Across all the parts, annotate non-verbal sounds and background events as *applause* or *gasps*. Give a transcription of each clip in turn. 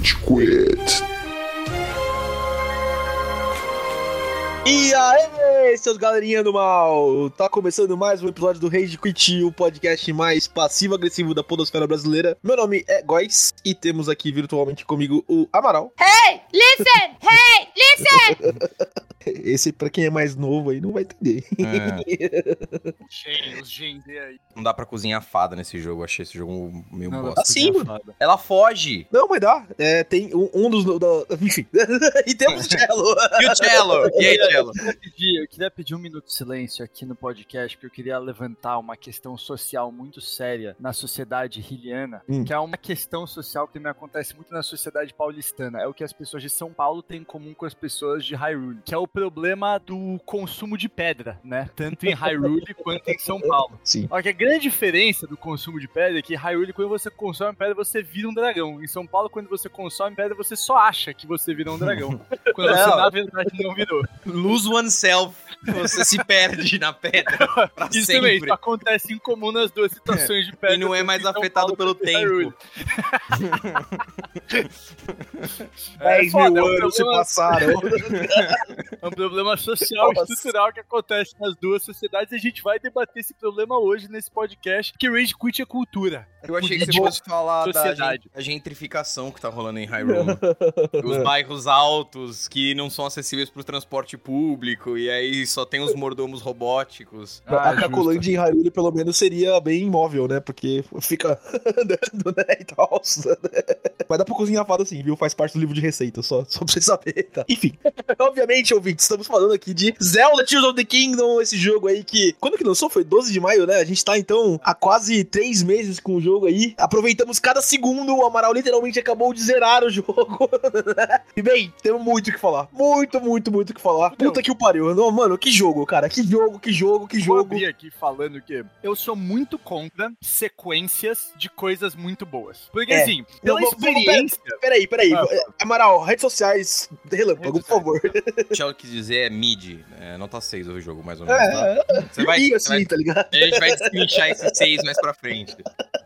Rage Quit. E aí, seus galerinha do mal! Tá começando mais um episódio do Rage Quit, o podcast mais passivo-agressivo da podosfera brasileira. Meu nome é Góis e temos aqui virtualmente comigo o Amaral. Hey, listen! Hey, listen! *laughs* Esse, pra quem é mais novo aí, não vai entender. *laughs* Gen, os Gen D aí. Não dá pra cozinhar fada nesse jogo. Achei esse jogo meio Não, bosta. Assim, assim, mano. Ela foge. Não, mas dá. É, tem um, um dos. Da, enfim. *laughs* e temos o Cello. E o Cello? E aí, Eu, pedi- eu queria pedir um minuto de silêncio aqui no podcast, porque eu queria levantar uma questão social muito séria na sociedade hiliana, Hum. que é uma questão social que também acontece muito na sociedade paulistana. É o que as pessoas de São Paulo têm em comum com as pessoas de Hyrule, que é o problema do consumo de pedra, né? Tanto em Hyrule *laughs* quanto em São Paulo. Sim. Olha que a grande diferença do consumo de pedra é que em Hyrule, quando você consome pedra, você vira um dragão. Em São Paulo, quando você consome pedra, você só acha que você virou um dragão. *laughs* Quando você, na verdade, não virou. Lose oneself. Você se perde na pedra *laughs* pra Isso sempre. isso acontece em comum nas duas situações de pedra. E não é mais afetado pelo tempo. 10 *laughs* foda, mil é um anos se problema- passaram. *laughs* É um problema social e Nossa. estrutural que acontece nas duas sociedades e a gente vai debater esse problema hoje nesse podcast, que Rage Quit é cultura. Eu achei que você fosse falar da sociedade. gen- a gentrificação que tá rolando em Hyrule. Os bairros altos que não são acessíveis pro transporte público e aí só tem os mordomos robóticos. Ah, a Cracolândia em Hyrule, pelo menos, seria bem imóvel, né? Porque fica *laughs* andando, né? E tal. né? Mas dá pra cozinhar fada assim, viu? Faz parte do livro de receita, só, só pra você saber, tá? Enfim, *laughs* obviamente, ouvintes, estamos falando aqui de Zelda Tears of the Kingdom, esse jogo aí que... Quando que lançou? Foi 12 de maio, né? A gente tá, então, há quase 3 meses com o jogo aí. Aproveitamos cada segundo, o Amaral literalmente acabou de zerar o *laughs* jogo. e bem, temos muito o que falar. Muito, muito, muito o que falar. Puta que o pariu. Não, mano, que jogo, cara. Que jogo, que jogo, que jogo. abrir aqui falando que eu sou muito contra sequências de coisas muito boas. Porque É. assim, pela Não, experiência. Peraí, peraí. Ah, É, Amaral, redes sociais, *laughs* relâmpago, por favor. O Cello quis dizer é mid, é nota 6 o jogo, mais ou menos, tá? É, Você vai, e você assim, vai tá ligado? A gente vai destrinchar esses seis mais pra frente.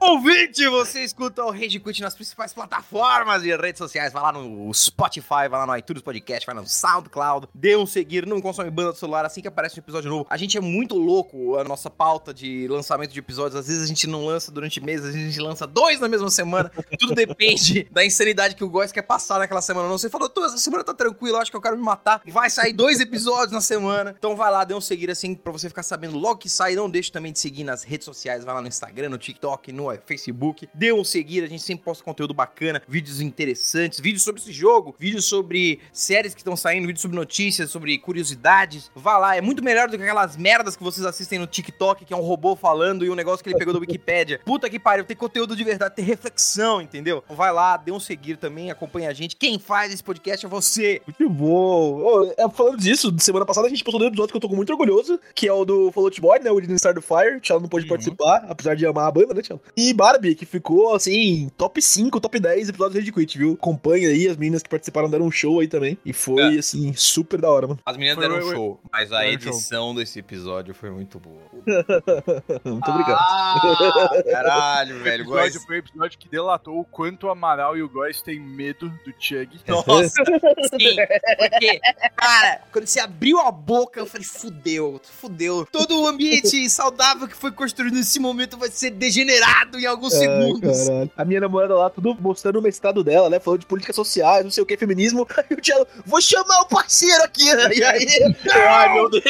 Ouvinte, você escuta o Rage Quit nas principais plataformas de redes sociais. Vai lá no Spotify, vai lá no iTunes Podcast, vai no SoundCloud. Dê um seguir, não consome banda do celular assim que aparece um episódio novo. A gente é muito louco, a nossa pauta de lançamento de episódios. Às vezes a gente não lança durante meses, às vezes a gente lança dois na mesma semana. *laughs* Tudo depende da insanidade que o Góis quer passar naquela semana. Não, você falou, tô, essa semana tá tranquilo, acho que eu quero me matar. Vai sair dois episódios na semana. Então vai lá, dê um seguir assim pra você ficar sabendo logo que sai. Não deixe também de seguir nas redes sociais. Vai lá no Instagram, no TikTok, no eh, Facebook. Dê um seguir, a gente sempre posta conteúdo bacana, vídeos interessantes, vídeos sobre esse jogo, vídeos sobre séries que estão saindo, vídeos sobre notícias, sobre curiosidades. Vá lá, é muito melhor do que aquelas merdas que vocês assistem no TikTok, que é um robô falando e um negócio que ele pegou da Wikipédia. Puta que pariu, tem conteúdo de verdade, tem reflexão, entendeu? Então vai lá, dê um seguir também, acompanha a gente. Quem faz esse podcast é você. Muito bom. É, falando disso, de semana passada a gente postou um episódio que eu tô muito orgulhoso, que é o do Fall Out Boy, né? O Didn't Start the Fire. O Thiago não pôde Uhum. participar, apesar de amar a banda, né, Thiago? E Barbie, que ficou, assim, top 5, top 10 episódios Rage Quit, viu? Acompanha aí, as meninas que participaram deram um show aí também. E foi, É. assim, super da hora, mano. As meninas Foi, deram um foi, show, mas a um show. edição desse episódio foi muito boa. *laughs* muito obrigado. Ah, *laughs* caralho, velho. O episódio Góis- foi o episódio que delatou o quanto o Amaral e o Góis têm medo do Chug. *laughs* Nossa, sim. Porque, cara, quando você abriu a boca, eu falei, fudeu, fudeu. Todo o ambiente saudável que foi construído nesse momento vai ser degenerado em alguns segundos. Ai, caralho. A minha namorada lá, tudo mostrando o mestrado dela, né? Falando de políticas sociais, não sei o que, feminismo. Aí o Thiago, vou chamar o parceiro aqui. E aí, *laughs* ai meu Deus,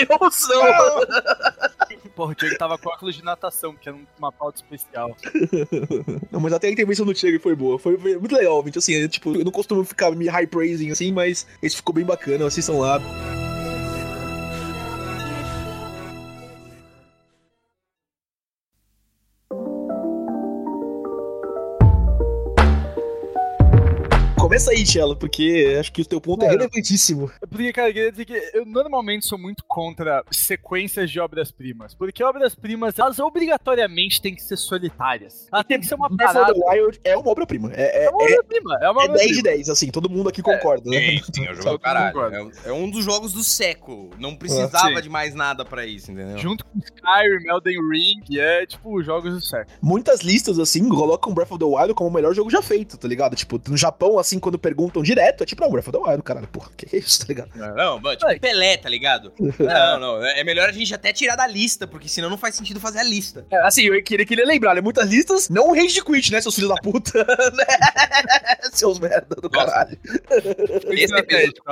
não. *laughs* Porra, o Chug tava com óculos de natação, que era uma pauta especial. *laughs* Não, mas até a intervenção do Thiago foi boa. Foi, foi muito legal, gente. Assim, eu, tipo, eu não costumo ficar me high praising assim, mas esse ficou bem bacana. Assistam lá. Começa aí, Tchelo, porque acho que o teu ponto é relevantíssimo. Porque, cara, eu queria dizer que eu normalmente sou muito contra sequências de obras-primas. Porque obras-primas, elas obrigatoriamente têm que ser solitárias. Elas têm que ser uma Breath of parada. the Wild é uma obra-prima. É, é, É uma é, obra-prima, é uma é 10 de obra-prima. 10, assim, todo mundo aqui concorda, né? Sim, sim, é o jogo caralho. É, é um dos jogos do século. Não precisava de mais nada pra isso, entendeu? Junto com Skyrim, Elden Ring, é tipo jogos do século. Muitas listas, assim, colocam Breath of the Wild como o melhor jogo já feito, tá ligado? Tipo, no Japão, assim, quando perguntam direto, é tipo, não, Breath of the Wild, caralho, porra, que é isso, tá ligado? Não, mano, tipo Pelé, tá ligado? *laughs* Não, não, é melhor a gente até tirar da lista, porque senão não faz sentido fazer a lista. É, assim, eu queria, queria lembrar, né? Muitas listas, não o Rage Quit, né, seus filhos da puta, *laughs* né? *laughs* Seus merda do Nossa. caralho. Esse episódio.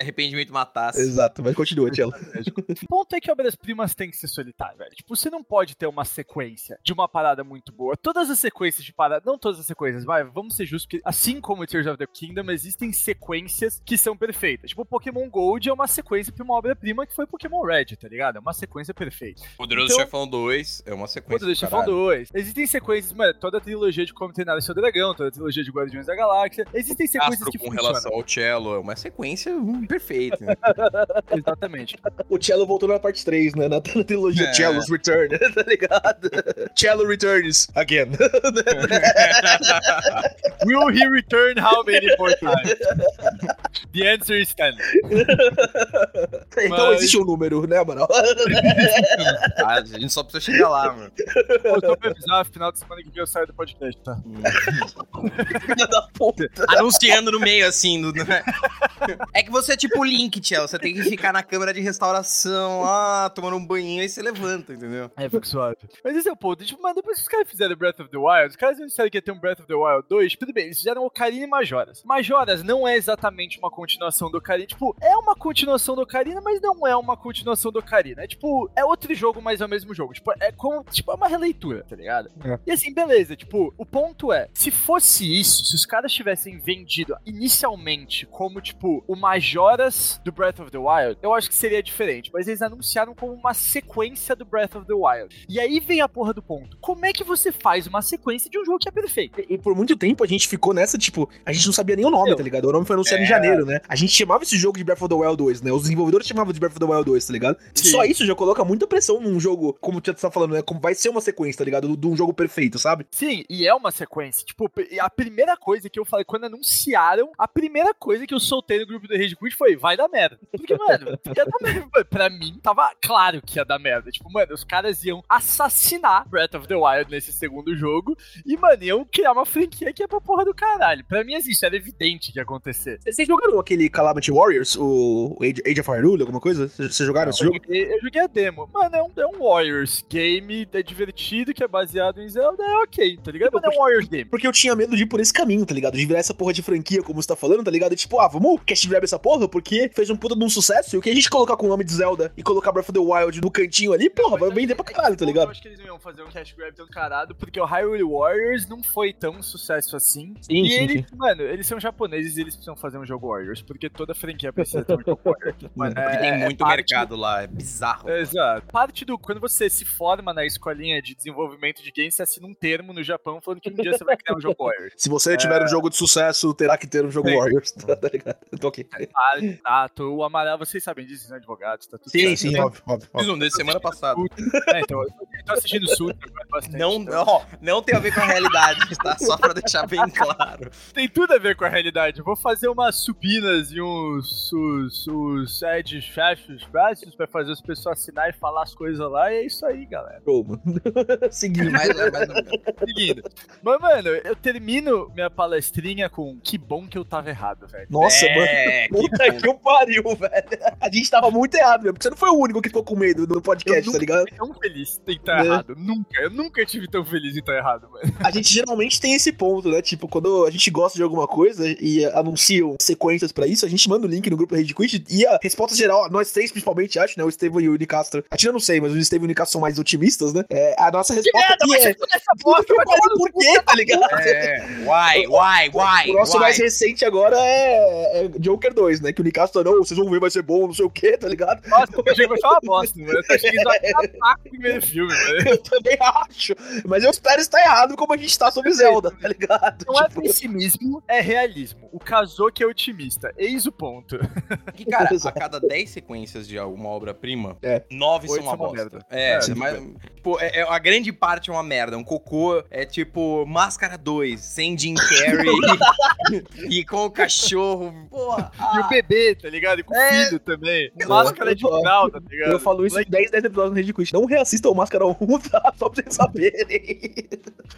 Arrependimento matasse. Exato, mas continua, Tchelo. O ponto é que obras-primas têm que ser solitárias, velho. Tipo, você não pode ter uma sequência de uma parada muito boa. Todas as sequências de parada, não todas as sequências, vai, vamos ser justos, que assim como Tears of the Kingdom, existem sequências que são perfeitas. Tipo, Pokémon Gold é uma sequência pra uma obra-prima que foi Pokémon Red, tá ligado? É uma sequência perfeita. Poderoso Então- Chefão 2 é uma sequência. Poderoso Chefão caralho. 2. Existem sequências, mano, toda a trilogia de Como Treinar o Seu Dragão, toda a trilogia de Guardiões da Galáxia. Existem sequências Astro que com funcionam. relação ao cello é uma sequência hum, perfeita. né? *laughs* Exatamente. O Cello voltou na parte 3, né? Na, na *laughs* trilogia É. Cello's Return, *laughs* tá ligado? Cello Returns again. Will he return how many more times? The answer is 10. *laughs* então Mas- existe um número, né, Amaral? *laughs* Ah, a gente só precisa chegar lá, mano. Eu tô pra avisar, final de semana que vem eu saio do podcast, tá? Filha da puta. Anunciando no meio, assim. do- É que você é tipo o Link, Tchel. Você tem que ficar na câmera de restauração, lá, tomando um banhinho, aí você levanta, entendeu? É, fico suave. Mas esse é o ponto. Tipo, mano, depois que os caras fizeram Breath of the Wild, os caras não disseram que ia ter um Breath of the Wild 2, tudo bem, eles fizeram Ocarina e Majoras. Majoras não é exatamente uma continuação do Ocarina. Tipo, é uma continuação do Ocarina, mas não é uma continuação do Ocarina. É tipo, é outro jogo, mas é o mesmo jogo. Tipo, é como, tipo, é uma releitura, tá ligado? É. E assim, beleza, tipo, o ponto é, se fosse isso, se os caras tivessem vendido inicialmente como, tipo, o Majoras do Breath of the Wild, eu acho que seria diferente. Mas eles anunciaram como uma sequência do Breath of the Wild. E aí vem a porra do ponto. Como é que você faz uma sequência de um jogo que é perfeito? E por muito tempo a gente ficou nessa, tipo, a gente não sabia nem o nome, tá ligado? O nome foi anunciado É. em janeiro, né? A gente chamava esse jogo de Breath of the Wild 2, né? Os desenvolvedores chamavam de Breath of the Wild 2, tá ligado? Sim. Só isso já coloca muita pressão num jogo, como o Tieto tá falando, né? Como vai ser uma sequência, tá ligado? De um jogo perfeito, sabe? Sim, e é uma sequência. Tipo, a primeira coisa que eu falei, quando anunciaram, a primeira coisa que eu soltei no grupo do Rage Quit foi, vai dar merda. Porque, mano, *laughs* ia dar merda. Pra mim, tava claro que ia dar merda. Tipo, mano, os caras iam assassinar Breath of the Wild nesse segundo jogo e, mano, iam criar uma franquia que é pra porra do caralho. Pra mim, isso era evidente que ia acontecer. Vocês jogaram aquele Calamity Warriors, o Age, Age of Hyrule, alguma coisa? Vocês jogaram esse Eu jogo? joguei, eu joguei a demo. Mano, é um, é um Warriors game, é divertido, que é baseado em Zelda, é ok, tá ligado? Mano, é um Warriors game. Porque eu tinha medo de ir por esse caminho, tá ligado? De virar essa porra de franquia, como você tá falando, tá ligado? E tipo, ah, vamos cash grab essa porra, porque fez um puta de um sucesso. E o que a gente colocar com o nome de Zelda e colocar Breath of the Wild no cantinho ali, porra, vai Mas vender pra caralho, tá Eu ligado? acho que eles não iam fazer um cash grab tão carado, porque o Hyrule Warriors não foi tão sucesso assim. Sim, e sim, eles, mano, eles são japoneses e eles precisam fazer um jogo Warriors, porque toda franquia precisa ter um jogo Warriors. *laughs* Mano, Porque é- tem é muito parte- mercado lá, é bizarro. Exato. Parte do. Quando você se forma na escolinha de desenvolvimento de games, você assina um termo no Japão falando que um dia você vai criar um jogo Warriors. Se você tiver um jogo de sucesso, terá que ter um jogo Sim. Warriors, tá, tá ligado? Então, ok. Ah, exato. O amarelo, vocês sabem disso, são advogados, tá tudo Sim, certo. sim, óbvio, óbvio. Fiz um desse semana passada. É, então, eu tô assistindo Sutra agora bastante. Não, então. ó, não tem a ver com a realidade, tá? Só pra deixar bem claro. Tem tudo a ver com a realidade. Eu vou fazer umas supinas e uns os, os edge chefes braços pra fazer as pessoas assinar e falar as coisas lá. E é isso aí, galera. Mano. *laughs* Seguindo. Mas, mas não- Seguindo. Mas, mano, eu termino minha palestrinha com que bom que eu tava errado, velho. Nossa, mano. é, que Puta que o pariu, velho. A gente tava muito errado mesmo, porque você não foi o único que ficou com medo no Eu podcast, nunca tá ligado? fui tão feliz em estar É. errado. Nunca. Eu nunca tive tão feliz em estar errado, mano. A gente geralmente tem esse ponto, né? Tipo, quando a gente gosta de alguma coisa e anunciam sequências pra isso, a gente manda o link no grupo Rede Quit e a resposta geral, nós três principalmente, acho, né? O Estevam e o Nicastro. A Tina não sei, mas o Estevam e o Nicastro são mais otimistas, né? É, a nossa resposta aqui é. essa *laughs* por quê, tá ligado? É, why, why, why, O nosso why? mais recente agora é, é Joker 2, né? Que o Nicastro, não, vocês vão ver, vai ser bom, não sei o quê, tá ligado? Nossa, eu achei que vai ser uma bosta, mano. Eu achei que eles iam acabar com o primeiro filme, *laughs* mano. Eu também acho. Mas eu espero estar errado como a gente tá sobre Zelda, tá ligado? Não é Pessimismo, é realismo. O Kazoki é otimista. Eis o ponto. *laughs* Que, cara, a cada 10 sequências de alguma obra-prima, É. 9 são Oito uma são uma bosta. merda. É, É, mas, tipo, é, é- a grande parte é uma merda. Um cocô é tipo Máscara 2, sem Jim Carrey *laughs* e com o cachorro. Porra. E o Ah, bebê, tá ligado? E com o É. filho também. Máscara de fralda, tá ligado? Eu falo isso em 10, 10 episódios no Rede Quit. Não reassista o Máscara 1, *laughs* tá? Só pra vocês saberem.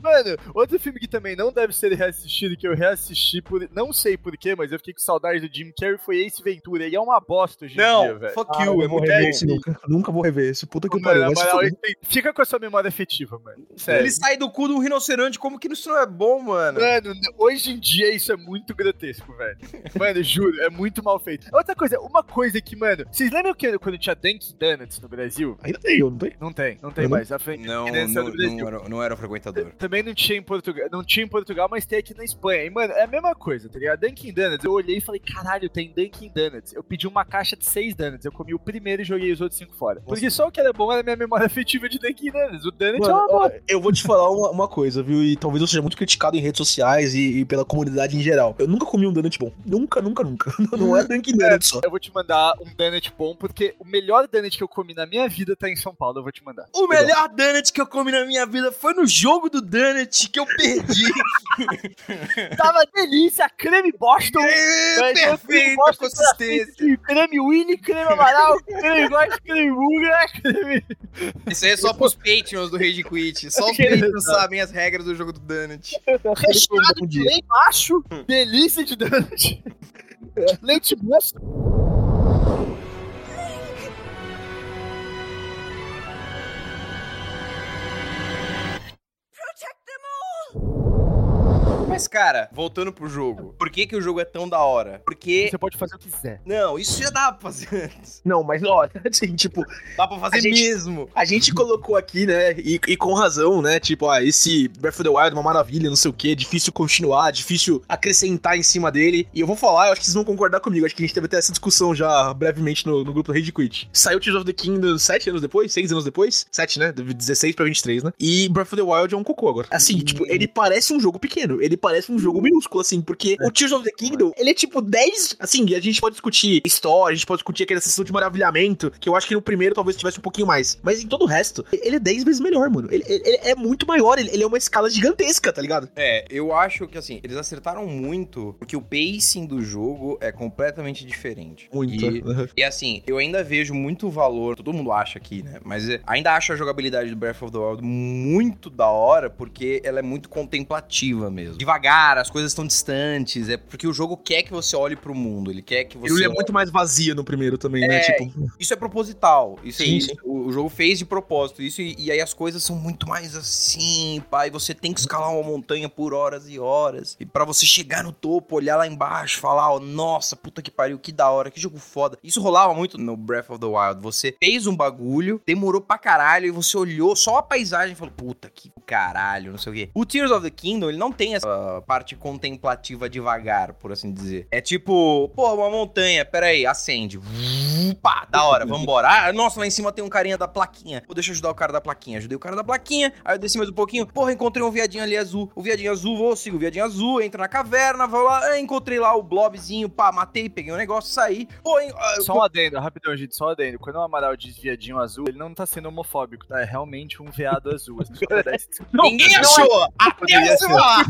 Mano, outro filme que também não deve ser reassistido, que eu reassisti por. Não sei porquê, mas eu fiquei com saudade do Jim Carrey, foi Ace Ventura. E é uma bosta hoje em dia, Não, velho. fuck Ah, you, eu é vou muito rever esse nunca. Nunca vou rever esse. Puta que Mano, pariu. Ace- Fica com a sua memória afetiva, mano. Sério. Ele sai do cu um rinoceronte, como que isso não é bom, mano? Mano, hoje em dia isso é muito grotesco, velho. *laughs* Mano, juro, é muito mal feito. Outra coisa, uma coisa que, mano, vocês lembram que quando tinha Dunkin' Donuts no Brasil? Ainda tem, eu não tenho. Não tem, não tem Não? mais. A frente Não, não, do Brasil. não, era, não era o frequentador. Também não tinha em Portugal, não tinha em Portugal, mas tem aqui na Espanha. E, mano, é a mesma coisa, tá ligado? Dunkin' Donuts, eu olhei e falei, caralho, tem Dunkin' Donuts. Eu pedi uma caixa de seis donuts, eu comi o primeiro e joguei os outros cinco fora. Porque só o que era bom era a minha memória *laughs* afetiva de Dunkin' Donuts. O donut é Mano, uma ó, eu vou te falar uma, uma coisa, viu? E talvez eu seja muito criticado em redes sociais e, e pela comunidade em geral. Eu nunca comi um donut bom. Nunca, nunca, nunca. *laughs* Não é Dunkin' Donut só. Eu vou te mandar um donut bom, porque o melhor donut que eu comi na minha vida tá em São Paulo, eu vou te mandar. O melhor donut que eu comi na minha vida foi no jogo do donut que eu perdi. *laughs* Tava delícia, creme Boston. É, Perfeito, creme a Boston consistência. Creme Willy, creme Amaral, creme Gosto, creme Buga, creme... Isso aí é só pros Patreons do Rage Quit. Só os *laughs* Patreons sabem as regras do jogo do donut. Recheado de dia. leite macho, delícia de donut. Leite moço. Mas, cara, voltando pro jogo. Por que, que o jogo é tão da hora? Porque. Você pode fazer o que quiser. Não, isso já dá pra fazer antes. Não, mas ó, *laughs* assim, tipo, Dá pra fazer A gente- mesmo. a gente colocou aqui, né, e, e com razão, né, tipo, ah, esse Breath of the Wild é uma maravilha, não sei o que, difícil continuar, difícil acrescentar em cima dele. E eu vou falar, eu acho que vocês vão concordar comigo, acho que a gente teve até essa discussão já brevemente no, no grupo do Rage Quit. Saiu Tears of the Kingdom sete anos depois, seis anos depois, sete, né, de 16 pra 23, né, e Breath of the Wild é um cocô agora. Assim, tipo, ele parece um jogo pequeno, ele parece um jogo minúsculo, assim, porque o Tears of the Kingdom, ele é tipo 10, assim, a gente pode discutir história, a gente pode discutir aquela sessão de maravilhamento, que eu acho que no primeiro talvez tivesse um pouquinho mais, mas em todo o resto, ele é 10 vezes melhor, mano. Ele, ele- é muito maior, ele, ele é uma escala gigantesca, tá ligado? É, eu acho que assim, eles acertaram muito, porque o pacing do jogo é completamente diferente. E, *laughs* e assim, eu ainda vejo muito valor, todo mundo acha aqui, né? Mas é, ainda acho a jogabilidade do Breath of the Wild muito da hora, porque ela é muito contemplativa mesmo. Devagar, as coisas estão distantes, é porque o jogo quer que você olhe pro mundo, ele quer que você Ele é muito mais vazia no primeiro também, né? É, Tipo, Isso é proposital. Isso Sim, aí, sim. O, o jogo fez de propósito isso, e, e aí as coisas são muito mais assim, pai. Você tem que escalar uma montanha por horas e horas. E pra você chegar no topo, olhar lá embaixo, falar, ó, nossa, puta que pariu, que da hora, que jogo foda. Isso rolava muito no Breath of the Wild. Você fez um bagulho, demorou pra caralho, e você olhou só a paisagem e falou, puta que caralho, não sei o quê. O Tears of the Kingdom, ele não tem essa parte contemplativa devagar, por assim dizer. É tipo, pô, uma montanha, peraí, acende. Pá, da hora, vambora. Ah, nossa, lá em cima tem um carinha da plaquinha. Pô, deixa eu ajudar o cara da plaquinha. Ajudei o cara da plaquinha, aí eu desci mais um pouquinho. Porra, encontrei um viadinho ali azul. O viadinho azul, vou, sigo o viadinho azul, entro na caverna, vou lá, ah, encontrei lá o blobzinho, pá, matei, peguei um negócio, saí. Pô, hein, ah, Só um adendo, rapidão, gente, só um adendo. Quando o Amaral diz viadinho azul, ele não tá sendo homofóbico, tá? É realmente um veado azul. *laughs* Ninguém achou. Até você ser. falar.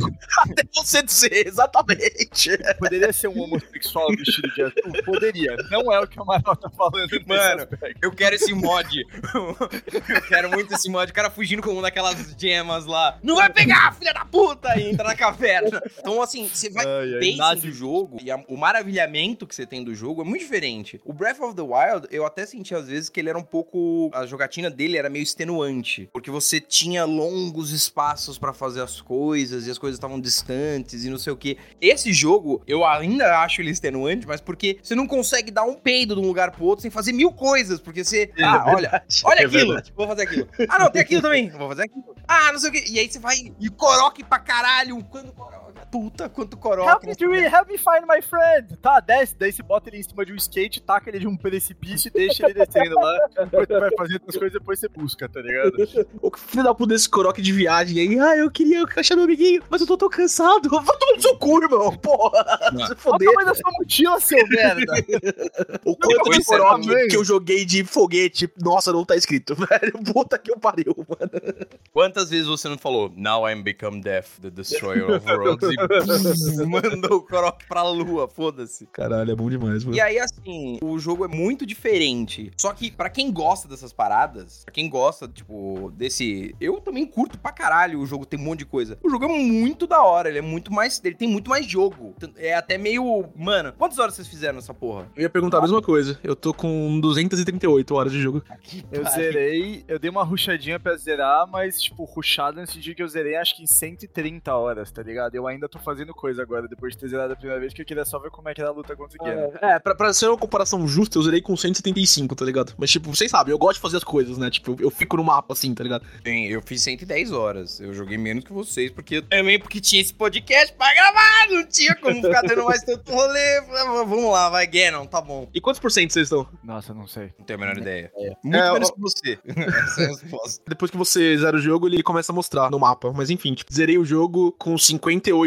Até você dizer, exatamente. Poderia ser um homossexual vestido de azul? Poderia. Não é o que o Amaral tá falando Mano. Eu quero esse mod. eu quero muito esse mod. O cara fugindo com uma daquelas gemas lá. Não vai pegar, filha da puta! E entra na caverna. Então, assim, você vai. Ai, nazi- do jogo e a- o maravilhamento que você tem do jogo é muito diferente. O Breath of the Wild, eu até senti às vezes que ele era um pouco. A jogatina dele era meio extenuante. Porque você tinha longos espaços pra fazer as coisas e as coisas estavam distantes e não sei o que. Esse jogo, eu ainda acho ele extenuante, mas porque você não consegue dar um peido de um lugar pro outro sem fazer mil coisas. Porque você. É ah, olha, verdade, Olha é aquilo, verdade. vou fazer aquilo. Ah, não, tem aquilo também, vou fazer aquilo. Ah, não sei o que. E aí você vai e coroque pra caralho. Quando coroque? Puta, quanto Help coroque. me, help me find my friend. Tá, desce, daí você bota ele em cima de um skate, taca ele de um precipício e deixa ele descendo lá. Depois você vai fazendo as coisas, depois você busca, tá ligado? *laughs* O filho da puta desse coroque de viagem aí, ah, eu queria achar meu amiguinho, mas eu tô tocando. cansado. *laughs* Vai tomar no seu cu, irmão. Porra. Não. Se Olha o foder. tamanho da sua mochila, seu *laughs* merda. O quanto de é, coroque também. que eu joguei de foguete, nossa, não tá escrito, velho. Puta que eu pariu, mano. Quantas vezes você não falou Now I'm become death, the destroyer of worlds e pum, *laughs* *laughs* mandou o Korok pra lua, foda-se. Caralho, é bom demais, mano. E aí, assim, o jogo é muito diferente. Só que, pra quem gosta dessas paradas, pra quem gosta, tipo, desse. Eu também curto pra caralho o jogo, tem um monte de coisa. O jogo é muito da hora, ele é muito mais. Ele tem muito mais jogo. É até meio. Mano, quantas horas vocês fizeram nessa porra? Eu ia perguntar a mesma coisa. Eu tô com 238 horas de jogo. Eu zerei, eu dei uma ruchadinha pra zerar, mas, tipo, ruchada nesse dia que eu zerei, acho que em 130 horas, tá ligado? Eu ainda tô fazendo coisa agora, depois de ter zerado a primeira vez, que eu queria só ver como é que era a luta contra o Ganon. É, pra, pra ser uma comparação justa, eu zerei com 175, tá ligado? Mas, tipo, vocês sabem, eu gosto de fazer as coisas, né? Tipo, eu fico no mapa assim, tá ligado? Sim, eu fiz 110 horas. Eu joguei menos que vocês, porque também porque tinha esse podcast pra gravar, não tinha como ficar *laughs* dando mais tanto rolê. Vamos lá, vai, Ganon, tá bom. E quantos por cento vocês estão? Nossa, não sei. Não tenho a menor ideia. Muito É, menos ó- que você. *laughs* Essa é a resposta. Depois que você zera o jogo, ele começa a mostrar no mapa. Mas enfim, tipo, zerei o jogo com 58%,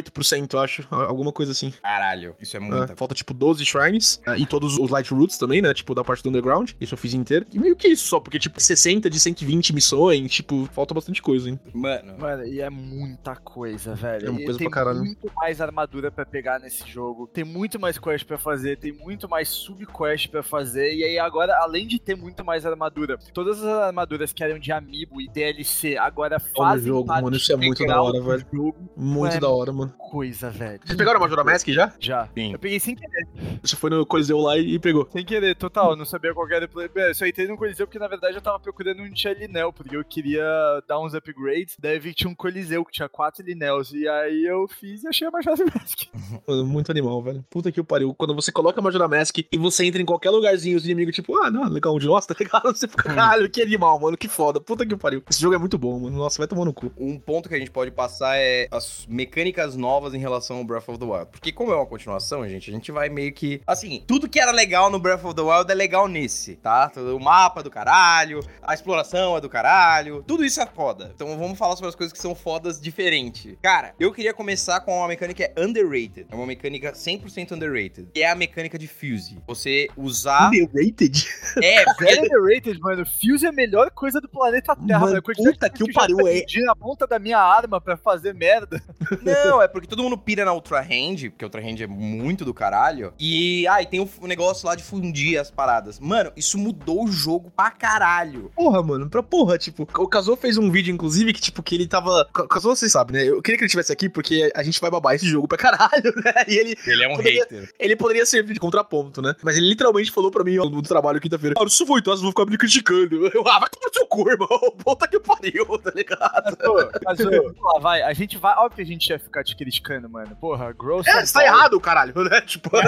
acho. Alguma coisa assim. Caralho, isso é É, muita. falta, tipo, 12 shrines. é, e todos os light roots também, né? Tipo, da parte do underground. Isso eu fiz inteiro. E meio que isso só, porque, tipo, 60 de 120 missões. Tipo, falta bastante coisa, hein? Mano, Mano, e é muita coisa, velho. É uma E coisa tem pra caralho. muito mais armadura pra pegar nesse jogo. Tem muito mais quest pra fazer, tem muito mais subquest pra fazer. E aí agora, além de ter muito mais armadura, todas as armaduras que eram de amiibo e DLC agora fazem jogo, parte mano, isso é muito da hora, velho. jogo. Muito Ué, da hora, mano. Coisa, velho. Vocês pegaram a Majora Mask já? Já. Sim. Eu peguei sem querer. Você foi no Coliseu lá e pegou. Sem querer, total. Eu não sabia qual era o play. É, Eu só entrei no Coliseu porque, na verdade, eu tava procurando um tinha Linel, porque eu queria dar uns upgrades. Daí vi que tinha um Coliseu que tinha quatro Linels. E aí eu fiz e achei a Majora Mask. Mano, muito animal, velho. Puta que o pariu. Quando você coloca a Majora Mask e você entra em qualquer lugarzinho, os inimigos, tipo, ah, não, legal, um de nós, *laughs* tá ligado? Você fica, caralho, que animal, mano, que foda. Puta que o pariu. Esse jogo é muito bom, mano. Nossa, vai tomar no cu. um ponto que a gente pode passar é as mecânicas novas em relação ao Breath of the Wild. Porque como é uma continuação, gente, a gente vai meio que... Assim, tudo que era legal no Breath of the Wild é legal nesse, tá? O mapa é do caralho, a exploração é do caralho, tudo isso é foda. Então vamos falar sobre as coisas que são fodas diferente. Cara, eu queria começar com uma mecânica que é underrated. É uma mecânica 100% underrated. Que é a mecânica de Fuse. Você usar... Underrated? É, *laughs* Very underrated, mano. Fuse é a melhor coisa do planeta Terra. Mano, puta que o eu pariu, é- perdi na ponta da minha arma pra fazer merda. Não, é porque todo mundo pira na Ultra Hand, porque a Ultra Hand é muito do caralho. E, ah, e tem o, o negócio lá de fundir as paradas. Mano, isso mudou o jogo pra caralho. Porra, mano, pra porra, tipo, o Kazuo fez um vídeo, inclusive, que, tipo, que ele tava. O Kazuo, vocês sabem, né? Eu queria que ele estivesse aqui porque a gente vai babar esse jogo pra caralho, *laughs* né? E ele, Ele é um Poderia- hater. ele poderia servir de contraponto, né? Mas ele literalmente falou pra mim ó, no trabalho quinta-feira: Ah, eu for então, vocês vão ficar me criticando. *laughs* Eu, ah, vai tomar no seu cu, irmão. *laughs* Puta que pariu, tá ligado? Pô, mas, ô, vamos lá, vai. A gente vai. Óbvio que a gente ia ficar te criticando, mano. Porra, Gross. É, você tá errado, caralho, *laughs* né? Tipo. *laughs*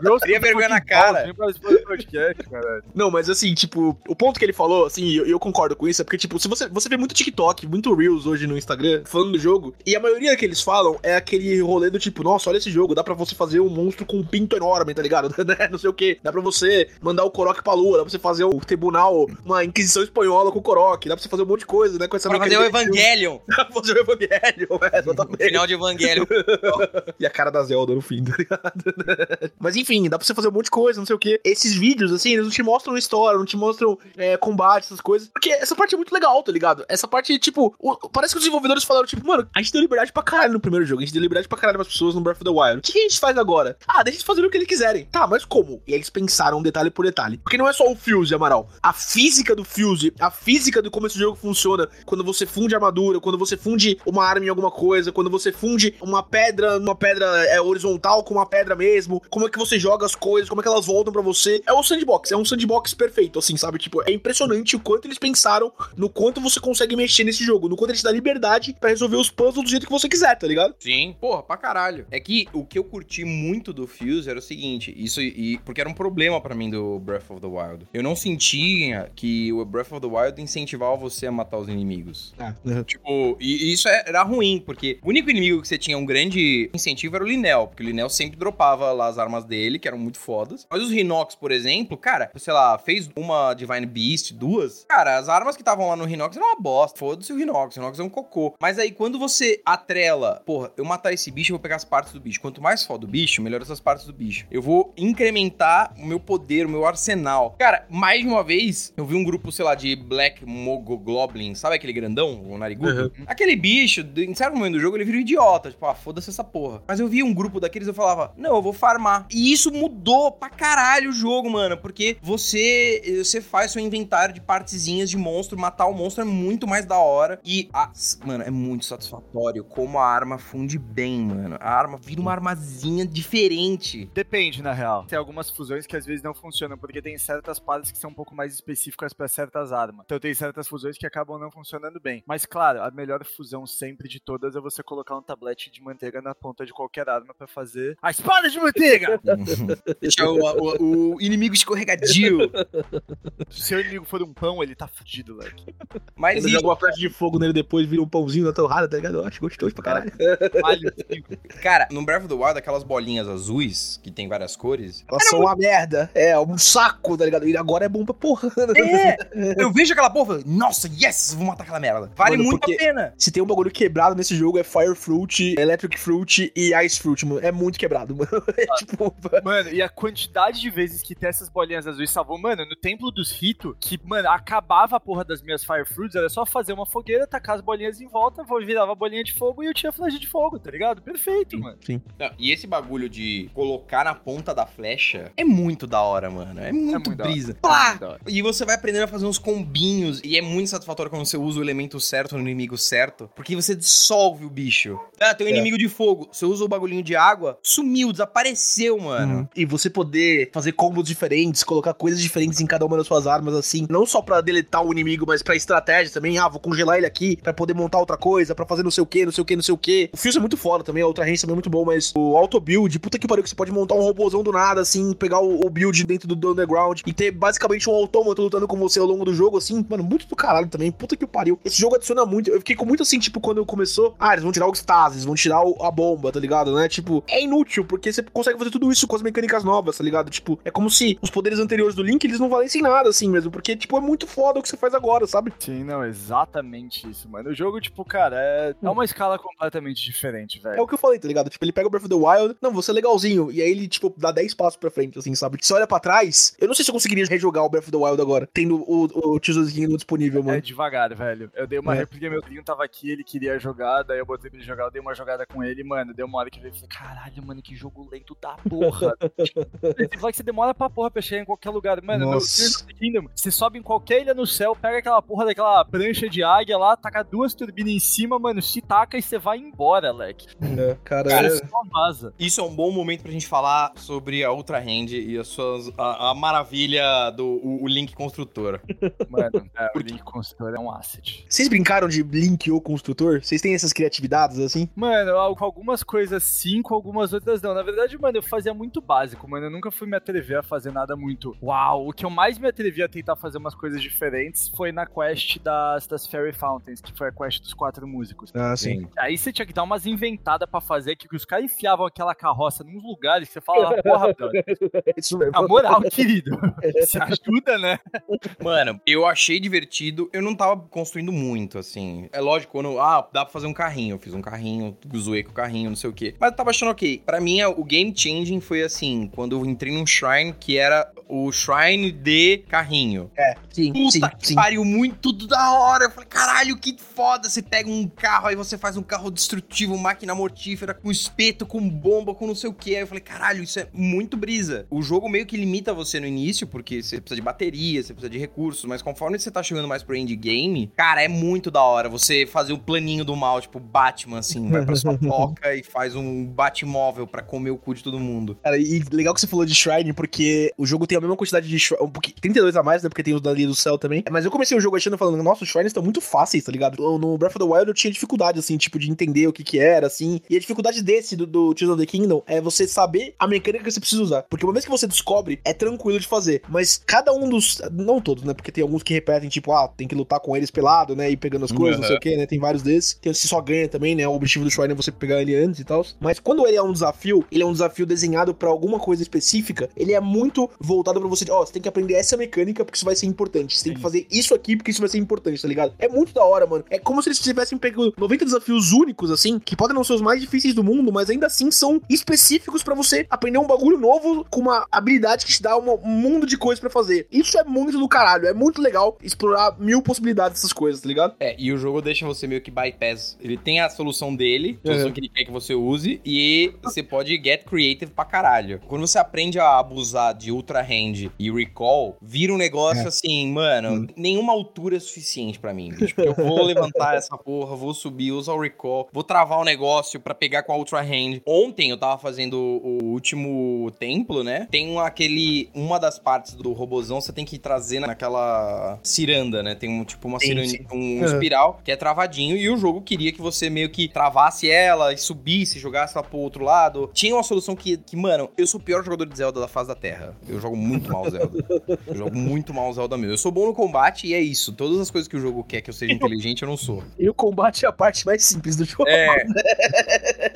Gross Teria vergonha na fucking cara. Não, mas assim, tipo, o ponto que ele falou, assim, eu, eu concordo com isso, é porque, tipo, se você, você vê muito TikTok, muito Reels hoje no Instagram, falando do jogo, e a maioria que eles falam é aquele rolê do tipo, nossa, olha esse jogo, dá pra você fazer um monstro com um pinto enorme, tá ligado? *laughs* Né? Não sei o que. Dá pra você mandar o Korok pra lua, dá pra você fazer o tribunal, uma inquisição espanhola com o Korok, dá pra você fazer um monte de coisa, né? Com essa Pra fazer o Evangelion. Dá pra fazer o Evangelho, é, exatamente. Final de Evangelion. *laughs* E a cara da Zelda no fim, tá ligado? *laughs* Mas enfim, dá pra você fazer um monte de coisa, não sei o que. Esses vídeos, assim, eles não te mostram história, não te mostram é, combate, essas coisas. Porque essa parte é muito legal, tá ligado? Essa parte, tipo, o- parece que os desenvolvedores falaram, tipo, mano, a gente deu liberdade pra caralho no primeiro jogo, a gente deu liberdade pra caralho pras pessoas no Breath of the Wild. O que, a gente faz agora? Ah, deixa eles fazerem o que eles quiserem. Tá, mas como? E aí eles pensaram detalhe por detalhe. Porque não é só o Fuse, Amaral. A física do Fuse, a física de como esse jogo funciona, quando você funde armadura, quando você funde uma arma em alguma coisa, quando você funde uma pedra numa pedra é, horizontal com uma pedra mesmo, como é que você joga as coisas, como é que elas voltam pra você. É um sandbox, é um sandbox perfeito, assim, sabe? Tipo, é impressionante o quanto eles pensaram no quanto você consegue mexer nesse jogo, no quanto ele te dá liberdade pra resolver os puzzles do jeito que você quiser, tá ligado? Sim, porra, pra caralho. É que o que eu curti muito do Fuse era o seguinte, isso e porque era um problema pra mim do Breath of the Wild. Eu não sentia que o Breath of the Wild incentivava você a matar os inimigos. Ah, Tipo, e e isso era ruim, porque o único inimigo que você tinha um grande incentivo era o Linel, porque o Linel sempre dropava lá as armas dele que eram muito fodas. Mas os Rhinox, por exemplo, cara, sei lá, fez uma Divine Beast, duas. Cara, as armas que estavam lá no Rhinox eram uma bosta. Foda-se o Rhinox. O Rhinox é um cocô. Mas aí, quando você atrela, porra, eu matar esse bicho, eu vou pegar as partes do bicho. Quanto mais foda o bicho, melhor essas partes do bicho. Eu vou incrementar o meu poder, o meu arsenal. Cara, mais de uma vez, eu vi um grupo, sei lá, de Black Mogoglobin, sabe aquele grandão, o narigudo? Aquele bicho, em certo momento do jogo, ele vira um idiota. Tipo, ah, foda-se essa porra. Mas eu vi um grupo daqueles, eu falava, não, eu vou farmar. E isso mudou pra caralho o jogo, mano. Porque você, você faz seu inventário de partezinhas de monstro, matar o monstro é muito mais da hora. E, ah, mano, é muito satisfatório como a arma funde bem, mano. A arma vira uma armazinha diferente. Depende, na real. Tem algumas fusões que às vezes não funcionam, porque tem certas partes que são um pouco mais específicas pra certas armas. Então tem certas fusões que acabam não funcionando bem. Mas claro, a melhor fusão sempre de todas é você colocar um tablete de manteiga na ponta de qualquer arma pra fazer a espada de manteiga! *laughs* Deixa o, o- o inimigo escorregadio. Se seu inimigo for um pão, ele tá fudido, leque. Mas Quando isso, joga uma flecha de fogo nele depois, vira um pãozinho na torrada, tá ligado? Eu acho gostoso pra caralho. Malho, cara, no Breath of the Wild, aquelas bolinhas azuis, que tem várias cores, Elas são uma merda. É, um saco, tá ligado? E agora é bom pra porra. É, eu vejo aquela porra, e falo, nossa, yes, vou matar aquela merda. Vale Mano, muito a pena. Se tem um bagulho quebrado nesse jogo, é Fire Fruit, Electric Fruit e Ice Fruit, mano. É muito quebrado, *laughs* mano. É tipo. Mano, e a quantidade de vezes que tem essas bolinhas azuis salvou, mano, no templo dos Rito, que, mano, acabava a porra das minhas Fire Fruits, era só fazer uma fogueira, tacar as bolinhas em volta, virava a bolinha de fogo e eu tinha flecha de fogo, tá ligado? Perfeito, mano. Sim. Não, e esse bagulho de colocar na ponta da flecha é muito da hora, mano. É muito, muito da hora. brisa. É muito da hora. E você vai aprendendo a fazer uns combinhos. E é muito satisfatório quando você usa o elemento certo no inimigo certo. Porque você dissolve o bicho. Ah, tem um É. inimigo de fogo. Você usa o bagulhinho de água, sumiu, desapareceu, mano. Uhum. E você poder fazer combos diferentes, colocar coisas diferentes em cada uma das suas armas, assim. Não só pra deletar o inimigo, mas pra estratégia também. Ah, vou congelar ele aqui pra poder montar outra coisa, pra fazer não sei o que, não sei o que, não sei o que. O Fuse é muito foda também, a outra range também é muito bom, mas o auto build, puta que pariu, que você pode montar um robôzão do nada, assim, pegar o, o build dentro do, do underground e ter basicamente um autômato lutando com você ao longo do jogo, assim, mano, muito do caralho também. Puta que pariu. Esse jogo adiciona muito. Eu fiquei com muito assim, tipo, quando começou, ah, eles vão tirar o stasis, vão tirar o- a bomba, tá ligado, né? Tipo, é inútil, porque você consegue fazer tudo isso com as mecânicas novas, tá ligado? Tipo, é como se os poderes anteriores do Link, eles não valessem nada, assim mesmo, porque, tipo, é muito foda o que você faz agora, sabe? Sim, não, exatamente isso, mano. O jogo, tipo, cara, é, é uma escala completamente diferente, É velho. o que eu falei, tá ligado? Tipo, ele pega o Breath of the Wild, não, você é legalzinho, e aí ele, tipo, dá 10 passos pra frente, assim, sabe? Você olha pra trás, eu não sei se eu conseguiria rejogar o Breath of the Wild agora, tendo o, o Kingdom disponível, É mano. devagar, velho. Eu dei uma É. réplica, meu primo tava aqui, ele queria jogar, daí eu botei pra ele jogar, eu dei uma jogada com ele, mano. Deu uma hora que ele falei, caralho, mano, que jogo lento da porra. *laughs* Você fala que você demora pra porra pra chegar em qualquer lugar. Mano, no Nossa. Tears of the Kingdom, você sobe em qualquer ilha no céu, pega aquela porra daquela prancha de águia lá, taca duas turbinas em cima, mano, se taca e você vai embora, leque. É, cara, Cara, é- vaza. Isso é um bom momento pra gente falar sobre a Ultra Hand e as suas, a, a maravilha do o, o Link Construtor. Mano, é, o Link Construtor é um asset. Vocês brincaram de Link ou Construtor? Vocês têm essas criatividades, assim? Mano, algumas coisas sim, com algumas outras não. Na verdade, mano, eu fazia muito básico, mano. Eu nunca fui me atrever a fazer nada muito. Uau! O que eu mais me atrevi a tentar fazer umas coisas diferentes foi na quest das, das Fairy Fountains, que foi a quest dos quatro músicos. Ah, Aí você tinha que dar umas inventadas pra fazer, que os caras enfiavam aquela carroça nos lugares que você falava, porra, brother, Isso mesmo. a moral, querido. Se ajuda, né? Mano, eu achei divertido. Eu não tava construindo muito, assim. É lógico, quando. Ah, dá pra fazer um carrinho. Eu fiz um carrinho, zoei com o carrinho, não sei o quê. Mas eu tava achando ok. Pra mim, o game changing foi assim: quando eu entrei num shrine que era o shrine de carrinho. É, sim, Puta sim, que sim. pariu, muito da hora. Eu falei, caralho, que foda. Você pega um carro, aí você faz um carro destrutivo, máquina mortífera, com espeto, com bomba, com não sei o que. Aí eu falei, caralho, isso é muito brisa. O jogo meio que limita você no início, porque você precisa de bateria, você precisa de recursos, mas conforme você tá chegando mais pro endgame, cara, é muito da hora você fazer o planinho do mal, tipo Batman, assim, vai pra sua *laughs* toca e faz um Batmóvel pra comer o cu de todo mundo. Cara, e legal que você falou de Shrine, porque o jogo tem a mesma quantidade de Shrine, um pouquinho, 32 a mais, né, porque tem os da linha do céu também. Mas eu comecei o jogo achando, falando, nossa, os Shrines estão muito fáceis, tá ligado? No- Breath of the Wild eu tinha dificuldade, assim, tipo, de entender o que que era, assim. E a dificuldade desse, do, do Tears of the Kingdom, é você saber a mecânica que você precisa usar. Porque uma vez que você descobre, é tranquilo de fazer. Mas cada um dos, não todos, né, porque tem alguns que repetem, tipo, ah, tem que lutar com eles pelado, né, e pegando as coisas, não sei o que, né, tem vários desses. Tem você só ganha também, né, o objetivo do Shrine é você pegar ele antes e tal. Mas quando ele é um desafio, ele é um desafio desenhado pra alguma coisa específica, ele é muito voltado pra você, ó, você tem que aprender essa mecânica porque isso vai ser importante. Você tem que fazer isso aqui porque isso vai ser importante, tá ligado? É muito da hora, mano. É como se eles tivessem pego 90 desafios únicos, assim, que podem não ser os mais difíceis do mundo, mas ainda assim são específicos pra você aprender um bagulho novo com uma habilidade que te dá um mundo de coisas pra fazer. Isso é muito do caralho. É muito legal explorar mil possibilidades dessas coisas, tá ligado? É, e o jogo deixa você meio que bypass. Ele tem a solução dele, a solução Uhum. que ele quer que você use, e você pode get creative pra caralho. Quando você aprende a abusar de Ultra Hand e Recall, vira um negócio assim, mano, nenhuma altura é suficiente pra mim. bicho. Eu vou *laughs* levantar essa porra, vou subir, usar o Recall, vou travar o negócio pra pegar com a Ultra Hand. Ontem eu tava fazendo o último templo, né? Tem aquele. Uma das partes do robozão você tem que trazer naquela ciranda, né? Tem um tipo uma Sim, ciranda, sim. um Uhum. espiral que é travadinho e o jogo queria que você meio que travasse ela e subisse, jogasse ela pro outro lado. Tinha uma solução que, que, mano, eu sou o pior jogador de Zelda da face da Terra. Eu jogo muito mal Zelda. Eu jogo muito mal Zelda mesmo. Eu sou bom no combate e é isso. Todas as coisas que o jogo quer que eu seja inteligente, eu não sou. E o combate é a parte mais simples do jogo. É.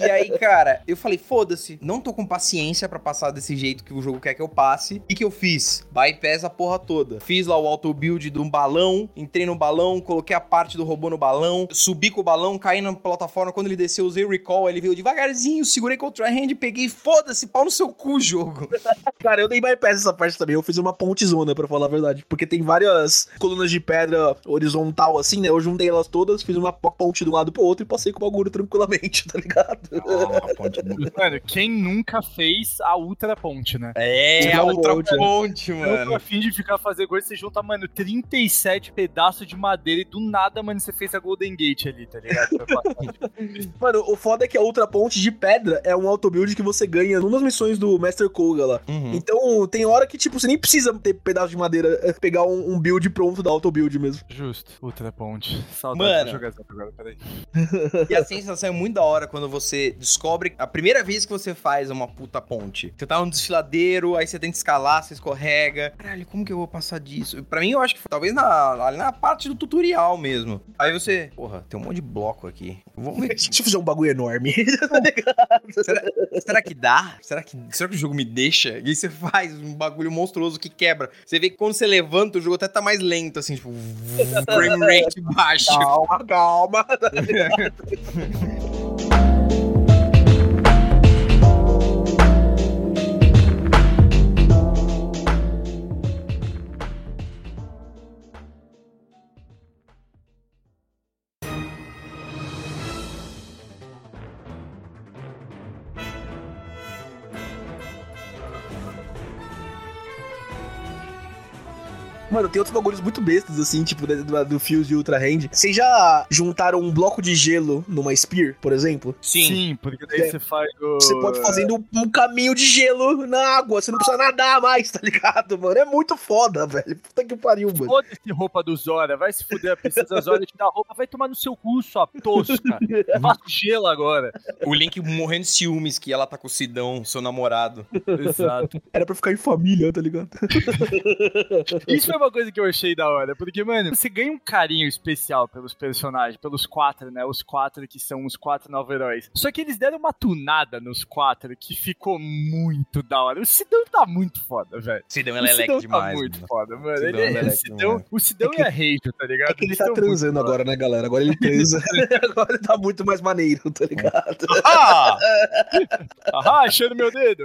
E aí, cara, eu falei, foda-se, não tô com paciência pra passar desse jeito que o jogo quer que eu passe. E que eu fiz? Bypass a porra toda. Fiz lá o auto build de um balão, entrei no balão, coloquei a parte do robô no balão, subi com o balão, caí na plataforma. Quando ele desceu, usei o recall, ele veio devagarzinho, segurei contra a hand, peguei, foda-se, pau no seu cu, jogo. *laughs* Cara, eu dei bypass essa parte também. Eu fiz uma pontezona, pra falar a verdade. Porque tem várias colunas de pedra horizontal, assim, né? Eu juntei elas todas, fiz uma ponte de um lado pro outro e passei com o bagulho tranquilamente, *laughs* tá ligado? Ah, ponte *laughs* Mano, quem nunca fez a Ultra Ponte, né? É, Ultra a ultra ponte, ponte, Eu tô mano. afim de ficar fazer coisa, você junta, mano, 37 pedaços de madeira e do nada, mano, você fez a Golden Gate ali, tá ligado? *laughs* Mano, o foda é que a outra ponte de pedra é um auto-build que você ganha numa das missões do Master Koga lá. Uhum. Então, tem hora que, tipo, você nem precisa ter pedaço de madeira, é pegar um, um build pronto da auto-build mesmo. Justo, Ultra Ponte. Saudade Mano. de jogar Zelda agora, peraí. E a sensação é muito da hora quando você descobre a primeira vez que você faz uma puta ponte. Você tá num desfiladeiro, aí você tenta escalar, você escorrega. Caralho, como que eu vou passar disso? Pra mim, eu acho que foi talvez na, ali na parte do tutorial mesmo. Aí você, porra, tem um monte de bloco aqui. Vamos ver. *laughs* Deixa eu fazer um bagulho enorme. *laughs* será, será que dá? Será que, será que o jogo me deixa? E aí você faz um bagulho monstruoso que quebra. Você vê que quando você levanta, o jogo até tá mais lento, assim, tipo, *laughs* frame rate baixo. calma, calma. Mano, tem outros bagulhos muito bestas, assim, tipo, do, do, Fuse de Ultra Hand. Vocês já juntaram um bloco de gelo numa Spear, por exemplo? Sim. porque daí É. você faz o... Você pode fazer um, um caminho de gelo na água, você não precisa nadar mais, tá ligado, mano? É muito foda, velho. Puta que pariu, mano. Foda-se roupa do Zora, vai se fuder, a princesa Zora te dá roupa, vai tomar no seu cu, sua tosca. *laughs* Faço gelo agora. O Link morrendo de ciúmes que ela tá com o Sidão, seu namorado. Exato. Era pra ficar em família, tá ligado? *laughs* *laughs* Isso foi uma coisa que eu achei da hora, porque, mano, você ganha um carinho especial pelos personagens, pelos quatro, né? Os quatro que são os quatro novos heróis. Só que eles deram uma tunada nos quatro que ficou muito da hora. O Sidão tá muito foda, velho. Sidão é O leleque Sidão demais. tá muito mano. foda, mano. Sidão Ele é é, o Sidão, demais. o Sidão É que- é tá ligado? É que ele tá transando agora, né, galera? Agora ele transa. *laughs* agora ele tá muito mais maneiro, tá ligado? Ah! Ahá, achando meu dedo.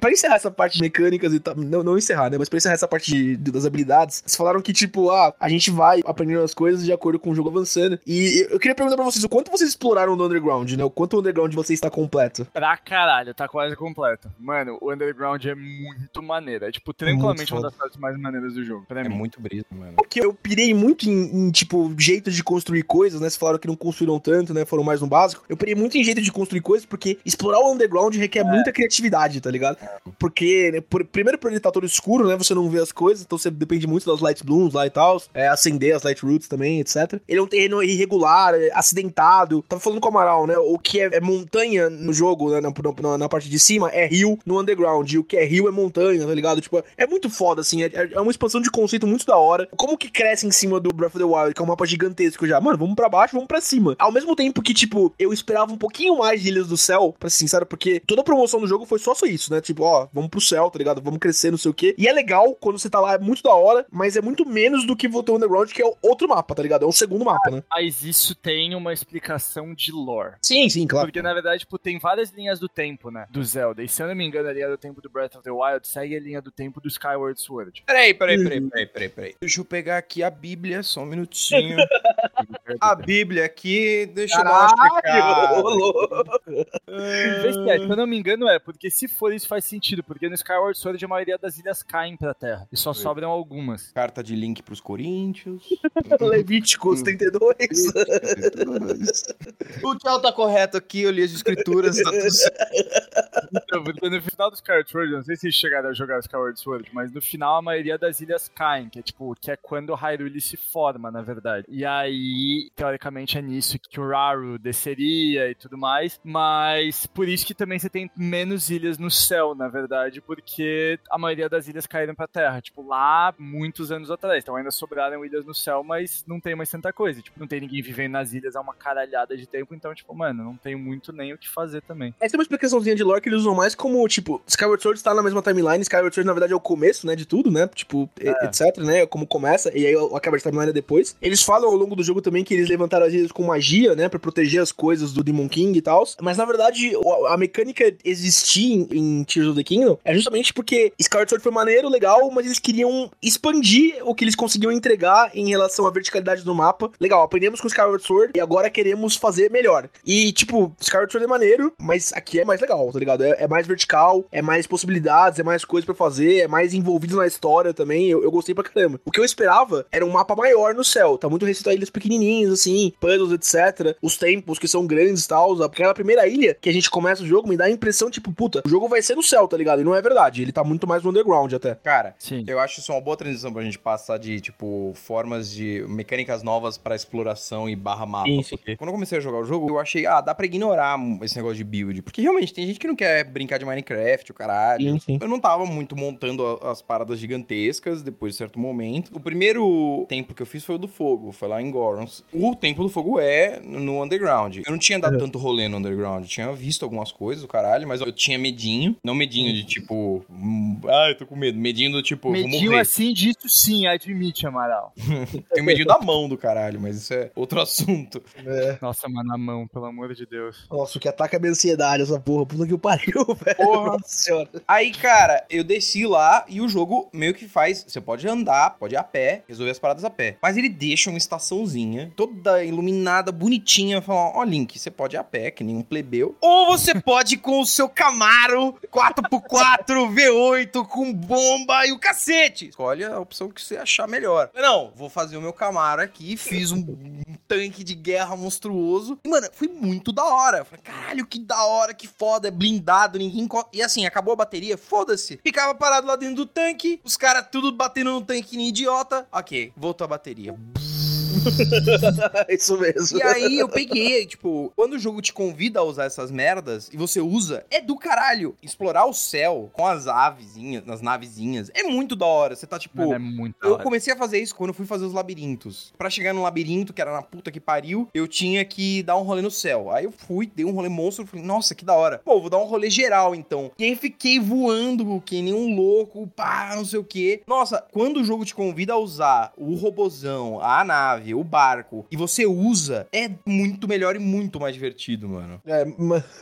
pra encerrar essa parte de mecânicas e tal. Não, não encerrar, né? Mas pra encerrar essa parte de- de- das habilidades, vocês falaram que, tipo, ah, a gente vai aprendendo as coisas de acordo com o jogo avançando. E eu queria perguntar pra vocês, o quanto vocês exploraram do Underground, né? O quanto o Underground de vocês está completo? Pra caralho, tá quase completo. Mano, o Underground é muito maneiro. É, tipo, tranquilamente uma das partes mais maneiras do jogo. Pra É mim. muito brisa, mano. Porque eu pirei muito em, em, tipo, jeito de construir coisas, né? Vocês falaram que não construíram tanto, né? Foram mais no básico. Eu pirei muito em jeito de construir coisas, porque explorar o underground requer muita criatividade, tá ligado? Porque, né, por- primeiro por ele tá todo escuro, né? Você não vê desenvolver as coisas, então você depende muito das Light Blooms lá e tal, é, acender as Light Roots também, etc. Ele é um terreno irregular, é, acidentado. Tava falando com o Amaral, né? O que é, é montanha no jogo, né, na, na, na, parte de cima, é rio no underground. E o que é rio é montanha, tá ligado? Tipo, é muito foda, assim. É, é uma expansão de conceito muito da hora. Como que cresce em cima do Breath of the Wild, que é um mapa gigantesco já? Mano, vamos para baixo, vamos para cima. Ao mesmo tempo que, tipo, eu esperava um pouquinho mais de Ilhas do Céu, pra ser sincero, porque toda a promoção do jogo foi só isso, né? Tipo, ó, vamos pro céu, tá ligado? Vamos crescer, não sei o quê. E é legal quando você tá lá, é muito da hora, mas é muito menos do que Voltando Underground, que é outro mapa, tá ligado? É um segundo mapa, né? Mas isso tem uma explicação de lore. Sim, sim, claro. Porque, na verdade, tipo, tem várias linhas do tempo, né? Do Zelda. E se eu não me engano, a linha do tempo do Breath of the Wild segue a linha do tempo do Skyward Sword. Peraí, peraí, peraí, peraí, peraí, peraí. Deixa eu pegar aqui a Bíblia, só um minutinho. *laughs* a Bíblia aqui, deixa eu dar uma checada. Se eu não me engano, é, porque se for isso faz sentido, porque no Skyward Sword a maioria das ilhas caem pra terra. E só sobram algumas. Carta de link pros Coríntios. Levíticos 32. o tchau tá correto aqui, eu li as escrituras, tá tudo. Então, no final do Skyward Sword, não sei se vocês chegaram a jogar Skyward Sword, mas no final a maioria das ilhas caem, que é tipo, que é quando o Hyrule se forma, na verdade. E aí, teoricamente, é nisso que o Raru desceria e tudo mais, mas por isso que também você tem menos ilhas no céu, na verdade, porque a maioria das ilhas caíram pra terra, tipo, lá muitos anos atrás. Então ainda sobraram ilhas no céu, mas não tem mais tanta coisa. Tipo, não tem ninguém vivendo nas ilhas há uma caralhada de tempo, então, tipo, mano, não tem muito nem o que fazer também. Essa é uma explicaçãozinha de lore que eles usam mais como, tipo, Skyward Sword está na mesma timeline, Skyward Sword, na verdade, é o começo, né, de tudo, né? Tipo, é. etc, né? Como começa, e aí a quebra de timeline é depois. Eles falam ao longo do jogo também que eles levantaram as ilhas com magia, né? Pra proteger as coisas do Demon King e tal. Mas na verdade, a mecânica existir em Tears of the Kingdom é justamente porque Skyward Sword foi maneiro, legal, mas eles queriam expandir o que eles conseguiam entregar em relação à verticalidade do mapa. Legal, aprendemos com Skyward Sword e agora queremos fazer melhor. E, tipo, Skyward Sword é maneiro, mas aqui é mais legal, tá ligado? É, é mais vertical, é mais possibilidades, é mais coisas para fazer, é mais envolvido na história também. Eu, eu, gostei pra caramba. O que eu esperava era um mapa maior no céu. Tá muito restrito a ilhas pequenininhas, assim, puzzles, etc. Os tempos que são grandes e tal. Aquela primeira ilha que a gente começa o jogo me dá a impressão, tipo, puta, o jogo vai ser no céu, tá ligado? E não é verdade. Ele tá muito mais no underground até. Cara, Sim. eu acho isso uma boa transição pra gente passar de, tipo, formas de mecânicas novas para exploração e barra mapa. Sim, sim. Quando eu comecei a jogar o jogo, eu achei, ah, dá pra ignorar esse negócio de build. Porque realmente tem gente que não quer brincar de Minecraft, o caralho. Sim, sim. Eu não tava muito montando as paradas gigantescas depois de certo momento. O primeiro templo que eu fiz foi o do fogo, foi lá em Gorons. O templo do fogo é no underground. Eu não tinha dado é. tanto rolê no underground. Eu tinha visto algumas coisas, o caralho, mas eu tinha medinho. Não medinho de tipo. Ah, eu tô com medo. Medinho do tipo. Medinho assim disso sim, admite, Amaral. *laughs* Tenho medinho da mão do caralho, mas isso é outro assunto. É. Nossa, mano, a mão, pelo amor de Deus. Nossa, o que ataca a minha ansiedade, essa porra. Puta que o pariu, *laughs* velho. Porra. Nossa senhora. Aí, cara, eu desci lá e o jogo meio que faz. Você pode andar, pode ir a pé, resolver as paradas a pé. Mas ele deixa uma estaçãozinha, toda iluminada, bonitinha, falando: ó, Link, você pode ir a pé, que nem um plebeu. Ou você *laughs* pode ir com o seu Camaro 4x4 V8 com bomba e o cacete. Escolhe a opção que você achar melhor. Não, vou fazer o meu Camaro aqui, fiz um, um tanque de guerra monstruoso. E, mano, foi muito da hora. Falei, caralho, que da hora, que foda, é blindado, ninguém. E assim, acabou a bateria, foda-se. Ficava parado lá dentro do tanque, os caras tudo batendo no tanque nem idiota. Ok, voltou a bateria. *laughs* Isso mesmo. E aí eu peguei, tipo, quando o jogo te convida a usar essas merdas e você usa, é do caralho. Explorar o céu com as avezinhas, nas navezinhas, é muito da hora. Você tá tipo. Mano, é muito eu hora. comecei a fazer isso quando eu fui fazer os labirintos. Para chegar no labirinto, que era na puta que pariu, eu tinha que dar um rolê no céu. Aí eu fui, dei um rolê monstro, falei, nossa, que da hora. Pô, vou dar um rolê geral então. E aí fiquei voando que nem um louco, pá, não sei o que. Nossa, quando o jogo te convida a usar o robozão, a nave, o barco, e você usa, é muito melhor e muito mais divertido, mano. É,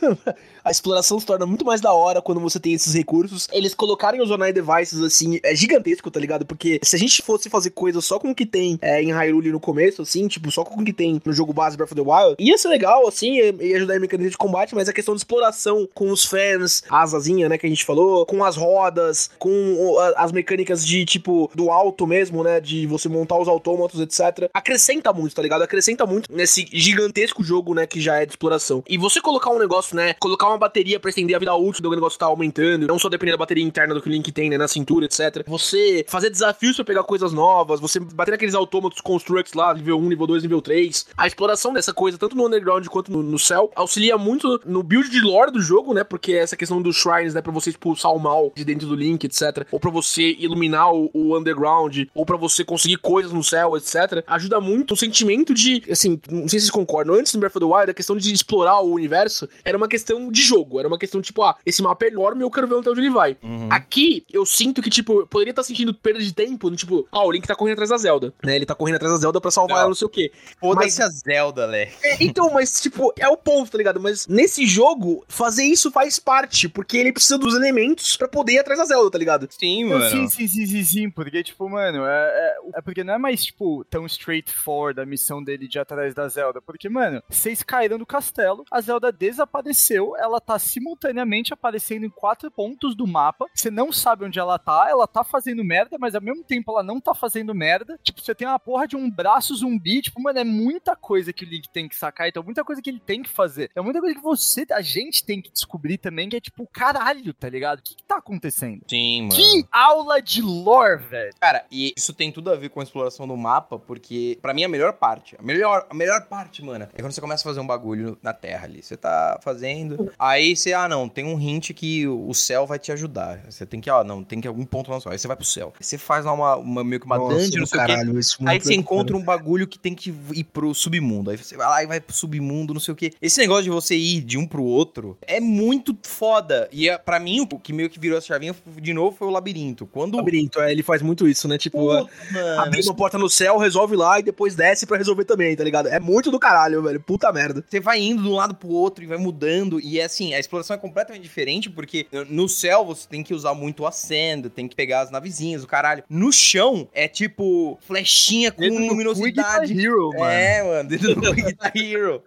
*laughs* a exploração se torna muito mais da hora quando você tem esses recursos. Eles colocarem os Zonai Devices, assim, é gigantesco, tá ligado? Porque se a gente fosse fazer coisa só com o que tem é, em Hyrule no começo, assim, tipo, só com o que tem no jogo base Breath of the Wild, ia ser legal, assim, ia ajudar em mecanismo de combate, mas a questão de exploração com os fans, a asazinha, né, que a gente falou, com as rodas, com as mecânicas de, tipo, do alto mesmo, né, de você montar os autômatos, etc. Acrescenta acrescenta muito, tá ligado? Acrescenta muito nesse gigantesco jogo, né, que já é de exploração. E você colocar um negócio, né, colocar uma bateria pra estender a vida útil do negócio tá aumentando, não só dependendo da bateria interna do que o Link tem, né, na cintura, etc. Você fazer desafios pra pegar coisas novas, você bater naqueles autômatos constructs lá, nível 1, nível 2, nível 3. A exploração dessa coisa, tanto no underground quanto no, no céu, auxilia muito no build de lore do jogo, né, porque essa questão dos shrines, né, pra você expulsar o mal de dentro do Link, etc. Ou pra você iluminar o, o underground, ou pra você conseguir coisas no céu, etc. Ajuda muito o sentimento de, assim, não sei se vocês concordam, antes do Breath of the Wild, a questão de explorar o universo era uma questão de jogo, era uma questão tipo, ah, esse mapa é enorme, eu quero ver até onde ele vai. Uhum. Aqui, eu sinto que, tipo, eu poderia estar sentindo perda de tempo, no tipo, ah, o Link tá correndo atrás da Zelda, né? Ele tá correndo atrás da Zelda pra salvar Não. ela, não sei o quê. Foda-se a Zelda, Lé. É, então, mas, tipo, é o ponto, tá ligado? Mas nesse jogo, fazer isso faz parte, porque ele precisa dos elementos pra poder ir atrás da Zelda, tá ligado? Sim, mano. Sim, sim, sim, sim, sim, porque, tipo, mano, é, é, é porque não é mais, tipo, tão straightforward a missão dele de ir atrás da Zelda, porque, mano, vocês caíram do castelo, a Zelda desapareceu, ela tá simultaneamente aparecendo em quatro pontos do mapa, você não sabe onde ela tá, ela tá fazendo merda, mas ao mesmo tempo ela não tá fazendo merda, tipo, você tem uma porra de um braço zumbi, tipo, mano, é muita coisa que o Link tem que sacar, então muita coisa que ele tem que fazer, é muita coisa que você, a gente tem que descobrir também, que é tipo, caralho, tá ligado? O que, que tá acontecendo? Sim, mano. Que aula de lore, velho. Cara, e isso tem tudo a ver com a exploração do mapa, porque pra mim a melhor parte, a melhor, a melhor parte, mano, é quando você começa a fazer um bagulho na Terra ali. Você tá fazendo, aí você, ah, não, tem um hint que o céu vai te ajudar. Você tem que, ah, não, tem que algum ponto lá só. Aí você vai pro céu. Aí você faz lá uma, uma meio que uma dungeon, não sei o quê. isso Aí você encontra um bagulho que tem que ir pro submundo. Aí você vai lá e vai pro submundo, não sei o quê. Esse negócio de você ir de um pro outro é muito foda. E é, pra mim, o que meio que virou essa chavinha de novo foi o labirinto. Quando. O labirinto, é, ele faz muito isso, né? Tipo, Puta, mano, abrir isso- uma porta no céu, resolve lá e depois desce pra resolver também, tá ligado? É muito do caralho, velho. Puta merda. Você vai indo de um lado pro outro e vai mudando. E é assim, a exploração é completamente diferente, porque no céu você tem que usar muito o Ascend, tem que pegar as navezinhas, o caralho. No chão é tipo flechinha com Dentro do luminosidade. Quick Hero, mano. É, mano, dentro do Quick Hero.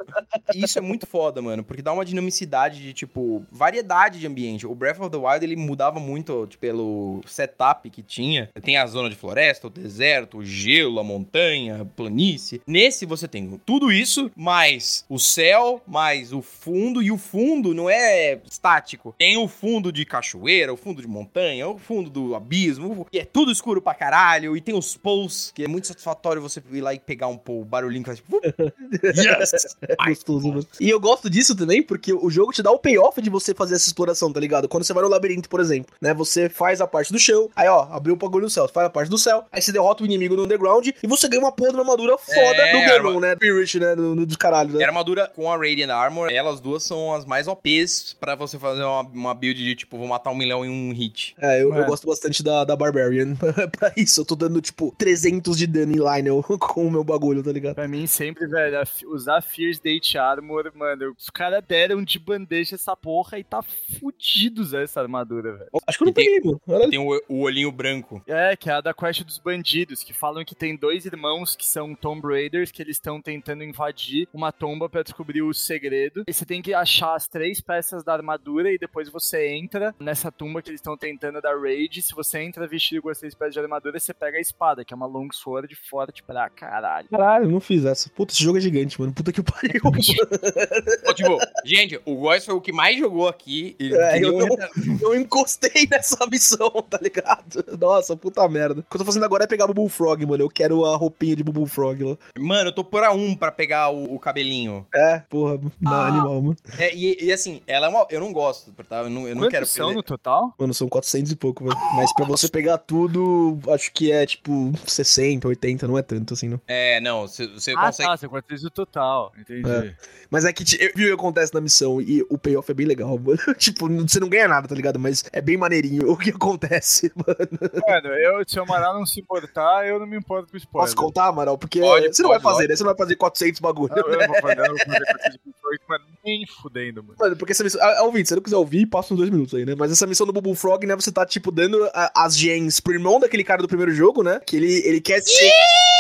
Isso é muito foda, mano, porque dá uma dinamicidade de, tipo, variedade de ambiente. O Breath of the Wild, ele mudava muito, tipo, pelo setup que tinha. Tem a zona de floresta, o deserto, o gelo, a montanha, planície. Nesse você tem tudo isso, mais o céu, mais o fundo, e o fundo não é estático. Tem o fundo de cachoeira, o fundo de montanha, o fundo do abismo, e é tudo escuro pra caralho, e tem os pulls, que é muito satisfatório você ir lá e pegar um pull, barulhinho que faz tipo... *laughs* yes! Gostoso, mano. E eu gosto disso também porque o jogo te dá o payoff de você fazer essa exploração, tá ligado? Quando você vai no labirinto, por exemplo, né? Você faz a parte do chão, aí ó, abriu o bagulho no céu, faz a parte do céu, aí você derrota o inimigo no underground e você ganha uma porra uma armadura foda É, do Ganon, arma- né? Spirit, né? No, no dos caralho, né? E a armadura com a Radiant Armor, elas duas são as mais OPs pra você fazer uma, uma build de tipo, vou matar um milhão em um hit. É, eu, eu É. gosto bastante da, da Barbarian. *laughs* pra isso, eu tô dando, tipo, 300 de dano em Lionel *laughs* com o meu bagulho, tá ligado? Pra mim, sempre, velho, usar Fierce Date Armor, mano, os caras deram de bandeja essa porra e tá fudido usar essa armadura, velho. Acho que eu não tem- peguei, mano. Tem o, o olhinho branco. É, que é a da quest dos bandidos, que falam que tem dois irmãos que são Tomb Raiders, que eles estão tentando invadir uma tomba pra descobrir o segredo. E você tem que achar as três peças da armadura e depois você entra nessa tumba que eles estão tentando dar raid. Se você entra vestido com as três peças de armadura, você pega a espada, que é uma longsword forte pra caralho. Caralho, não fiz essa. Puta, esse jogo é gigante, mano. Puta que pariu. *laughs* Ó, tipo, gente, o Góis foi o que mais jogou aqui. E É, eu, não, *laughs* eu encostei nessa missão, tá ligado? *laughs* Nossa, puta merda. O que eu tô fazendo agora é pegar o Bullfrog, mano. Eu quero a roupinha de Bullfrog lá. Mano, eu tô por a um pra pegar o, o cabelinho. É, porra, na Ah. animal, mano. É, e, e assim, ela é uma. Eu não gosto, tá? Eu não, eu não Quantos quero são perder. no total? Mano, são 400 e pouco, velho. Mas pra você pegar tudo, acho que é tipo 60, 80, não é tanto assim, não. É, não, você, você ah, consegue. tá, são 400 no total. Entendi. É. Mas é que te- eu vi o que acontece na missão e o payoff é bem legal, *laughs* mano. tipo, você não ganha nada, tá ligado? Mas é bem maneirinho *laughs* o que acontece, mano. Mano, eu, se o Amaral não se importar, eu não me importo com spoiler. Posso contar, Amaral? Porque Pode, você não pode, vai fazer, pode. né? Você não vai fazer 400 bagulho. Não, eu não vou fazer, eu não vou fazer 400 de mas nem fudendo, mano. Mano, porque essa missão. Ah, ouvinte, se você não quiser ouvir, passa uns dois minutos aí, né? Mas essa missão do Bubble Frog, né? Você tá, tipo, dando a- as gens pro irmão daquele cara do primeiro jogo, né? Que ele, ele quer ser.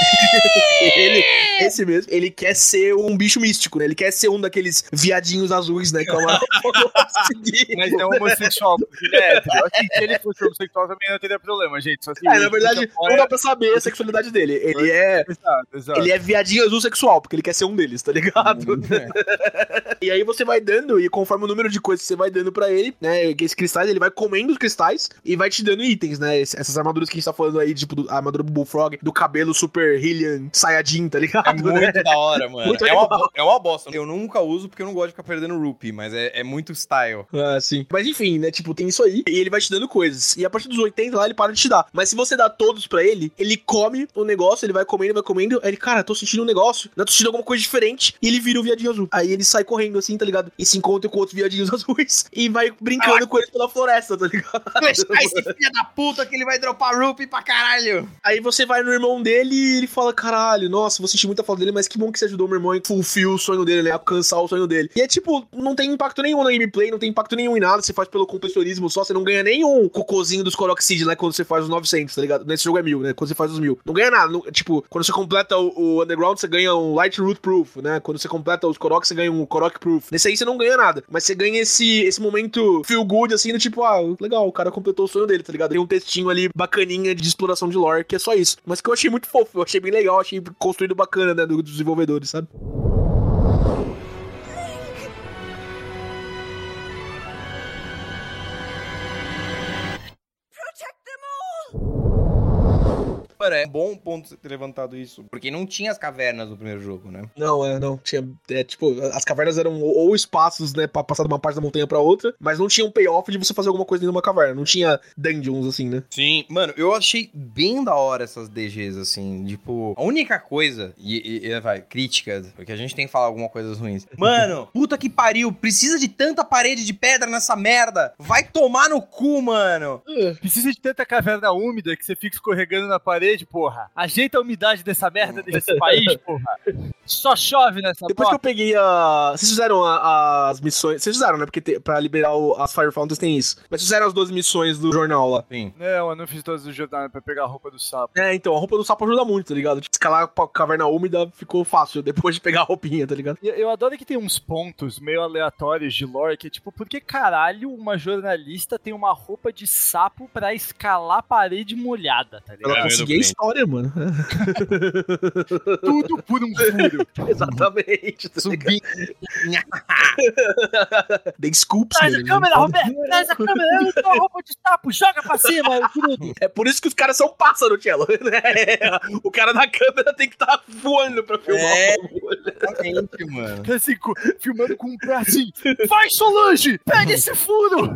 *laughs* ele, esse mesmo, ele quer ser um bicho místico, né? Ele quer ser um daqueles viadinhos azuis, né? Que é uma... *laughs* *laughs* Mas não homossexual, é hétero. Eu acho que se ele fosse homossexual também não teria problema, gente. Só assim, É, na verdade, não dá pra saber a sexualidade dele. Ele é. Exato, exato. Ele é viadinho azul sexual, porque ele quer ser um deles, tá ligado? *laughs* e aí você vai dando, e conforme o número de coisas que você vai dando pra ele, né? Esses cristais, ele vai comendo os cristais e vai te dando itens, né? Essas armaduras que a gente tá falando aí, tipo, do- a armadura do Bullfrog, do cabelo super Hylian Saiyajin, tá ligado? É muito *laughs* da hora, mano. Muito é, uma, legal. é uma bosta. Eu nunca uso porque eu não gosto de ficar perdendo rupee, mas é, é muito style. Ah, sim. Mas enfim, né? Tipo, tem isso aí. E ele vai te dando coisas. E a partir dos 80 lá, ele para de te dar. Mas se você dá todos pra ele, ele come o negócio, ele vai comendo, comendo. Aí ele, cara, tô sentindo um negócio. Né? Tô sentindo alguma coisa diferente. E ele vira o viadinho azul. Aí ele sai correndo assim, tá ligado? E se encontra com outros viadinhos *laughs* azuis. E vai brincando com eles pela floresta, tá ligado? *laughs* Deixa esse filho da puta que ele vai dropar rupee pra caralho. Aí você vai no irmão dele e ele fala: caralho, nossa, vou sentir muita falta dele, mas que bom que você ajudou meu irmão a fulfill o sonho dele, né? Alcançar o sonho dele. E é tipo, não tem impacto nenhum na gameplay, não tem impacto nenhum em nada. Você faz pelo completionismo só, você não ganha nem um cocôzinho dos Seed, né? Quando você faz os 900, tá ligado? Nesse jogo é mil, né? Quando você faz os mil. Não ganha nada. não- tipo, quando você completa o, o Underground, você ganha um Light Root Proof, né? Quando você completa os Korok, você ganha um Korok Proof. Nesse aí você não ganha nada. Mas você ganha esse, esse momento feel good, assim, do tipo, ah, legal, o cara completou o sonho dele, tá ligado? Tem um textinho ali bacaninha de exploração de lore, que é só isso. Mas que eu achei muito fofo, eu achei bem legal, achei construído bacana, né, do- dos desenvolvedores, sabe? É bom ponto você ter levantado isso. Porque não tinha as cavernas no primeiro jogo, né? Não, é, não. Tinha. É, tipo, as cavernas eram ou espaços, né, pra passar de uma parte da montanha pra outra, mas não tinha um payoff de você fazer alguma coisa dentro de uma caverna. Não tinha dungeons, assim, né? Sim. Mano, eu achei bem da hora essas DGs, assim. Tipo, a única coisa. E, e- e, vai, crítica, porque a gente tem que falar algumas coisas ruins. Mano, *laughs* puta que pariu. Precisa de tanta parede de pedra nessa merda. Vai tomar no cu, mano. Precisa de tanta caverna úmida que você fica escorregando na parede, porra. Ajeita a umidade dessa merda desse *laughs* país, porra. Só chove nessa Depois que porra. eu peguei a. Vocês fizeram a- as missões. Vocês fizeram, né? Porque te... pra liberar o- as Fire Fountains tem isso. Mas fizeram as duas missões do jornal lá. Sim. Não, eu não fiz todos os jornais pra pegar a roupa do sapo. É, então, a roupa do sapo ajuda muito, tá ligado? Tipo, escalar pra caverna úmida ficou fácil depois de pegar a roupinha, tá ligado? E Eu adoro que tem uns pontos meio aleatórios de lore que é tipo, por que caralho uma jornalista tem uma roupa de sapo pra escalar parede molhada, tá ligado? Ela É, conseguia a. história, mano. Tudo por um furo. *laughs* Exatamente. Tá *laughs* Scoops, Traz a mano. câmera, Roberto! Traz a câmera! Eu tô a roupa de sapo! Joga pra cima, querido! É por isso que os caras são pássaro, Cello. né? *laughs* O cara da câmera tem que estar tá voando pra filmar É. Exatamente, mano. Assim, co- filmando com um pé assim. Vai, Solange! Pega esse furo!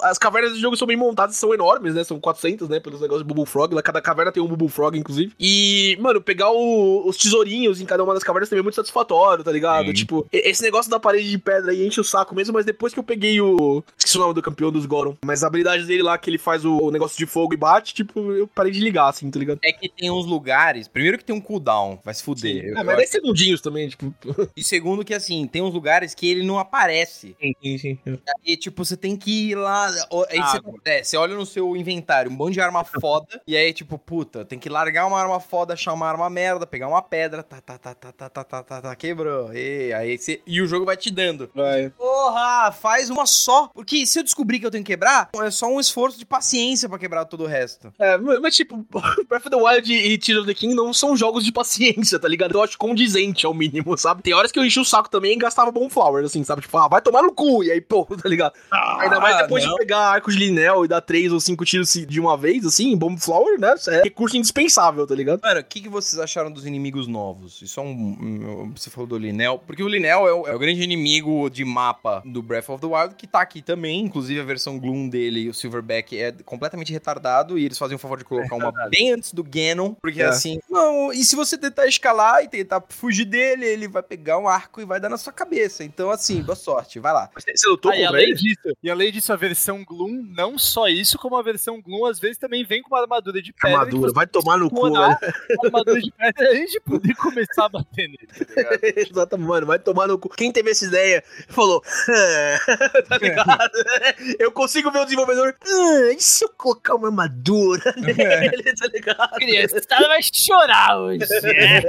As cavernas do jogo são bem montadas, são enormes, né? São 400, né? Pelos negócios de Bubble Frog. Lá cada caverna tem um Bubble Frog, inclusive. E, mano, pegar o- os tesourinhos em cada uma das cavernas também é muito satisfatório, tá ligado? Sim. Tipo, esse negócio da parede de pedra aí enche o saco mesmo, mas depois que eu peguei o. Esqueci o nome do campeão dos Goron. Mas a habilidade dele lá, que ele faz o, o negócio de fogo e bate, tipo, eu parei de ligar, assim, tá ligado? É que tem uns lugares. Primeiro que tem um cooldown, vai se fuder. Eu- eu mas 10 segundinhos também, tipo. *laughs* E segundo que, assim, tem uns lugares que ele não aparece. Sim, sim. E, tipo, você tem que ir lá... Aí você, Água. é, você olha no seu inventário, um monte de arma *laughs* foda. e aí, tipo, puta, tem que largar uma arma foda, achar uma arma merda, pegar uma pedra, tá, tá, tá, tá, tá, tá, tá, tá, tá quebrou. E aí você... E o jogo vai te dando. Vai. Porra, faz uma só. Porque se eu descobrir que eu tenho que quebrar, é só um esforço de paciência pra quebrar todo o resto. É, mas tipo, *laughs* Breath of the Wild e Tears of the King não são jogos de paciência, tá ligado? Eu acho condizente ao mínimo, sabe? Tem horas que eu enchi o saco também e gastava Bonflower, assim, sabe? Tipo, ah, vai tomar no cu, e aí, pô, tá ligado? Ainda mais depois não. de pegar arco de Linel e dar três ou cinco tiros de uma vez, assim, Bonflower, né? É recurso indispensável, tá ligado? Mano, o que, que vocês acharam dos inimigos novos? Isso é um, Você falou do Linel. Porque o Linel é o, é o grande inimigo de mapa do Breath of the Wild, que tá aqui também. Inclusive a versão Gloom dele, o Silverback, é completamente retardado. E eles fazem o favor de colocar uma bem antes do Ganon. Porque É. assim, não. E se você tentar escalar e tentar fugir dele, ele vai pegar um arco e vai dar na sua cabeça. Então, assim, boa sorte. Vai lá. Mas Você lutou Ah, e contra além ele? disso, e além disso, a versão Gloom, não só isso, como a versão Gloom às vezes também vem com uma armadura de pedra. Armadura, vai tomar no cu, velho. *laughs* a armadura de pedra antes de poder começar a bater nele, tá ligado? *laughs* Exato, mano, vai tomar no cu. Quem teve essa ideia falou, "Ah", *laughs* tá ligado? Eu consigo ver o desenvolvedor, "Ah, e se eu colocar uma armadura nele, tá ligado? Criançada vai chorar hoje. né?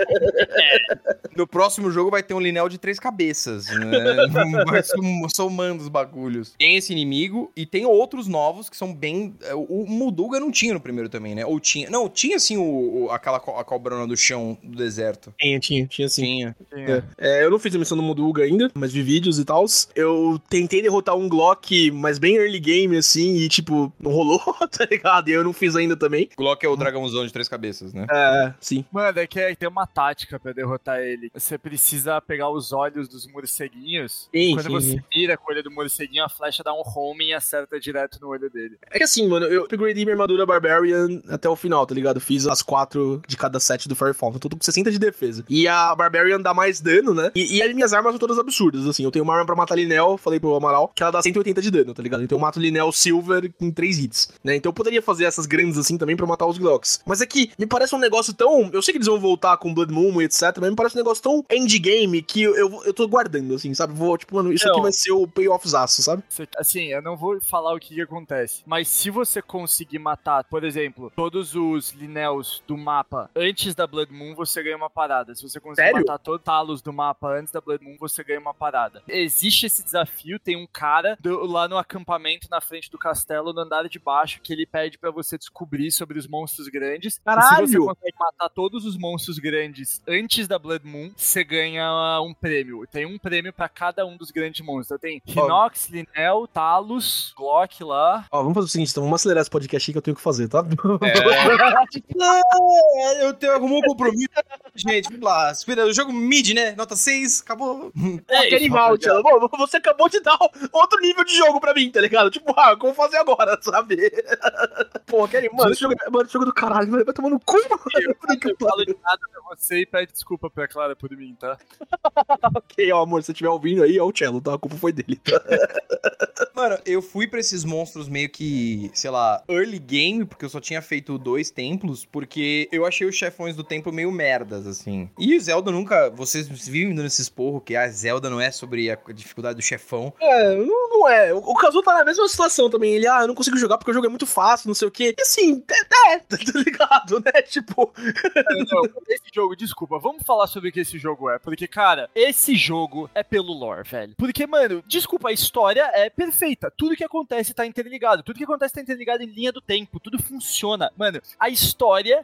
No próximo jogo vai ter um Linel de três cabeças, né? Vai som- somando os bagulhos. Tem esse inimigo e tem outros novos que são bem... é, O o Muduga não tinha no primeiro também, né? Ou tinha... Não, tinha sim o, o- aquela co- a cobrona do chão do deserto. Tinha, tinha, tinha sim. Tinha. Tinha. É, eu não fiz a missão do Muduga ainda, mas vi vídeos e tal. Eu tentei derrotar um Glock, mas bem early game, assim, e tipo, não rolou, *laughs* tá ligado? E eu não fiz ainda também. Glock é o dragãozão de três cabeças, né? É, sim. Mano, é que é- tem uma tática pra derrotar ele. Você precisa pegar os olhos dos morceguinhos. Sim, Quando sim, você sim. mira com o olho do morceguinho, a flecha dá um home e acerta direto no olho dele. É que assim, mano, eu upgradei minha armadura Barbarian até o final, tá ligado? Fiz as quatro de cada set do Firefall, então tô com 60 de defesa. E a Barbarian dá mais dano, né? E, e as minhas armas são todas absurdas, assim. Eu tenho uma arma pra matar Linel, falei pro Amaral, que ela dá 180 de dano, tá ligado? Então eu mato Linel Silver em 3 hits, né? Então eu poderia fazer essas grandes assim também pra matar os Glocks. Mas é que me parece um negócio tão. Eu sei que eles vão voltar com Blood Moon e etc, mas me parece um negócio tão endgame que eu, eu, eu tô guardando, assim, sabe? Vou, tipo, mano, isso aqui Não. vai ser o payoffzaço, sabe? Você- assim, eu não vou falar o que, que acontece, mas se você conseguir matar, por exemplo, todos os Linels do mapa antes da Blood Moon, você ganha uma parada. Se você conseguir Sério? matar todos os talos do mapa antes da Blood Moon, você ganha uma parada. Existe esse desafio, tem um cara do- lá no acampamento na frente do castelo, no andar de baixo, que ele pede pra você descobrir sobre os monstros grandes. E Caralho! se você consegue matar todos os monstros grandes antes da Blood Moon, você ganha um prêmio. Tem um prêmio pra cada um dos grandes monstros. Então tem Rhinox, Linel, Talos, Glock lá. Ó, vamos fazer o seguinte, então, vamos acelerar esse podcast aqui que eu tenho que fazer, tá? É, *laughs* eu tenho algum compromisso. Gente, vamos lá. Espera, o jogo mid, né? Nota 6, acabou. É que animal. Pô, Você acabou de dar outro nível de jogo pra mim, tá ligado? Tipo, ah, como fazer agora, *laughs* sabe? Pô, que animal. Mano, esse jogo, mano, esse jogo do caralho, mano, vai tomar no cu, mano. Puta que Eu falo de nada pra você e pede desculpa pra Clara por mim, tá? *laughs* Ok, ó, amor, se você estiver ouvindo aí, ó, o Cello, tá? A culpa foi dele, tá? *laughs* Mano, eu fui pra esses monstros meio que, sei lá, early game, porque eu só tinha feito dois templos, porque eu achei os chefões do templo meio merdas, assim. E o Zelda nunca. Vocês vivem me dando esse esporro que a Zelda não é sobre a dificuldade do chefão. É, não, não é. O, o Kazu tá na mesma situação também. Ele, ah, eu não consigo jogar porque o jogo é muito fácil, não sei o quê. E assim, é, é *laughs* tá ligado, né? Tipo, Não, esse jogo, desculpa, vamos falar sobre o que esse jogo é. Porque, cara, esse jogo é pelo lore, velho. Porque, mano, desculpa, a história é perfeita. Tudo que acontece tá interligado. Tudo que acontece tá interligado em linha do tempo. Tudo funciona. Mano, a história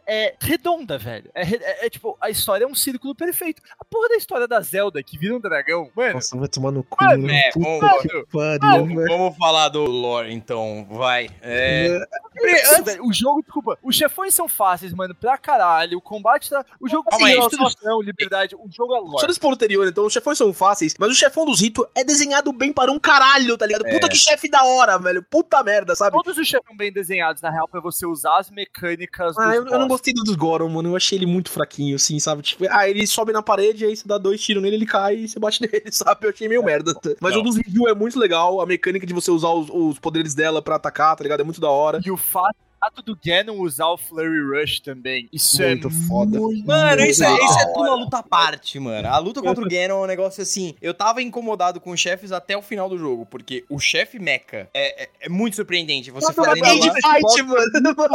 é redonda, velho. É, é- é, tipo, a história é um círculo perfeito. A porra da história da Zelda que vira um dragão, mano. nossa, vai tomar no cu, Mano, né? é, vamos- que pariu, Vamos, velho. vamos falar do lore, então. Vai. É. Isso, velho, o jogo, desculpa, os chefões são fáceis, mano, pra caralho. O combate tá. O jogo tem instrução, liberdade. O jogo é Só lore. desse ponto anterior, então, os chefões são fáceis, mas o chefão dos ritos é desenhado bem para um caralho, tá ligado? Puta que chefe da hora, velho. Puta merda, sabe? Todos os chefes são bem desenhados, na real, pra você usar as mecânicas Ah, eu, eu não gostei do dos Goron, mano. Eu achei ele muito fraquinho, assim, sabe? Tipo, ah, ele sobe na parede, aí você dá dois tiros nele, ele cai e você bate *laughs* nele, sabe? Eu achei meio merda. Mas Não. o dos review é muito legal. A mecânica de você usar os, os poderes dela pra atacar, tá ligado? É muito da hora. E o fato do Ganon usar o Flurry Rush também. Isso Muito é foda. muito Mano, isso, é- isso é tudo uma luta à parte, mano. A luta contra o *laughs* Ganon é um negócio assim. Eu tava incomodado com os chefes até o final do jogo, porque o chefe mecha é, é- é muito surpreendente. Você fazendo Age lá- Fight, mano.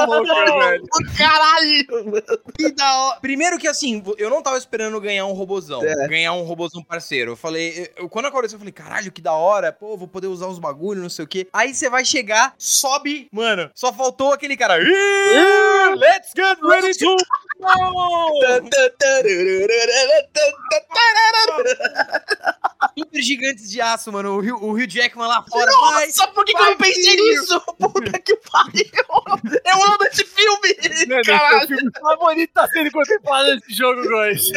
louco, velho. Caralho, mano. Que da hora. Primeiro que assim, eu não tava esperando ganhar um robozão. É. Ganhar um robozão parceiro. Eu falei, eu, quando aconteceu, eu falei, caralho, que da hora. Pô, vou poder usar os bagulhos, não sei o quê. Aí você vai chegar, sobe, mano. Só faltou aquele cara. "Ih, Let's get ready to go! *laughs* Super gigantes de aço, mano. O Rio, o Rio Jackman lá fora. Nossa, por que, que eu não pensei filho. nisso? Puta que pariu. Eu amo esse filme. Mano, Caralho. seu filme favorito tá sendo contemplado nesse jogo, guys.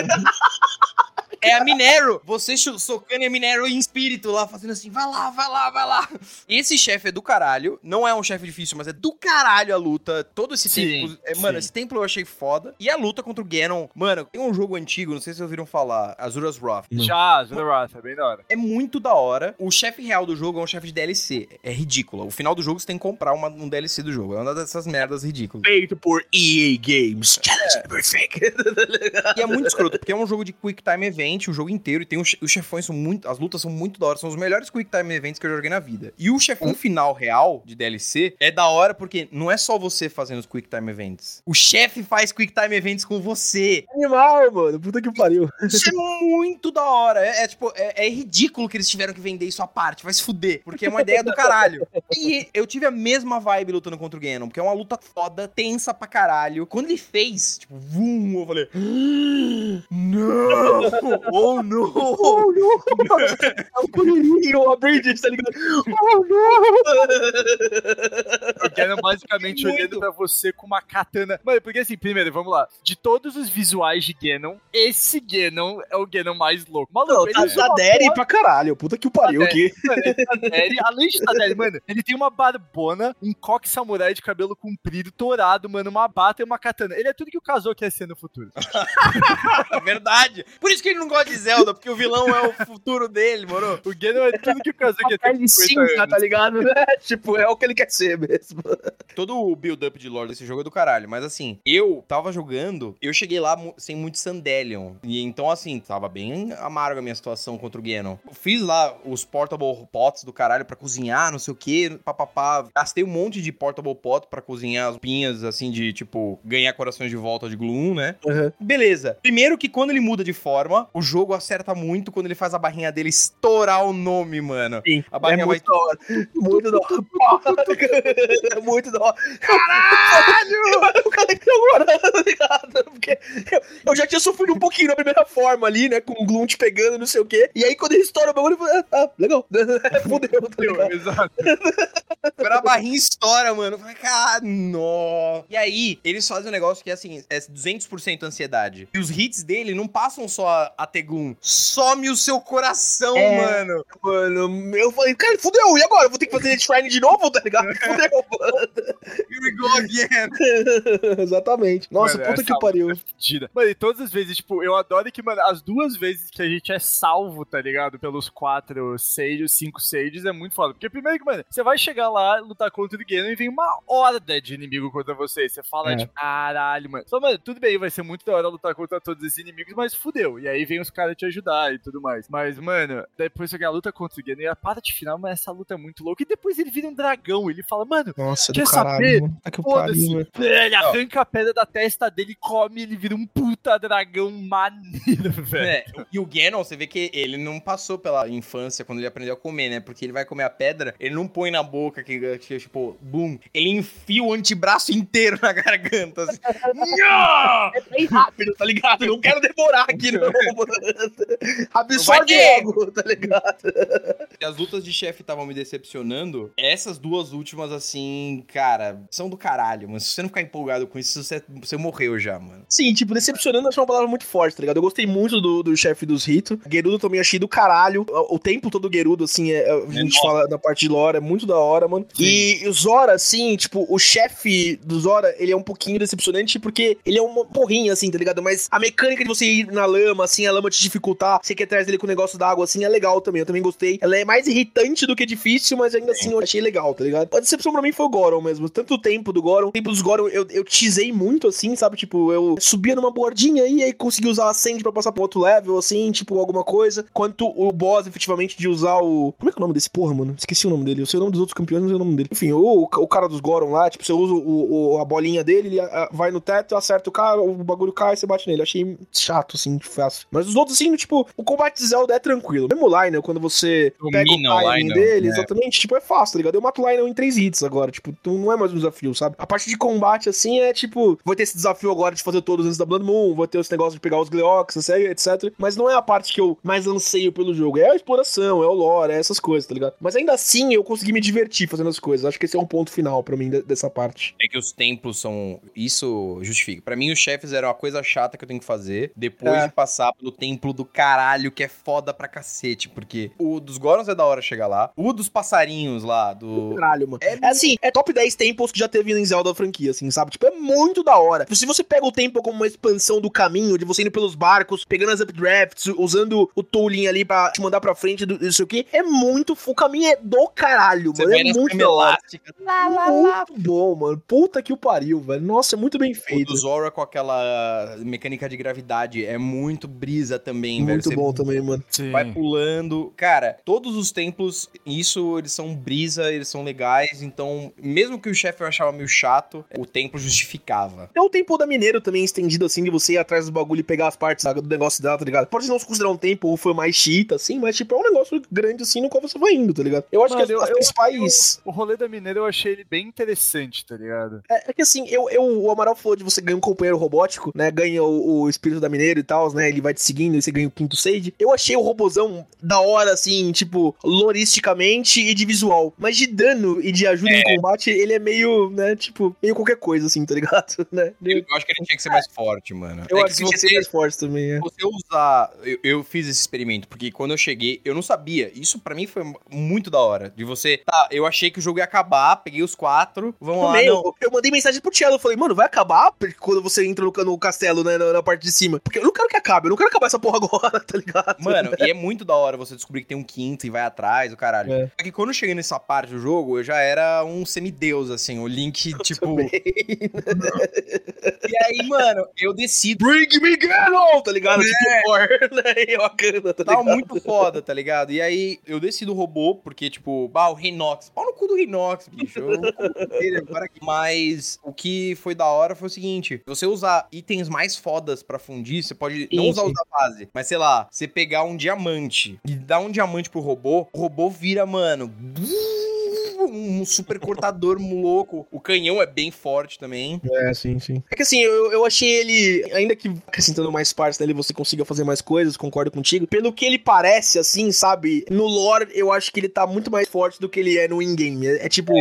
É a Minero. Você socando a Minero em espírito lá, fazendo assim, vai lá, vai lá, vai lá. Esse chefe é do caralho. Não é um chefe difícil, mas é do caralho a luta. Todo esse Sim, templo. é, mano, sim. esse templo eu achei foda. E a luta contra o Ganon. Mano, tem um jogo antigo, não sei se vocês ouviram falar, Azura's Wrath. Já, Zoroath, é bem da hora. É muito da hora. O chefe real do jogo é um chefe de DLC. É ridículo. O final do jogo você tem que comprar uma- um DLC do jogo. É uma dessas merdas ridículas. Feito por EA Games. Challenge Perfect. *laughs* E é muito escroto, porque é um jogo de Quick Time Event o jogo inteiro. E tem os, os chefões são muito. As lutas são muito da hora. São os melhores Quick Time Events que eu joguei na vida. E o chefão final real de DLC é da hora porque não é só você fazendo os Quick Time Events. O chefe faz Quick Time Events com você. Animal, mano. Puta que pariu. Isso é muito da hora. É, é, tipo, é, é ridículo que eles tiveram que vender isso à parte. Vai se fuder. Porque é uma ideia do caralho. E eu tive a mesma vibe lutando contra o Ganon, porque é uma luta foda, tensa pra caralho. Quando ele fez, tipo, vum, eu falei. *gasps* Não! Oh, não! Oh, não. É o colherinho, o Aprendiz, tá ligado? Oh, não. O Ganon basicamente Muito. olhando pra você com uma katana. Mano, porque assim, primeiro, vamos lá. De todos os visuais de Ganon, esse Ganon é o Ganon mais louco. Maluco, Não, ele tá, uma porra- pra caralho. Puta que o pariu. Que... Mano, ele tá Daddy, além de Tadere, mano, ele tem uma barbona, um coque samurai de cabelo comprido, torado, mano, uma bata e uma katana. Ele é tudo que o Kazuo quer ser no futuro. É *laughs* verdade. Por isso que ele não gosta de Zelda, porque o vilão é o futuro dele, moro? O Ganon é tudo que o Kazuo quer ter. Ele com 50 sim, tá ligado? né? *laughs* Tipo, é o que ele quer ser mesmo. Todo o build-up de lore desse jogo é do caralho, mas assim, eu tava jogando, eu cheguei lá sem muito Sandelion. E então, assim, tava bem amarga a minha situação contra o Ganon. Eu fiz lá os portable pots do caralho pra cozinhar, não sei o que, papapá. Gastei um monte de portable pot pra cozinhar as pinhas, assim, de tipo, ganhar corações de volta de Gloom, né? Uhum. Beleza. Primeiro que quando ele muda de forma, o jogo acerta muito quando ele faz a barrinha dele estourar o nome, mano. Sim, A barrinha é vai muito da hora. Hora. *laughs* muito da hora. Caralho! O cara que agora, *laughs* tá ligado? Porque eu, eu já tinha sofrido um pouquinho na primeira forma ali, né? Com o te pegando, não sei o quê. E aí quando ele estoura o bagulho, eu falei, ah, ah, legal. *laughs* Fudeu, tá ligado? Exato. Quando a barrinha estoura, mano, eu falei, cara, nó. E aí, eles fazem um negócio que é assim, é 200% ansiedade. E os hits dele não passam só a, a Tegum, some o seu coração, É. mano. Mano, eu falei, cara, fudeu, e agora? Eu vou ter que fazer Shrine de novo, tá ligado? *laughs* Fudeu, mano. Here we go again. *laughs* Exatamente. Nossa, Mano, puta que pariu. Fudida. Mano, e todas as vezes, tipo, eu adoro que, mano, as duas vezes que a gente é salvo, tá ligado? Pelos quatro sages, cinco sages, é muito foda. Porque primeiro que, mano, você vai chegar lá, lutar contra o Ganon e vem uma horda de inimigo contra você. Você fala, É. tipo, caralho, mano. Só, mano, tudo bem, vai ser muito da hora lutar contra todos esses inimigos, mas fudeu. E aí vem os caras te ajudar e tudo mais. Mas, mano, depois que a luta contra o Ganon e a parte final, mas essa luta é muito louca. E depois ele vira um dragão. Ele fala, mano, Nossa, Quer caralho, saber? que Foda-se. Ele arranca a pedra da testa dele, come, ele vira um puta dragão maneiro, *laughs* velho. É, e o Ganon, você vê que ele não passou pela infância quando ele aprendeu a comer, né? Porque ele vai comer a pedra, ele não põe na boca, que, que tipo, boom. Ele enfia o antebraço inteiro na *laughs* garganta. Assim. *laughs* É bem rápido, tá ligado? Não quero demorar aqui, não. *laughs* Absorve ter. logo, tá ligado? As lutas de chefe estavam me decepcionando. Essas duas últimas, assim, cara, são do caralho, mas se você não ficar empolgado com isso, você, você morreu já, mano. Sim, tipo, decepcionando acho uma palavra muito forte, tá ligado? Eu gostei muito do, do chefe dos Rito. Gerudo também achei do caralho. O, o tempo todo Gerudo, assim, é- a gente fala na parte de lore, é muito da hora, mano. E o Zora, assim, tipo, o chefe do Zora, ele é um pouquinho decepcionante porque ele é uma porrinha, assim, tá ligado? Mas a mecânica de você ir na lama, assim, a lama te dificultar, você quer atrás dele com o negócio da água, assim, é legal também. Eu também gostei. Ela é mais irritante do que difícil, mas ainda assim eu achei legal, tá ligado? A decepção pra mim foi o Goron mesmo. Tanto o tempo do Goron, o tempo dos Goron eu, eu teasei muito, assim, sabe? Tipo, eu subia numa bordinha aí, aí consegui usar a Sand pra passar pro outro level, assim, tipo, alguma coisa. Quanto o boss, efetivamente, de usar o. Como é que é o nome desse porra, mano? Esqueci o nome dele. Eu sei o nome dos outros campeões, não sei o nome dele. Enfim, o, o cara dos Goron lá, tipo, você usa o, o- a bolinha dele, ele ah, vai no teto, acerta o cara, o bagulho cai e você bate nele. Achei chato, assim, fácil. Mas os outros, assim, tipo, o combate de Zelda é tranquilo. Mesmo o Lionel, quando você pega o Domina o timing Lionel, dele, né? exatamente, tipo, é fácil, tá ligado? Eu mato o Lionel em três hits agora, tipo, tu- não é mais um desafio, sabe? A parte de combate, assim, é tipo, vou ter esse desafio agora de fazer todos antes da Blood Moon, vou ter esse negócio de pegar os Gleox, etc. Mas não é a parte que eu mais anseio pelo jogo. É a exploração, é o lore, é essas coisas, tá ligado? Mas ainda assim, eu consegui me divertir fazendo as coisas. Acho que esse é um ponto final pra mim de- dessa parte. É que os templos são. Isso justifica. Pra mim, os chefes eram uma coisa chata que eu tenho que fazer depois É. de passar pelo templo do caralho, que é foda pra cacete. Porque o dos Gorons é da hora chegar lá. O dos passarinhos lá, do. Caralho, mano. É, assim, é top 10 tempos que já teve em Zelda franquia, assim, sabe? Tipo, é muito da hora. Se você pega o tempo como uma expansão do caminho, de você indo pelos barcos, pegando as updrafts, usando o tooling ali pra te mandar pra frente, do, isso aqui, é muito. O caminho é do caralho, Você mano. É muito da hora. Lá, lá, lá. Muito bom, mano. Puta que o pariu, velho. Nossa, é muito bem O feito. do Zora com aquela mecânica de gravidade é muito brisa também, velho. Muito Você bom também, mano. Sim. Vai pulando. Cara, todos os templos, isso, eles são brisa, eles são legais. Então, mesmo que o chefe eu achava meio chato, o templo justificava. É o tempo da Mineiro também estendido, assim, de você ir atrás do bagulho e pegar as partes sabe, do negócio dela, tá ligado? Pode não se considerar um tempo ou foi mais chita, assim, mas, tipo, é um negócio grande, assim, no qual você vai indo, tá ligado? Eu acho Mano, que as, eu- as eu- principais... O rolê da Mineira eu achei ele bem interessante, tá ligado? É, é que, assim, eu, eu, o Amaral falou de você ganhar um companheiro robótico, né? Ganha o, o espírito da Mineiro e tal, né? Ele vai te seguindo e você ganha o quinto Sage. Eu achei o robozão da hora, assim, tipo, loristicamente e de visual. Mas de dano e de ajuda em combate, ele é meio, né? Tipo, meio qualquer coisa, assim, tá ligado? *laughs* Né? Eu, eu acho que ele tinha que ser mais forte, mano. Eu é acho que que você ser mais forte também, é. você usar. Eu, eu fiz esse experimento, porque quando eu cheguei, eu não sabia. Isso pra mim foi muito da hora. De você. Tá, eu achei que o jogo ia acabar, peguei os quatro, vamos lá. Não. eu, eu mandei mensagem pro Cello, eu falei, mano, vai acabar quando você entra no, no castelo, né, na, na parte de cima. Porque eu não quero que acabe, eu não quero acabar essa porra agora, *laughs* tá ligado? Mano, e é muito da hora você descobrir que tem um quinto e vai atrás, o caralho. É. Só que quando eu cheguei nessa parte do jogo, eu já era um semideus, assim. O Link, *laughs* tipo. Também. e aí, mano, eu decido. Bring me Ganon, tá ligado? Tipo, Thor, né, *laughs* tá Tava ligado? muito foda, tá ligado? E aí eu desci do robô, porque, tipo, bah, o Rinox. Pau no cu do Rinox, bicho. Eu. Mas o que foi da hora foi o seguinte: se você usar itens mais fodas pra fundir, você pode não usar sim. os da base, mas sei lá, você pegar um diamante e dar um diamante pro robô, o robô vira, mano. Um super cortador *laughs* louco. O canhão é bem forte também. É, sim, sim. É que assim, eu, eu achei ele, ainda que acrescentando mais partes nele, você consiga fazer mais coisas, concordo contigo. Pelo que ele parece, assim, sabe? No lore, eu acho que ele tá muito mais forte do que ele é no in-game. É, é tipo.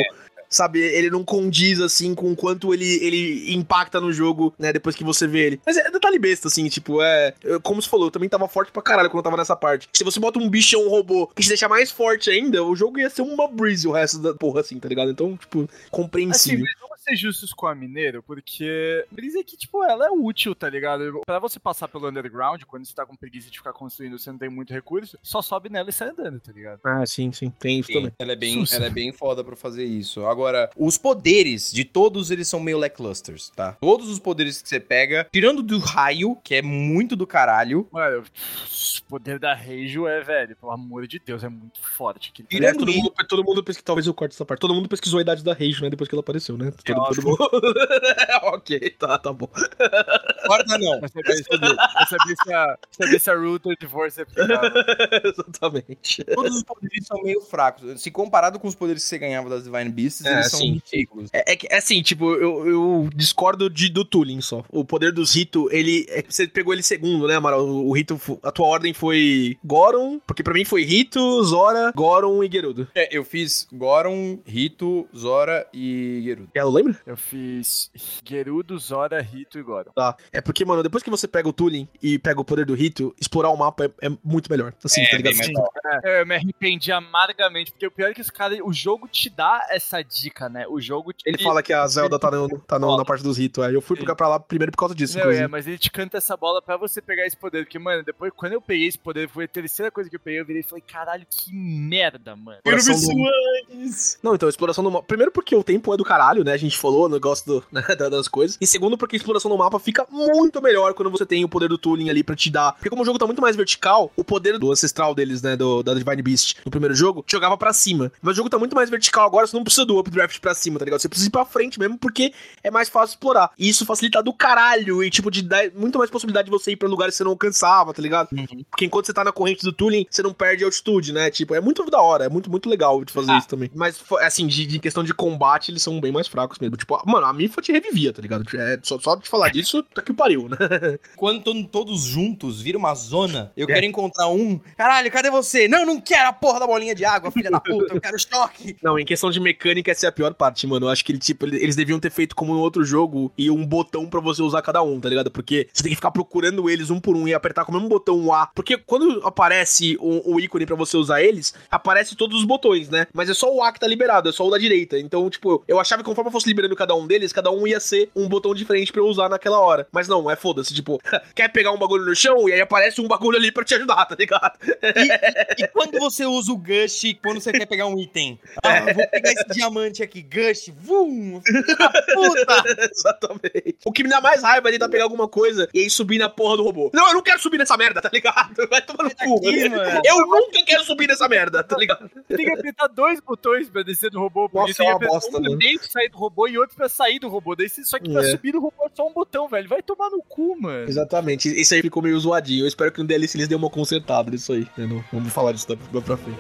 Sabe, ele não condiz assim com o quanto ele, ele impacta no jogo, né? Depois que você vê ele. Mas é detalhe besta, assim, tipo, é. Como você falou, eu também tava forte pra caralho quando eu tava nessa parte. Se você bota um bichão um robô que te deixa mais forte ainda, o jogo ia ser uma breeze o resto da porra, assim, tá ligado? Então, tipo, Assim, compreensível. vamos ser justos com a Mineiro, porque Brisa é que, tipo, ela é útil, tá ligado? Pra você passar pelo underground, quando você tá com preguiça de ficar construindo, você não tem muito recurso, só sobe nela e sai andando, tá ligado? Ah, sim, sim. Tem isso Sim, também. ela é bem, ela é bem foda pra fazer isso. Agora, os poderes de todos eles são meio lacklusters, tá? Todos os poderes que você pega, tirando do raio, que é muito do caralho, Mano, o poder da Reijo é, velho, pelo amor de Deus, é muito forte. aquele tirando todo isso, mundo, todo mundo pesquisou, talvez eu corte essa parte. Todo mundo pesquisou a idade da Rage, né? Depois que ela apareceu, né? Todo, óbvio. todo mundo. *laughs* ok, tá, tá bom. corta não. Pra saber, saber, saber se a, saber se a Rooter de Force é. *laughs* Exatamente. Todos os poderes são meio fracos. Se comparado com os poderes que você ganhava das Divine Beasts, É, eles são sim, ridículos. É, é é assim, tipo, eu, eu discordo de, do Tulin só. O poder dos Rito, ele. é você pegou ele segundo, né, Amaral? O, o Rito, a tua ordem foi Goron, porque pra mim foi Rito, Zora, Goron e Gerudo. É, eu fiz Goron, Rito, Zora e Gerudo. Ela lembra? Eu fiz Gerudo, Zora, Rito e Goron. Tá. É porque, mano, depois que você pega o Tulin e pega o poder do Rito, explorar o mapa é, é muito melhor. Assim, É, tá ligado? bem Assim, É, eu me arrependi amargamente, porque o pior é que os caras. O jogo te dá essa dica, né? O jogo te. Ele fala que a Zelda tá, no- tá no- na parte dos Rito. É. Eu fui Sim. pra lá primeiro por causa disso, Não, inclusive. é, mas ele te canta essa bola pra você pegar esse poder. Porque, mano, depois, quando eu peguei esse poder, foi a terceira coisa que eu peguei, eu virei e falei, caralho, que merda, mano. Exploração do- antes. Não, então, exploração do mapa. Primeiro porque o tempo é do caralho, né? A gente falou, o negócio do, né, *laughs* da- das coisas. E segundo porque a exploração do mapa fica muito melhor quando você tem o poder do Tooling ali pra te dar. Porque como o jogo tá muito mais vertical, o poder do ancestral deles, né? Do, da Divine Beast no primeiro jogo, jogava pra cima. Mas o jogo tá muito mais vertical agora, você não precisa do updraft pra cima, tá ligado? Você precisa ir pra frente mesmo porque é mais fácil explorar. E isso facilita do caralho e, tipo, de dar muito mais possibilidade de você ir pra lugares que você não alcançava, tá ligado? Porque enquanto você tá na corrente do Tooling, você não perde altitude, né? Tipo, é muito da hora, é muito, muito legal de fazer Ah. isso também. Mas, assim, de, de questão de combate, eles são bem mais fracos mesmo. Tipo, mano, a Mifa te revivia, tá ligado? É, só, só de falar disso, tá que pariu, né? *laughs* Quando todos juntos, vira uma zona, eu É. quero encontrar um. Caralho, cadê você? Não, não quero a porra da bolinha de água, filha da puta, eu quero choque. *laughs* Não, em questão de mecânica, essa é a pior parte, mano. Eu acho que ele, tipo, ele- eles deviam ter feito como no outro jogo e um botão pra você usar cada um, tá ligado? Porque você tem que ficar procurando eles um por um e apertar com o mesmo botão um A. Porque quando aparece o, o ícone pra você usar eles, aparece todos os botões, né? Mas é só o A que tá liberado, é só o da direita. Então, tipo, eu achava que conforme eu fosse liberando cada um deles, cada um ia ser um botão diferente pra eu usar naquela hora. Mas não, é foda-se. Tipo, *laughs* quer pegar um bagulho no chão e aí aparece um bagulho ali pra te ajudar, tá ligado? E quando você usa o Gush, quando você quer pegar um item? Ah, vou pegar esse diamante aqui, Gush, vum, puta. *laughs* Exatamente. O que me dá mais raiva é tentar pegar alguma coisa e aí subir na porra do robô. Não, eu não quero subir nessa merda, tá ligado? Vai tomar no cu. Eu nunca quero subir nessa merda, tá ligado? Tem que apertar dois botões pra descer do robô. Nossa, é que uma bosta, um né? dentro, sair do robô e outro pra sair do robô. Daí, só que pra É. subir do robô é só um botão, velho. Vai tomar no cu, mano. Exatamente. Isso aí ficou meio zoadinho. Eu espero que no DLC eles dêem uma consertada nisso aí. Não, vamos falar disso da- da pra frente.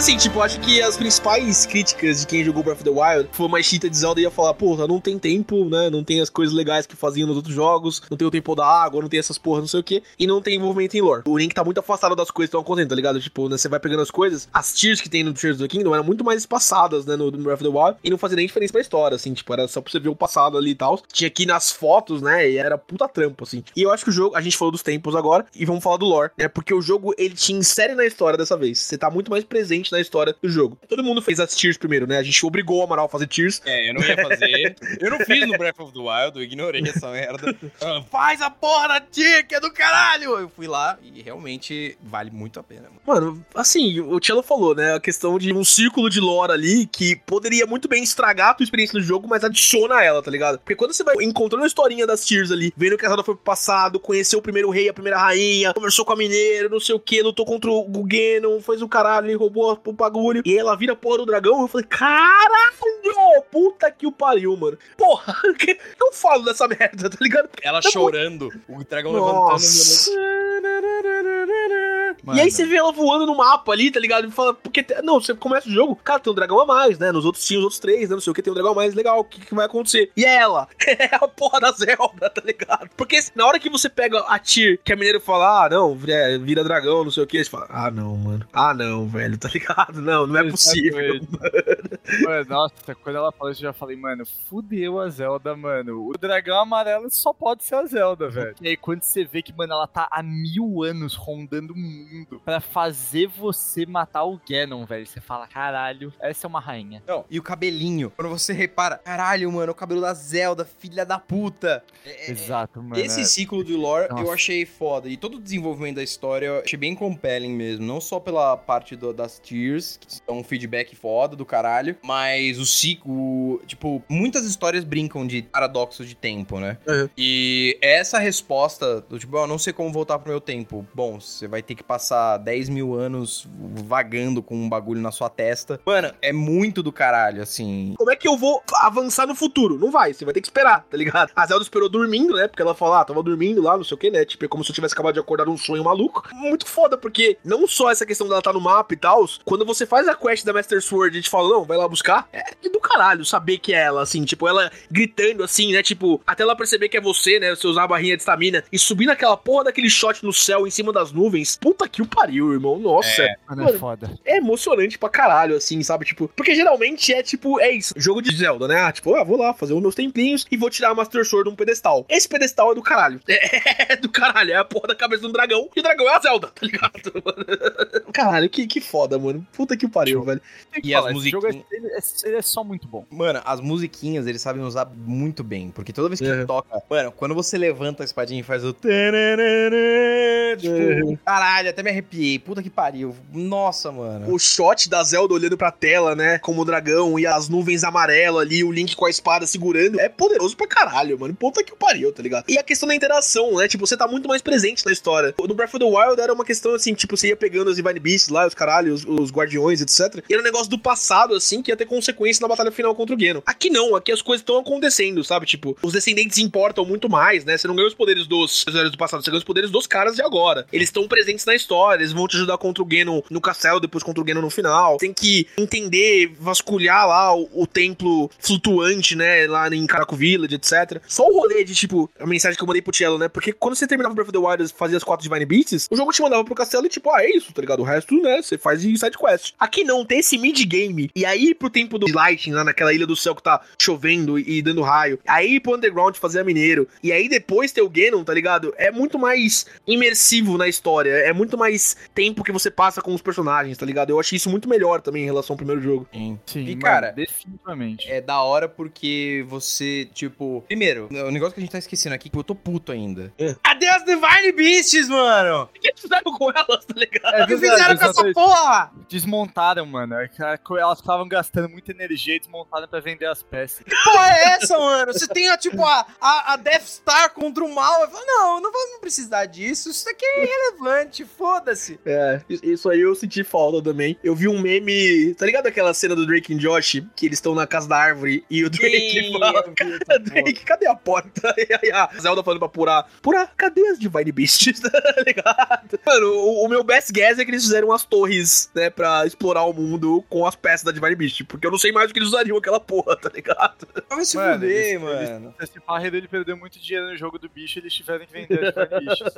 Assim, tipo, acho que as principais críticas de quem jogou Breath of the Wild foi uma chita de Zelda ia falar, porra, não tem tempo, né? Não tem as coisas legais que faziam nos outros jogos, não tem o tempo da água, não tem essas porras, não sei o quê, e não tem envolvimento em lore. O Link tá muito afastado das coisas que estão acontecendo, tá ligado? Tipo, né, você vai pegando as coisas, as tiers que tem no Tears of the Kingdom eram muito mais espaçadas, né, no, no Breath of the Wild, e não fazia nem diferença pra história, assim, tipo, era só pra você ver o passado ali e tal. Tinha aqui nas fotos, né, e era puta trampo, assim. E eu acho que o jogo, a gente falou dos tempos agora, e vamos falar do lore, né, porque o jogo, ele te insere na história dessa vez. Você tá muito mais presente na história do jogo. Todo mundo fez as tiers primeiro, né, a gente obrigou o Amaral a fazer tiers, É, eu não ia fazer. *laughs* Eu não fiz no Breath of the Wild, eu ignorei essa merda. Ah, Faz a porra da tia, que é do caralho! Eu fui lá e realmente vale muito a pena. mano. Mano, assim, o Cello falou, né? A questão de um círculo de lore ali que poderia muito bem estragar a tua experiência no jogo, mas adiciona ela, tá ligado? Porque quando você vai encontrando a historinha das Tears ali, vendo que a Zelda foi pro passado, conheceu o primeiro rei, a primeira rainha, conversou com a mineira, não sei o que, lutou contra o Gugenon, fez o caralho, roubou o bagulho, e ela vira a porra do dragão, eu falei, caralho! Puta que o pariu, mano. Porra, *laughs* que eu falo dessa merda, tá ligado? Ela chorando, o dragão Nossa. levantando. E aí você vê ela voando no mapa ali, tá ligado? E fala, porque. Não, você começa o jogo, cara, tem um dragão a mais, né? Nos outros tinha os outros três, né? Não sei o que, tem um dragão a mais, legal, o que, que vai acontecer? E é ela! *laughs* É a porra da Zelda, tá ligado? Porque na hora que você pega a Tyr, que a mineira fala, ah, não, é, vira dragão, não sei o que, você fala, ah, não, mano. Ah, não, velho, tá ligado? Não, não é possível. Mano, nossa, quando ela falou isso, eu já falei, mano, fudeu a Zelda, mano. O dragão amarelo só pode ser a Zelda, velho. E aí, quando você vê que, mano, ela tá há mil anos rondando o mundo pra fazer você matar o Ganon, velho, você fala, caralho, essa é uma rainha. Não, e o cabelinho. Quando você repara, caralho, mano, o cabelo da Zelda, filha da puta. É- é- Exato, mano. Esse ciclo do lore eu Nossa. achei foda. E todo o desenvolvimento da história eu achei bem compelling mesmo. Não só pela parte do- das tiers, que são um feedback foda do caralho, mas o ciclo. Tipo, muitas histórias brincam de paradoxos de tempo, né? Uhum. E essa resposta do tipo, eu não sei como voltar pro meu tempo. Bom, você vai ter que passar 10 mil anos vagando com um bagulho na sua testa. Mano, é muito do caralho, assim. Como é que eu vou avançar no futuro? Não vai, você vai ter que esperar, tá ligado? A Zelda esperou dormindo, né? Porque ela falou, ah, tava dormindo lá, não sei o que, né? Tipo, é como se eu tivesse acabado de acordar um sonho maluco. Muito foda, porque não só essa questão dela tá no mapa e tal, quando você faz a quest da Master Sword e te fala, não, vai lá buscar, é do caralho saber que é ela, assim, tipo, ela gritando assim, né? Tipo, até ela perceber que é você, né? Você usar a barrinha de estamina e subir naquela porra daquele shot no céu em cima das nuvens. Puta que o pariu, irmão. Nossa. Mano, Mano, é foda. é emocionante pra caralho, assim, sabe? Tipo, porque geralmente é tipo, é isso, jogo de Zelda, né? Ah, tipo, ah, vou lá fazer os meus templinhos e vou tirar a Master Sword de um pedestal. Esse pedestal é do caralho. *laughs* É, do caralho, é a porra da cabeça de um dragão e o dragão é a Zelda, tá ligado? *laughs* caralho, que, que foda, mano. Puta que pariu, velho. Que E as falar, esse jogo é, musiquinhas? ele é- ele é só muito bom. Mano, as musiquinhas eles sabem usar muito bem. Porque toda vez que É. toca. Mano, quando você levanta a espadinha e faz o. Tipo, É. caralho, até me arrepiei. Puta que pariu. Nossa, mano. O shot da Zelda olhando pra tela, né? Como o dragão e as nuvens amarelas ali, o Link com a espada segurando. É poderoso pra caralho, mano. Puta que o pariu, tá ligado? E a questão da interação, né? Tipo, você tá muito mais presente na história. No Breath of the Wild era uma questão assim, tipo, você ia pegando as Divine Beasts lá, os caralhos, os, os guardiões, etc. E era um negócio do passado, assim, que ia ter consequência na batalha final contra o Geno. Aqui não, aqui as coisas estão acontecendo, sabe? Tipo, os descendentes importam muito mais, né? Você não ganha os poderes dos heróis do passado, você ganha os poderes dos caras de agora. Eles estão presentes na história, eles vão te ajudar contra o Geno no castelo, depois contra o Geno no final. Tem que entender, vasculhar lá o, o templo flutuante, né? Lá em Caraco Village, etc. Só o rolê de, tipo, a mensagem que eu mandei pro Tielo, né? Porque quando você terminava o Breath of the Wild e fazia as quatro Divine Beasts, o jogo te mandava pro castelo e, tipo, ah, é isso, tá ligado? O resto, né? Você faz de side quest. Aqui não, tem esse mid-game. E aí, pro tempo do Lighting, lá naquela ilha do céu que tá chovendo e dando raio. Aí pro underground fazer a mineiro. E aí depois ter o Ganon, tá ligado? É muito mais imersivo na história. É muito mais tempo que você passa com os personagens, tá ligado? Eu achei isso muito melhor também em relação ao primeiro jogo. Sim, E, mano, cara, definitivamente. É da hora porque você, tipo. Primeiro, o negócio que a gente tá esquecendo aqui, que eu tô puto ainda. É. Cadê as Divine Beasts, mano? O que eles fizeram com elas, tá ligado? É O que fizeram com essa porra? Desmontaram, mano. É que Elas estavam gastando muita energia e desmontaram pra vender as peças. Que porra é essa, mano? Você tem, a, tipo, a, a, a Death Star contra o mal. Eu falo, não, não vamos precisar disso. Isso aqui é irrelevante, foda-se. É, isso aí eu senti falta também. Eu vi um meme. Tá ligado aquela cena do Drake e Josh? Que eles estão na casa da árvore e o Drake fala. "Cara, Drake, cadê a porta? *laughs* E aí a Zelda falando pra Pura. Pura, cadê as Divine Beasts? *laughs* tá ligado? Mano, o, o meu best guess é que eles fizeram as torres, né? Pra explorar o mundo com as peças da Divine Beast. Porque eu não sei mais o que eles usariam aquela porra, tá ligado? Vai se Mano, fuder, eles- mano. Esse Parreira ele perdeu muito dinheiro no jogo do bicho eles tiveram que vender as Divine Beasts.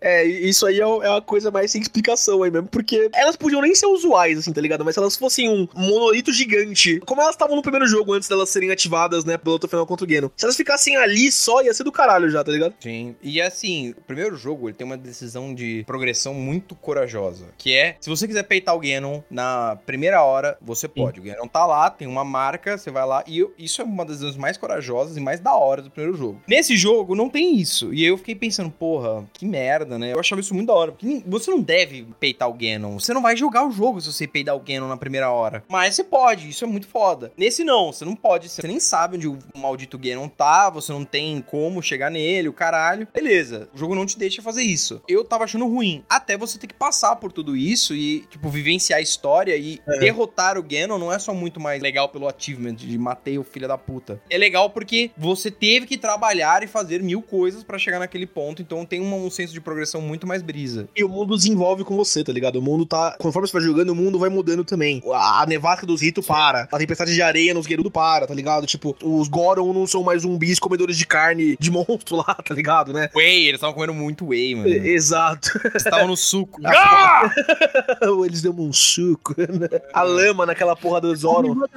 É, e isso aí é, é uma coisa mais sem explicação aí mesmo, porque elas podiam nem ser usuais, assim, tá ligado? Mas se elas fossem um monolito gigante, como elas estavam no primeiro jogo antes delas serem ativadas, né, pelo outro final contra o Geno, se elas ficassem ali só, ia ser do caralho já, tá ligado? Sim. E assim, o primeiro jogo ele tem uma decisão de progressão muito corajosa. Que é, se você quiser peitar o Ganon na primeira hora, você pode. O Ganon tá lá, tem uma marca, você vai lá. E eu- isso é uma das decisões mais corajosas e mais da hora do primeiro jogo. Nesse jogo não tem isso. E aí eu fiquei pensando, porra, que merda, né? Eu achava isso muito da hora. Porque você não deve peitar o Ganon. Você não vai jogar o jogo se você peitar o Ganon na primeira hora. Mas você pode, isso é muito foda. Nesse não, você não pode. Você nem sabe onde o maldito Ganon tá, você não tem como chegar nele, o caralho. Beleza, o jogo não te deixa fazer isso. Eu tava achando ruim. Até você ter que passar por tudo isso e, tipo, vivenciar a história e É. derrotar o Ganon não é só muito mais legal pelo achievement de matei o filho da puta. É legal porque você teve que trabalhar e fazer mil coisas pra chegar naquele ponto, então tem um, um senso de progressão muito mais brisa. E o mundo desenvolve com você, tá ligado? O mundo tá. Conforme você vai jogando, o mundo vai mudando também. A, a nevasca dos ritos para. A tempestade de areia nos Gerudo para, tá ligado? Tipo, os Goron não são mais zumbis comedores de carne de *laughs* monstro lá, tá ligado, né? Whey, eles estavam comendo muito whey, mano. Exato. Eles estavam no suco. *laughs* Eles deu um suco. *laughs* né? A lama naquela porra do Zoro. *laughs*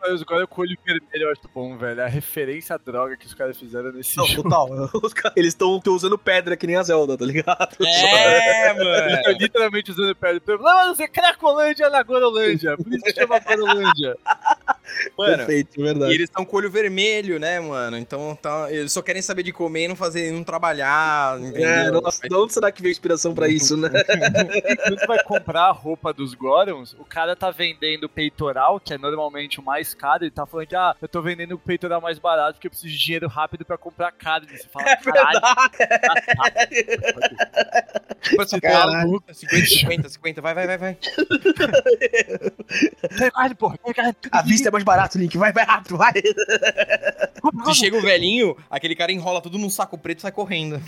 Mas agora o colho vermelho eu acho bom, velho. A referência à droga que os caras fizeram nesse Não, jogo. total. Caras- Eles estão usando pedra que nem a Zelda, tá ligado? É, Eles mano. estão literalmente usando pedra. Não ser Cracolândia na Gorolândia. Por isso que chama Gorolândia. *laughs* Mano, Perfeito, E verdade. eles estão com o olho vermelho, né, mano? Então tá, eles só querem saber de comer e não fazer, não trabalhar, entendeu? É, nossa, de onde será que veio a inspiração pra isso, né? Quando você vai comprar a roupa dos Gorons, o cara tá vendendo o peitoral, que é normalmente o mais caro, e tá falando que, ah, eu tô vendendo o peitoral mais barato porque eu preciso de dinheiro rápido pra comprar carne. Você fala, *laughs* caralho, Tipo, Caralho. 50, 50, 50, vai, vai, vai, vai. *laughs* carne, porra. A vista é mais barato, Link. Vai, vai rápido, vai. Se chega o velhinho, aquele cara enrola tudo num saco preto e sai correndo.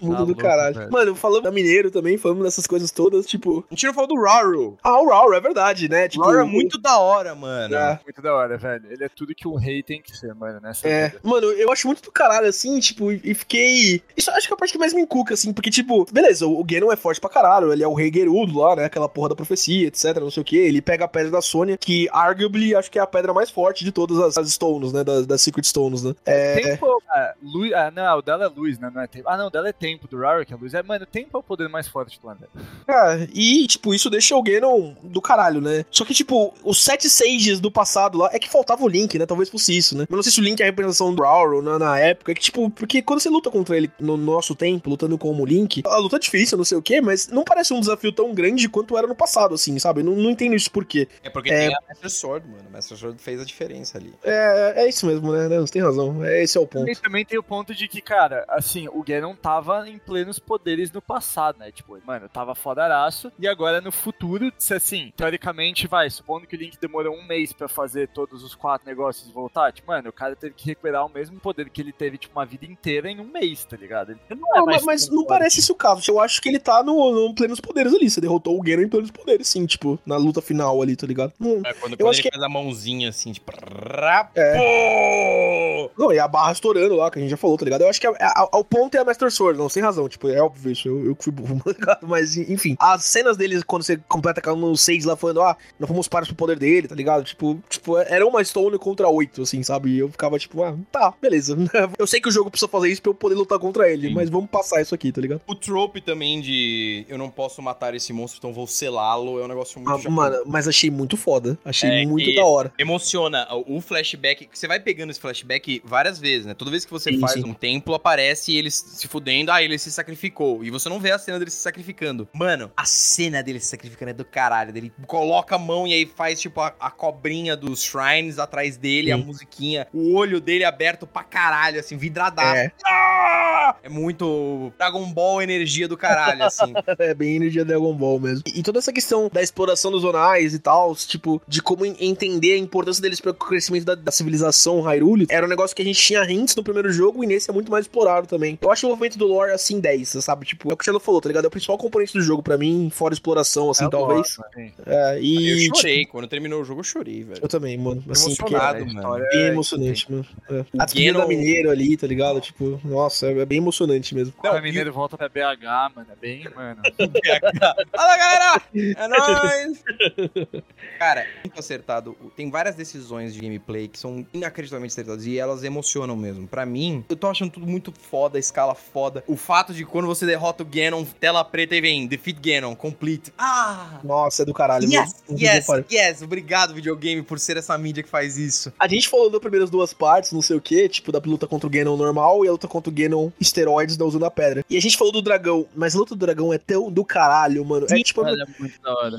Mundo Tá do louco, caralho. velho. Mano, falando da Mineiro também, falando dessas coisas todas, tipo. Gente não falou do Raru. Ah, o Raul, é verdade, né? O Tipo, Raru é muito da hora, mano. É. Muito da hora, velho. Ele é tudo que um rei tem que ser, mano, nessa É, vida. mano, eu acho muito do caralho, assim, tipo, e fiquei. Isso acho que é a parte que mais me encuca, assim, porque, tipo, beleza, o o Ganon é forte pra caralho, ele é o rei Gerudo lá, né? Aquela porra da profecia, etc, não sei o que. Ele pega a pedra da Sônia, que arguably acho que é a pedra mais forte de todas as, as Stones, né? Das, das Secret Stones, né? É. Tempo, ah, luz, ah, não, o dela é luz, né? Não é tempo. Ah, não, o dela é tempo, do Rara que é luz. É, mano, tempo é o poder mais forte do planeta. Cara, e, tipo, isso deixa o Ganon do caralho, né? Só que, tipo, os sete Sages do passado lá, é que faltava o Link, né? Talvez fosse isso, né? Mas não sei se o Link é a representação do Rauro na, na época. É que, tipo, porque quando você luta contra ele no nosso tempo, lutando como Link, a luta é difícil, não sei o quê, mas não parece um desafio tão grande quanto era no passado, assim, sabe? Não, não entendo isso por quê. É porque É. tem a Master Sword, mano. A Master Sword fez a diferença ali. É, é isso mesmo, né? Não, Você tem razão. É, esse é o ponto. E também tem o ponto de que, cara, assim, o Ganon tava em plenos poderes no passado, né? Tipo, mano, tava fodaraço. E agora no futuro, se assim, teoricamente, vai, supondo que o Link demorou um mês pra fazer todos os quatro negócios voltar, tipo, mano, o cara teve que recuperar o mesmo poder que ele teve, tipo, uma vida inteira em um mês, tá ligado? Ele não é Não, mas, não parece esse o caso. Eu acho que ele tá no, no plenos poderes ali. Você derrotou o Ganon em plenos poderes, sim, tipo, na luta final ali, tá ligado? Não, É, quando Eu quando acho ele que- faz a mãozinha assim, tipo. É. pô! não, e a barra estourando lá, que a gente já falou, tá ligado? Eu acho que a- a- a- o ponto é a Master Sword, não, sem razão. Tipo, é óbvio isso, eu, eu que fui burro, *laughs* ligado? Mas, enfim. As cenas deles, quando você completa no 6 lá, falando, ah, não fomos pares pro poder dele, tá ligado? Tipo, tipo, era uma Stone contra 8, assim, sabe? E eu ficava tipo, ah, tá, beleza. *laughs* Eu sei que o jogo precisa fazer isso pra eu poder lutar contra ele, Sim. mas vamos passar isso aqui, tá ligado? O trope também de eu não posso matar esse monstro, então vou selá-lo, é um negócio muito Ah, mano, mas achei muito foda. Achei É, muito da hora. Emociona o flashback, você vai pegando esse flashback várias vezes, né? Toda vez que você Sim, faz sim. um templo, aparece ele se fudendo, ah, ele se sacrificou. E você não vê a cena dele se sacrificando. Mano, a cena dele se sacrificando é do caralho. Ele coloca a mão e aí faz, tipo, a, a cobrinha dos shrines atrás dele, a Sim. musiquinha, o olho dele aberto pra caralho, assim, vidradaço. É. Ah! É muito Dragon Ball energia do caralho, assim. *laughs* É bem energia Dragon Ball mesmo. E, e toda essa questão da exploração dos zonais e tal, tipo, de como en- entender a importância deles para o crescimento da, da civilização Hyrule, era um negócio que a gente tinha hints no primeiro jogo e nesse é muito mais explorado também. Eu acho o movimento do lore assim 10, sabe? Tipo, é o que o Shadow falou, tá ligado? É o principal componente do jogo pra mim, fora exploração, assim, É talvez. É, e. eu tipo, chorei. Quando terminou o jogo, eu chorei, velho. eu também, mano. Assim, porque Emocionado, é mano. história bem é- emocionante, mano. É. A trilha da Ganon- Mineiro ali, tá ligado? Tipo, nossa, é bem emocionante mesmo. Não, o e- Mineiro volta pra BH, mano. É bem, mano. *laughs* Fala, galera! É *laughs* nóis! Cara, muito acertado. Tem várias decisões de gameplay que são inacreditavelmente acertadas e elas emocionam mesmo. Pra mim, eu tô achando tudo muito foda, a escala foda. O fato de quando você derrota o Ganon, tela preta e vem Defeat Ganon, complete. Ah! Nossa, é do caralho. Yes, tem yes, yes. Obrigado, videogame, por ser essa mídia que faz isso. A gente falou das primeiras duas partes, não sei o que, tipo, da luta contra o Ganon normal e a luta contra o Ganon esteroides da usando a pedra. E a gente falou do dragão, mas a luta do dragão é tão do caralho, mano. É tipo, é muito da hora.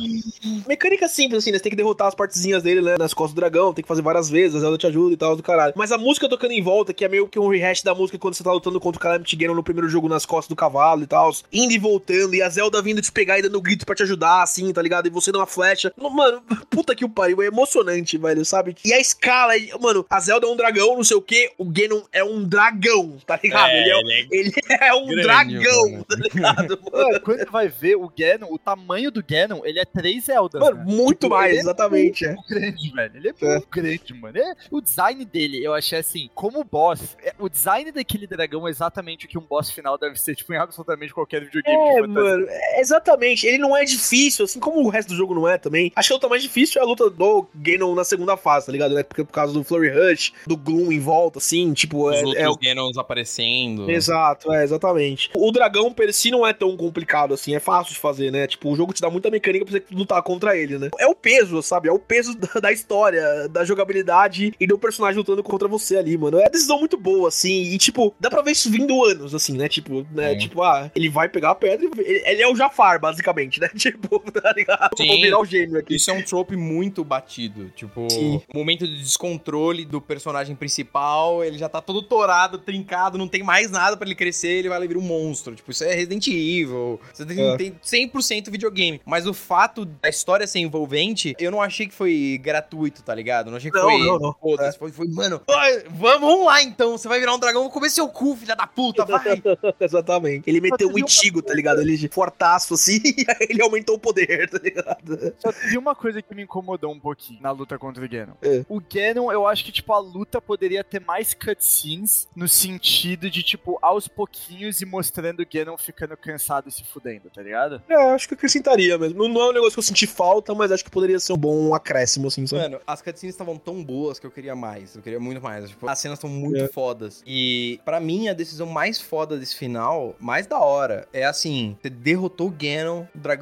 mecânica simples, assim, né? Você tem que derrotar as partezinhas dele, né? Nas costas do dragão, tem que fazer várias vezes, a Zelda te ajuda e tal, do caralho. Mas a música tocando em volta, que é meio que um rehash da música quando você tá lutando contra o Calamity Ganon no primeiro jogo nas costas do cavalo e tal, indo e voltando, e a Zelda vindo te pegar e dando grito pra te ajudar, assim, tá ligado? E você dá uma flecha. Mano, *laughs* puta que o pariu, é emocionante, velho, sabe? E a escala, é- mano, a Zelda é um dragão, não sei o que, o Ganon é um dragão, tá ligado? ele, é, ele é um *laughs* grande, dragão, mano. tá ligado? *laughs* Mano, quando você vai ver o Ganon, o tamanho do Ganon, ele é três Zeldas. Mano, né? muito Tipo, mais, ele é exatamente, é. muito grande, velho. Ele é, É. muito grande, mano. É- o design dele, eu achei assim, como boss, é- o design daquele dragão é exatamente o que um boss final deve ser, tipo, em absolutamente qualquer videogame É, mano, é, exatamente. Ele não é difícil, assim como o resto do jogo não é também. Acho que a luta mais difícil é a luta do Ganon na segunda fase, tá ligado? Né? Porque por causa do Flurry Rush, do Gloom em volta, assim, tipo, Os é, outros é o Ganons aparecendo. Exato, é, exatamente. O dragão per si não é tão complicado assim, é fácil de fazer, né? Tipo, o jogo te dá muita mecânica pra você lutar contra ele, né? É o peso, sabe? É o peso *laughs* da, da história, da jogabilidade e do personagem lutando contra você ali, mano. É uma decisão muito boa, assim, e tipo, dá pra ver isso vindo anos, assim, né? Tipo, né? Sim. Tipo, ah, ele vai pegar a pedra e ele, ele é o Jafar, basicamente, né? *laughs* Tipo, tá ligado? Sim. Vou virar o gênio aqui. Isso é um trope muito batido. Tipo, Sim. o momento de descontrole do personagem principal, ele já tá todo torado, trincado, não tem mais nada pra ele crescer, ele vai virar um monstro. Tipo, isso é Resident Evil. Você tem, É. tem 100% videogame. Mas o fato da história ser envolvente, eu não achei que foi gratuito, tá ligado? Não achei que Não, foi. não, não. Foda-se, É. foi, foi, mano, ai, vamos, lá então. Você vai virar um dragão, vou comer seu cu, filha da puta, vai. *laughs* Exatamente. Ele meteu um uma Itigo, tá ligado? Ele fortaço assim, *laughs* e *laughs* ele aumentou o poder, *laughs* tá ligado? Só uma coisa que me incomodou um pouquinho na luta contra o Ganon. É. O Ganon, eu acho que, tipo, a luta poderia ter mais cutscenes no sentido de, tipo, aos pouquinhos e mostrando o Ganon ficando cansado e se fudendo, tá ligado? É, acho que acrescentaria mesmo. Não, não é um negócio que eu senti falta, mas acho que poderia ser um bom acréscimo, assim, sabe? Mano, as cutscenes estavam tão boas que eu queria mais. Eu queria muito mais. Tipo, as cenas estão muito É. fodas. E pra mim, a decisão mais foda desse final, mais da hora, é assim: você derrotou o Ganon, o dragão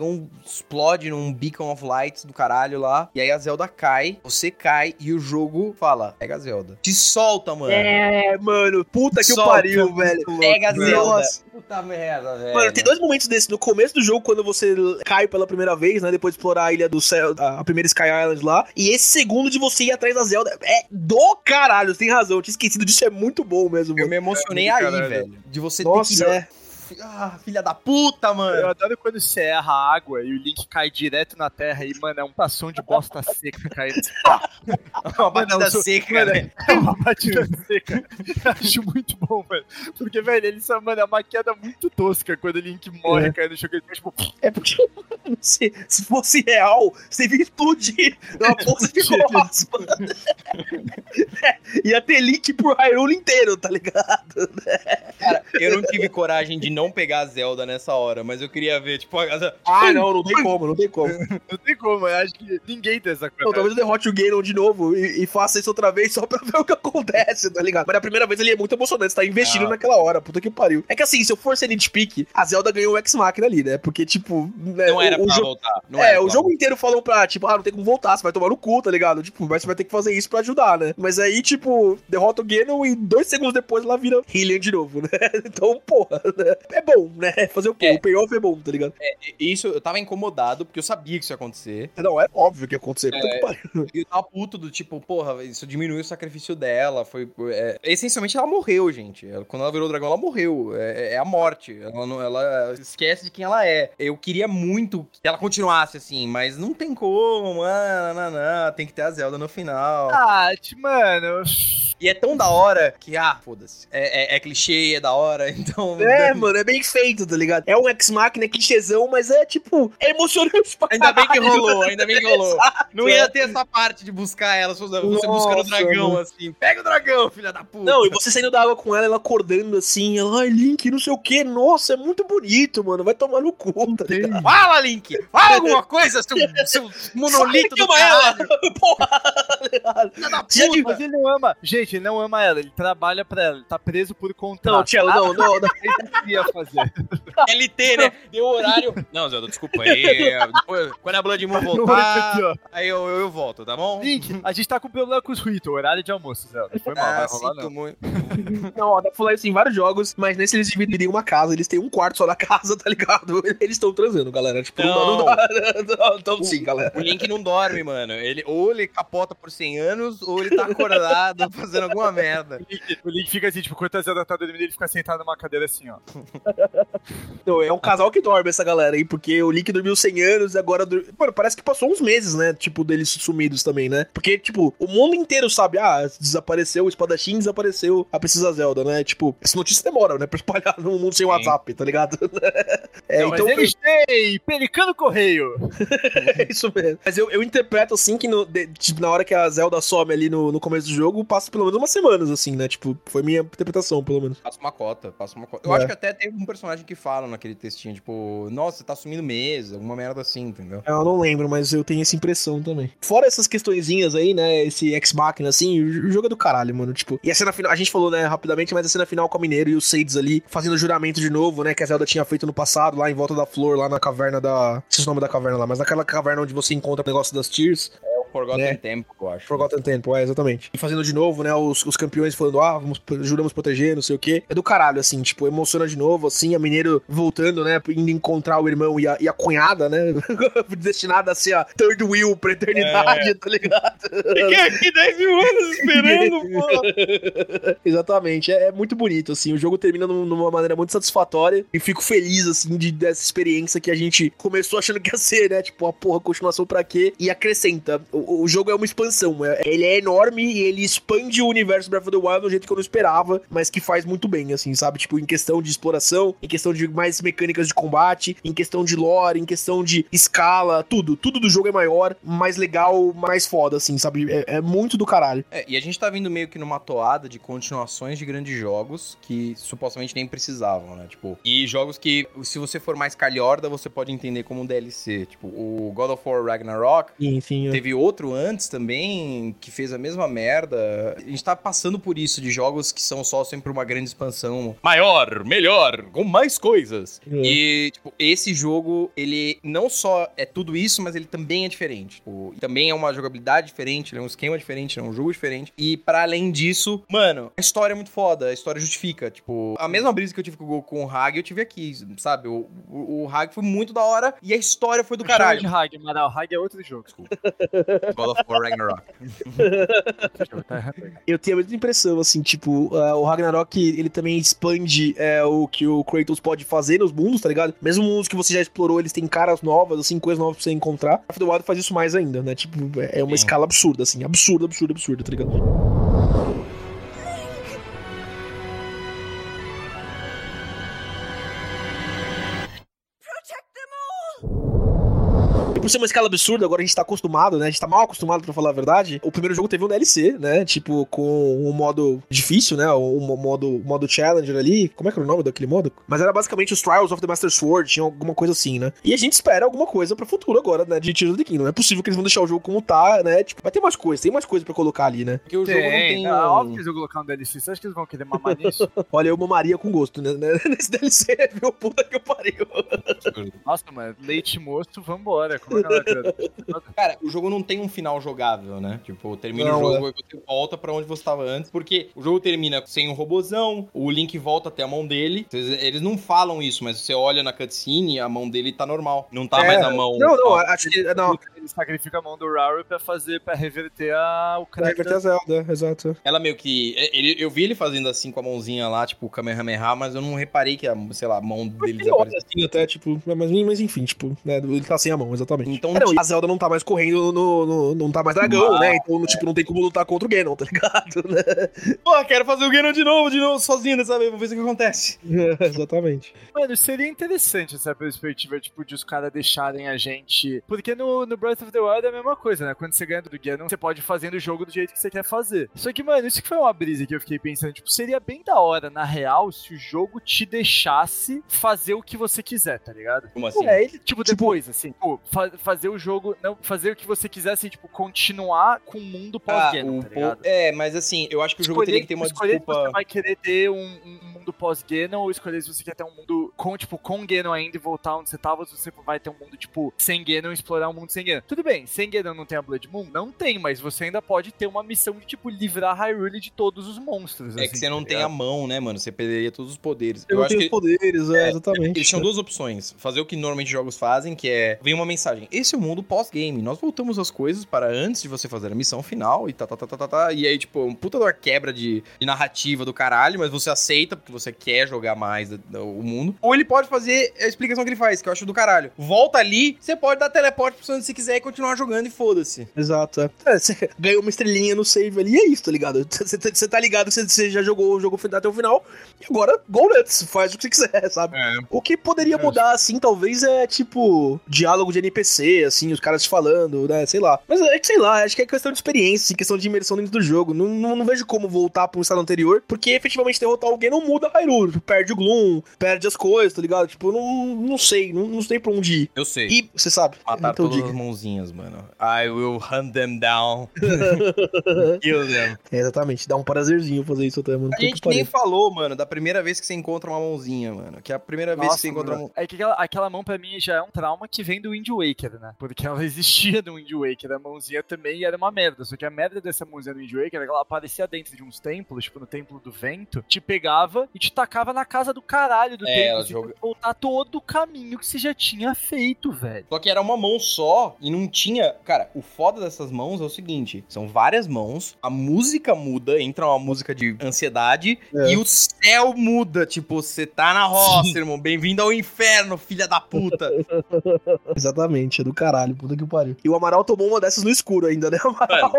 explode num Beacon of Lights do caralho lá. E aí a Zelda cai, você cai e o jogo fala: pega a Zelda. Te solta, mano. É, mano, puta que o Solta, pariu, velho. Pega a Zelda. Nossa. Puta merda, velho. Mano, tem dois momentos desses. No começo do jogo, quando você cai pela primeira vez, né? Depois de explorar a ilha do céu, a primeira Sky Island lá. E esse segundo de você ir atrás da Zelda é do caralho, você tem razão. tinha esquecido disso, é muito bom mesmo, Eu mano. me emocionei É, aí, caralho. velho. De você Nossa, ter que... é. Ah, filha da puta, Eu mano. adoro quando você erra a água e o Link cai direto na terra e, mano, é um passão de bosta seca caindo. *laughs* Uma batida Mano, eu sou- seca, Mano, né? é uma batida seca. Eu acho muito bom, velho. Porque, velho, ele só, mano, é uma queda muito tosca quando o Link morre, É. cai no chão, ele tipo, É porque se, se fosse real, você ia explodir. Uma *laughs* bolsa de gosma. É, ia ter link pro Hyrule inteiro, tá ligado? Cara, eu não tive coragem de não pegar a Zelda nessa hora, mas eu queria ver, tipo, a. Ah, não, não tem como, não tem como. *laughs* não tem como, eu acho que ninguém tem essa Não, coisa. talvez eu derrote o Ganon de novo e, e faça isso outra vez só pra ver *laughs* o que acontece, tá ligado? Mas a primeira vez ele é muito emocionante, você tá investindo Ah. naquela hora, puta que pariu. É que assim, se eu for ser nitpick, a Zelda ganhou o X-Machina ali, né? Porque, tipo... né, Não era o, pra voltar. Não é, o jogo inteiro falou pra, tipo, ah, não tem como voltar, você vai tomar no cu, tá ligado? Tipo, mas você vai ter que fazer isso pra ajudar, né? Mas aí, tipo, derrota o Ganon e dois segundos depois ela vira Hylian de novo, né? *laughs* Então, porra, né? É bom, né? *laughs* Fazer o quê? É. O payoff é bom, tá ligado? Isso, eu tava incomodado, porque eu sabia que isso ia acontecer. Não, é óbvio que ia acontecer. E eu tava puto do tipo, porra, isso diminuiu o sacrifício dela. Foi. é, essencialmente ela morreu, gente. Quando ela virou dragão, ela morreu. É, é a morte. Ela, não, ela esquece de quem ela é. Eu queria muito que ela continuasse assim, mas não tem como, mano. Não, não, tem que ter a Zelda no final. Ah, t- mano. E é tão da hora que, ah, foda-se. É, é- é clichê, é da hora, *laughs* então. É, *laughs* mano, é bem feito, tá ligado? É um X-Machina, é clichêzão, mas é, tipo, é emocionante pra Ainda bem que rolou, ainda bem que rolou. *laughs* Não ia ter essa parte de buscar ela, você Nossa, buscando o dragão, mano. assim. Pega o dragão, filha da puta. Não, e você saindo da água com ela, ela acordando assim, ela, ai, Link, não sei o que, nossa, é muito bonito, mano, vai tomar no cu, tá ligado? Fala, Link! Fala alguma coisa, seu, *laughs* seu monolito do ela, *laughs* porra, puta! Mas ele não ama. Gente, ele não ama ela, ele trabalha pra ela, ele tá preso por contrato. Não, Tchelo, não, não, não. Não fazer. *laughs* LT, né? Deu horário. Não, Zelda, desculpa aí. Depois, quando a Blood Moon voltar, ó. aí eu, eu, eu volto, tá bom? Link, a gente tá com problema com os Rito, horário de almoço, Zelda. Foi mal, Ah, vai rolar não. muito. *laughs* Não, ó, dá pra falar isso em vários jogos, mas nesse eles dividem uma casa, eles têm um quarto só da *laughs* casa, tá ligado? Eles estão transando, galera. Tipo, não, não, dá. Não, Então sim, galera. O Link não dorme, mano. Ele, ou ele capota por 100 anos, ou ele tá acordado fazendo alguma merda. O Link, o Link fica assim, tipo, quando a Zelda tá dormindo, ele fica sentado numa cadeira assim, ó. *laughs* Não, é um casal que dorme essa galera aí, porque o Link dormiu 100 anos e agora. dur- Mano, parece que passou uns meses, né? Tipo, deles sumidos também, né? Porque, tipo, o mundo inteiro sabe, ah, desapareceu o espadachim, desapareceu a Princesa Zelda, né? Tipo, essa notícia demora, né? Pra espalhar no mundo sem Sim. WhatsApp, tá ligado? *laughs* é, Não, então. mas eles têm Pelicano Correio. *laughs* É isso mesmo. Mas eu, eu interpreto assim que no- de- tipo, na hora que a Zelda some ali no, no começo do jogo, passa pelo menos umas semanas, assim, né? Tipo, foi minha interpretação, pelo menos. Passa uma cota, passa uma cota. Eu É. acho que até tem um personagem que fala naquele textinho, tipo, nossa, tá sumindo mês, alguma merda assim, entendeu? Eu não lembro, mas eu tenho essa impressão também. Fora essas questõezinhas aí, né? Esse X-Machina, assim, o jogo é do caralho, mano. Tipo, e a cena final, a gente falou, né, rapidamente, mas a cena final com o Mineiro e os Seides ali, fazendo juramento de novo, né? Que a Zelda tinha feito no passado, lá em volta da flor, lá na caverna da. Não sei o nome da caverna lá, mas naquela caverna onde você encontra o negócio das Tears. É Forgotten Né? Temple, eu acho. Forgotten Temple, é, exatamente. E fazendo de novo, né, os, os campeões falando, ah, vamos, juramos proteger, não sei o quê. É do caralho, assim, tipo, emociona de novo, assim, a Mineiro voltando, né, indo encontrar o irmão e a, e a cunhada, né, *laughs* destinada a ser a third wheel pra eternidade, tá ligado? Fiquei aqui 10 mil anos esperando, *laughs* pô. Exatamente, é, é muito bonito, assim, o jogo termina num- numa maneira muito satisfatória e fico feliz, assim, de, dessa experiência que a gente começou achando que ia ser, né, tipo, a porra, continuação pra quê? E acrescenta, o, o jogo é uma expansão, é- ele é enorme e ele expande o universo Breath of the Wild um jeito que eu não esperava, mas que faz muito bem, assim, sabe, tipo, em questão de exploração, em questão de mais mecânicas de combate, em questão de lore, em questão de escala, tudo, tudo do jogo é maior, mais legal, mais foda, assim, sabe, é, é muito do caralho. É, e a gente tá vindo meio que numa toada de continuações de grandes jogos que supostamente nem precisavam, né? Tipo, e jogos que, se você for mais calhorda, você pode entender como um DLC. Tipo, o God of War Ragnarok. Enfim, Teve outro antes também que fez a mesma merda. A gente tá passando por isso de jogos que são só sempre uma grande expansão. Maior, melhor, com mais coisas. É. E, tipo, esse jogo, ele não só é tudo isso, mas ele também é diferente. Tipo, também é uma jogabilidade diferente, ele é um esquema diferente, ele é um jogo diferente. E para além disso, mano, a história é muito foda, a história justifica. Tipo, a mesma brisa que eu tive com o, com o Hag, eu tive aqui, sabe? O, o, o Hag foi muito da hora e a história foi do Não caralho. de Hag, Amaral. Hag é outro jogo. Desculpa. *laughs* God of War Ragnarok. *laughs* Eu tenho a mesma impressão, assim, tipo, uh, o Ragnarok, ele também expande é, o que o Kratos pode fazer nos mundos, tá ligado? Mesmo mundos que você já explorou, eles têm caras novas, assim, coisas novas pra você encontrar. Breath of the Wild faz isso mais ainda, né? Tipo, é uma Sim. escala absurda, assim, absurda, absurda, absurda, tá ligado? Por ser uma escala absurda, agora a gente tá acostumado, né? A gente tá mal acostumado, pra falar a verdade. O primeiro jogo teve um DLC, né? Tipo, com um modo difícil, né? O um modo, modo Challenger ali. Como é que era o nome daquele modo? Mas era basicamente os Trials of the Master Sword, tinha alguma coisa assim, né? E a gente espera alguma coisa pro futuro agora, né? De Tears of the Kingdom. Não é possível que eles vão deixar o jogo como tá, né? Tipo, vai ter mais coisas, tem mais coisa pra colocar ali, né? Porque o jogo não tem. Tem, um- é óbvio que eles vão colocar um DLC. Você acha que eles vão querer mamar nisso? *laughs* Olha, eu mamaria com gosto, né? *laughs* Nesse DLC, viu? Puta que eu pariu. Nossa, mano, leite moço, vambora. Como é *laughs* Cara, o jogo não tem um final jogável, né? Tipo, termina Não, o jogo e você volta pra onde você tava antes. Porque o jogo termina sem um robozão, o Link volta até a mão dele. Eles não falam isso, mas você olha na cutscene, a mão dele tá normal. Não tá É, mais a mão. Não, não, acho que. Não, Ele sacrifica a mão do Raru pra fazer, pra reverter a, o pra reverter a Zelda, exato. Ela meio que. ele- eu vi ele fazendo assim com a mãozinha lá, tipo, Kamehameha, mas eu não reparei que a, sei lá, a mão dele desapareceu. assim até, tipo, mas, mas enfim, tipo, né, ele tá sem a mão, exatamente. Então, É, não, tipo- a Zelda não tá mais correndo, no, no- não tá mais dragão, Ah, né? Então, tipo, não tem como lutar contra o Ganon, tá ligado? Né? *laughs* Pô, quero fazer o Ganon de novo, de novo, sozinho dessa vez, vamos ver o que acontece. exatamente. Mano, seria interessante essa perspectiva, tipo, de os caras deixarem a gente. Porque no, no Breath of the Wild é a mesma coisa, né? Quando você ganha do Ganon, você pode ir fazendo o jogo do jeito que você quer fazer. Só que, mano, isso que foi uma brisa que eu fiquei pensando, tipo, seria bem da hora, na real, se o jogo te deixasse fazer o que você quiser, tá ligado? Como assim? É, ele, tipo, depois, assim, pô, fazer o jogo, não, fazer o que você quisesse, tipo, continuar com o mundo Ah, pós-Ganon, o tá po- ligado? é, mas assim, eu acho que o jogo teria que ter uma escolher se desculpa. você vai querer ter um, um mundo pós-Ganon ou escolher se você quer ter um mundo com, tipo, com Ganon ainda e voltar onde você tava, ou se você vai ter um mundo, tipo, sem Ganon e explorar um mundo sem Ganon. Tudo bem, sem Ganon não tem a Blood Moon? Não tem, mas você ainda pode ter uma missão de, tipo, livrar Hyrule de todos os monstros. É que assim, você não tá tem a mão, né, mano? Você perderia todos os poderes. Eu, Eu acho tenho que os poderes, é, exatamente. eles tinham duas opções. Fazer o que normalmente jogos fazem, que é... Vem uma mensagem. Esse é o mundo pós-game. Nós voltamos as coisas para antes de você fazer a missão final e tá, tá, tá, tá, tá, tá. E aí, tipo, um puta uma quebra de, de narrativa do caralho, mas você aceita porque você quer jogar mais da- da- o mundo. Ou ele pode fazer a explicação que ele faz, que eu acho do caralho. Volta ali, você pode dar teleporte pra onde você quiser e continuar jogando e foda-se. Exato. é. É, você *laughs* ganhou uma estrelinha no save ali, e é isso, tá ligado? *laughs* Você tá- você tá ligado, você, você já jogou o jogo até o final, e agora, go nuts, faz o que você quiser, sabe? É. O que poderia mudar, assim, talvez é, tipo, diálogo de NPC, assim, os caras falando, né, sei lá. Mas é que, sei lá, acho que é questão de experiência, assim, questão de imersão dentro do jogo. Não, não, não vejo como voltar pra um estado anterior, porque efetivamente derrotar alguém não muda Hyrule. Perde o Gloom, perde as coisas, tá ligado? Tipo, não, não sei, não, não sei pra onde ir. Eu sei. E, você sabe, Matar então todas diga. as mãozinhas, mano. I will hunt them down. *laughs* Kill them. É, exatamente, dá um prazerzinho fazer isso até, mano. A gente nem falou, mano, da primeira vez que você encontra uma mãozinha, mano. Que é a primeira vez que você Nossa, encontra uma. É que aquela, aquela mão pra mim já é um trauma que vem do Wind Waker, né? Porque ela existia no Wind Waker, a mãozinha também era uma merda. Só que a merda dessa mãozinha do Wind Waker é que ela aparecia dentro de uns templos, tipo no Templo do Vento, te pegava e te tacava na casa do caralho do É, templo. ela Você joga- tinha que voltar todo o caminho que você já tinha feito, velho. Só que era uma mão só e não tinha. Cara, o foda dessas mãos é o seguinte: são várias mãos, a música muda, entra uma música de ansiedade É. e o céu muda. Tipo, você tá na roça, irmão. Bem-vindo ao inferno, filha da puta. *laughs* *laughs* Exatamente, é do caralho, puta que pariu. E o Amaral tomou uma dessas no escuro ainda, né, Amaral?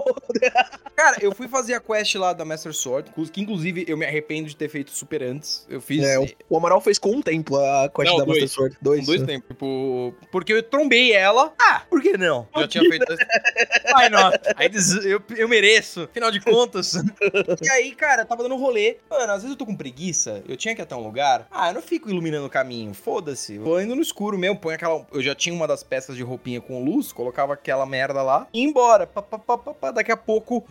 *laughs* Cara, eu fui fazer a quest lá da Master Sword, que inclusive eu me arrependo de ter feito super antes. Eu fiz. É, o, Amaral fez com um tempo a quest Não, da dois. Master Sword. Com Dois. dois né? tempos. Tipo, porque eu trombei ela. Ah, por que não? Já tinha feito. Why not? Aí eu, eu mereço, afinal de contas. *laughs* e aí, cara, eu tava dando rolê. Mano, às vezes eu tô com preguiça, eu tinha que ir até um lugar. Ah, eu não fico iluminando o caminho, foda-se. Vou indo no escuro mesmo, põe aquela. Eu já tinha uma das peças de roupinha com luz, colocava aquela merda lá e ia embora. Daqui a pouco.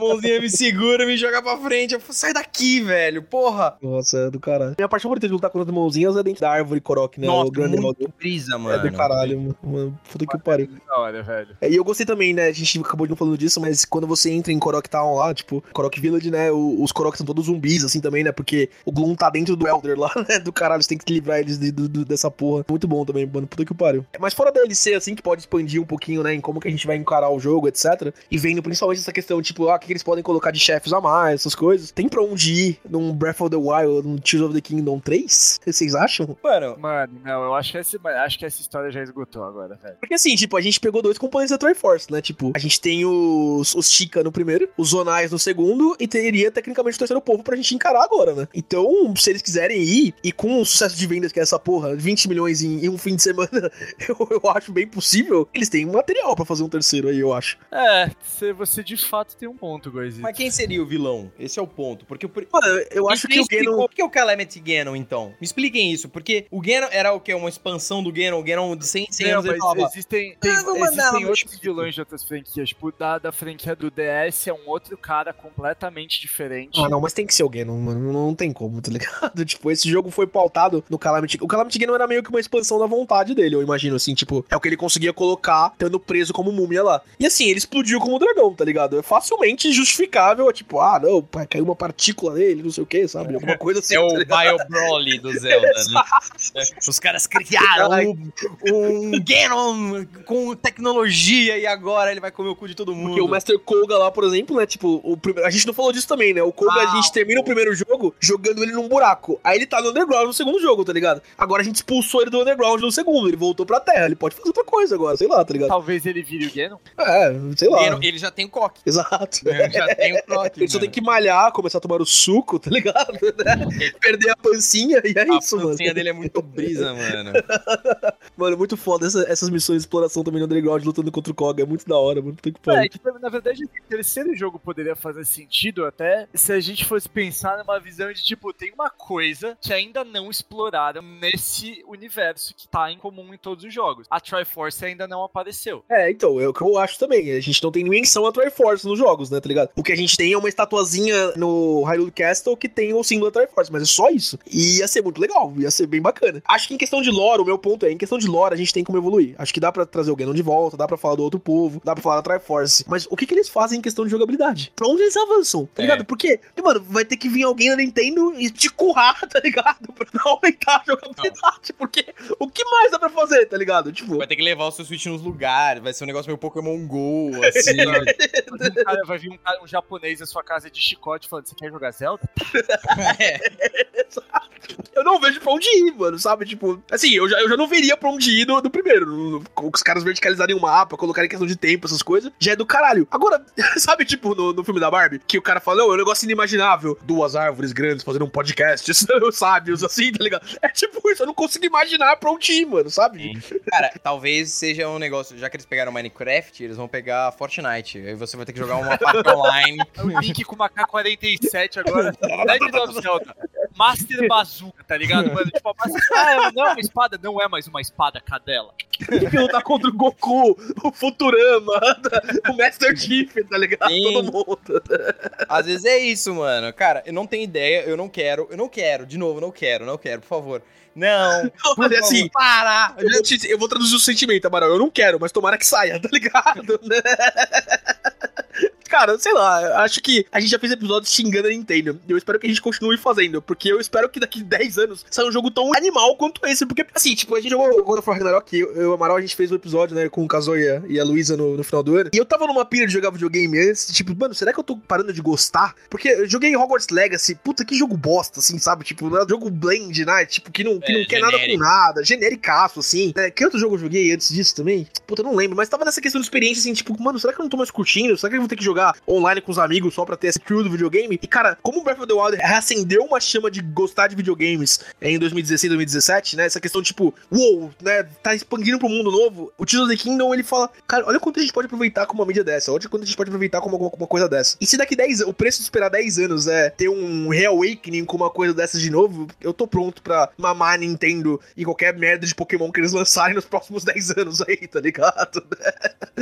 Mãozinha me segura, me joga pra frente. Eu falo, sai daqui, velho. Porra. Nossa, é do caralho. Minha parte favorita de lutar contra as mãozinhas é dentro da árvore Korok, né? Nossa, o grande muito brisa, É mano. do caralho, mano. mano. Puta que pariu. Hora, velho. É, E eu gostei também, né? A gente acabou de não falando disso, mas quando você entra em Korok Town lá, tipo, Korok Village, né? os Korok são todos zumbis, assim, também, né? Porque o Gloom tá dentro do Elder lá, *laughs* né? Do caralho, você tem que livrar eles de- do- do- dessa porra. Muito bom também, mano. Puta que pariu. Mas fora da DLC, assim, que pode expandir um pouquinho, né? Em como que a gente vai encarar o jogo, etc. E vendo principalmente essa questão, tipo, ah, o que eles podem colocar de chefes a mais, essas coisas. Tem pra onde ir num Breath of the Wild, num Tears of the Kingdom 3? Vocês acham? Mano, Mano, não, eu acho que, esse, acho que essa história já esgotou agora, velho. Porque assim, tipo, a gente pegou dois componentes da Triforce, né? Tipo, a gente tem os, os Chica no primeiro, os Zonais no segundo, e teria tecnicamente o terceiro povo pra gente encarar agora, né? Então, se eles quiserem ir, e com o sucesso de vendas que é essa porra, 20 milhões em, em um fim de semana, *laughs* eu, eu acho bem possível, eles têm material pra fazer um terceiro aí, eu acho. É, você, você de fato tem um ponto, Goizito. mas quem seria o vilão? Esse é o ponto. Porque o. Mano, eu acho que o Ganon... Por que o Calamity Ganon, então? Me expliquem isso. Porque o Ganon era o quê? Uma expansão do Ganon? O Ganon de 100, 100 Não, anos ele falava. existem, tem- "Ah, vou mandar existem outros Chico." vilões de outras franquias. Tipo, da, da franquia do DS é um outro cara completamente diferente. Ah, não, mas tem que ser o Ganon, mano. Não tem como, tá ligado? *laughs* Tipo, esse jogo foi pautado no Calamity. O Calamity Ganon era meio que uma expansão da vontade dele, eu imagino, assim. Tipo, é o que ele conseguia colocar, estando preso como múmia lá. E assim, ele explodiu como dragão, tá ligado? É facilmente justificável, tipo, ah, não, pai, caiu uma partícula nele, não sei o que, sabe? Alguma coisa assim. É o tá ligado? Bio Broly do Zelda, né? Os caras criaram um, um Ganon com tecnologia e agora ele vai comer o cu de todo mundo. Porque o Master Koga lá, por exemplo, né? Tipo, o primeiro. A gente não falou disso também, né? O Koga, Ah, a gente termina o primeiro jogo jogando ele num buraco. Aí ele tá no underground no segundo jogo, tá ligado? Agora a gente expulsou ele do underground no segundo. Ele voltou pra terra. Ele pode fazer outra coisa agora, sei lá, tá ligado? Talvez ele vire o Ganon. É, sei lá. Ganon, ele já tem o Exato. Ele já tem o coque. *laughs* Ele só tem que malhar, começar a tomar o suco, tá ligado? Né? *laughs* Perder a pancinha e é A isso, mano. pancinha dele é muito brisa, mano. *laughs* Mano, muito foda essa- essas missões de exploração também no underground, lutando contra o Koga. É muito da hora, mano. Tem que É, tipo, na verdade, o terceiro jogo poderia fazer sentido até se a gente fosse pensar numa visão de, tipo, tem uma coisa que ainda não exploraram nesse universo que tá em comum em todos os jogos. A Triforce ainda não apareceu. É, então, é o que eu acho também. A gente não tem menção a Triforce nos jogos, né, tá ligado? O que a gente tem é uma estatuazinha no Hyrule Castle que tem o símbolo da Triforce, mas é só isso. E ia ser muito legal, ia ser bem bacana. Acho que em questão de lore, o meu ponto é, em questão de lore, a gente tem como evoluir. Acho que dá pra trazer o Ganon de volta, dá pra falar do outro povo, dá pra falar da Triforce. Mas o que que eles fazem em questão de jogabilidade? Pra onde eles avançam, tá É. ligado? Porque, mano, vai ter que vir alguém da Nintendo e te currar, *laughs* tá ligado? Pra aumentar a jogabilidade. Porque o que mais dá pra fazer, tá ligado? Tipo... Vai ter que levar o seu Switch nos lugares, vai ser um negócio meio Pokémon GO, assim. *laughs* Um cara, vai vir um, cara, um japonês na sua casa de chicote falando: Você quer jogar Zelda? *laughs* *laughs* eu não vejo pra onde ir, mano, sabe? Tipo, assim, eu já, eu já não veria pra onde ir do, do primeiro. No- no- Os caras verticalizarem o mapa, colocarem questão de tempo, essas coisas, já é do caralho. Agora, *laughs* sabe, tipo, no, no filme da Barbie, que o cara fala, é um negócio inimaginável. Duas árvores grandes fazendo um podcast, sábios, assim, tá ligado? É tipo isso, eu não consigo imaginar pra onde ir, mano, sabe? Cara, talvez seja um negócio, já que eles pegaram Minecraft, eles vão pegar Fortnite. Você vai ter que jogar uma parte online. *laughs* É o Link com uma K-47 agora. Of Zelda. Master Bazooka, tá ligado, mano? Tipo, a Master... Ah, não é uma espada? Não é mais uma espada, cadela. Tem que lutar contra o Goku, o Futurama, *laughs* o Master Chief, tá ligado? Sim. Todo mundo. Às vezes é isso, mano. Cara, eu não tenho ideia, eu não quero, eu não quero, de novo, não quero, não quero, por favor. Não, *laughs* por Olha, assim, favor, para! Eu eu vou traduzir o sentimento, Amaral. Eu não quero, mas tomara que saia, tá ligado? Cara, sei lá, acho que a gente já fez episódios xingando a Nintendo. E eu espero que a gente continue fazendo. Porque eu espero que daqui 10 anos saia um jogo tão animal quanto esse. Porque, assim, tipo, a gente jogou God of War Ragnarok. Eu, eu e o Amaral, a gente fez um episódio, né, com o Kazuya e a Luísa no, no final do ano. E eu tava numa pilha de jogar videogame antes. Tipo, mano, será que eu tô parando de gostar? Porque eu joguei Hogwarts Legacy. Puta, que jogo bosta, assim, sabe? Tipo, né, jogo blend, né? Tipo, que não, que É, não quer nada com genérico. nada. Genericaço, assim. É, que outro jogo eu joguei antes disso também? Puta, eu não lembro. Mas tava nessa questão de experiência, assim, tipo, mano, será que eu não tô mais curtindo? Será que eu vou ter que jogar online com os amigos só pra ter esse crew do videogame? E, cara, como o Breath of the Wild reacendeu uma chama de gostar de videogames em 2016, 2017, né? Essa questão, tipo, uou, né? Tá expandindo pro mundo novo. O Tears of the Kingdom, ele fala, cara, olha quanto a gente pode aproveitar com uma mídia dessa. Olha quanto a gente pode aproveitar com uma, com uma coisa dessa. E se daqui 10 o preço de esperar 10 anos é ter um reawakening com uma coisa dessas de novo, eu tô pronto pra mamar a Nintendo e qualquer merda de Pokémon que eles lançarem nos próximos 10 anos aí, tá ligado? *laughs*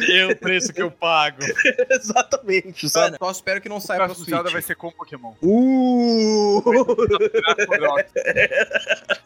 É o preço que eu pago. *laughs* Exatamente, sabe? Mano, só espero que não saia pra Switch. vai ser com Pokémon. Uh! Korok.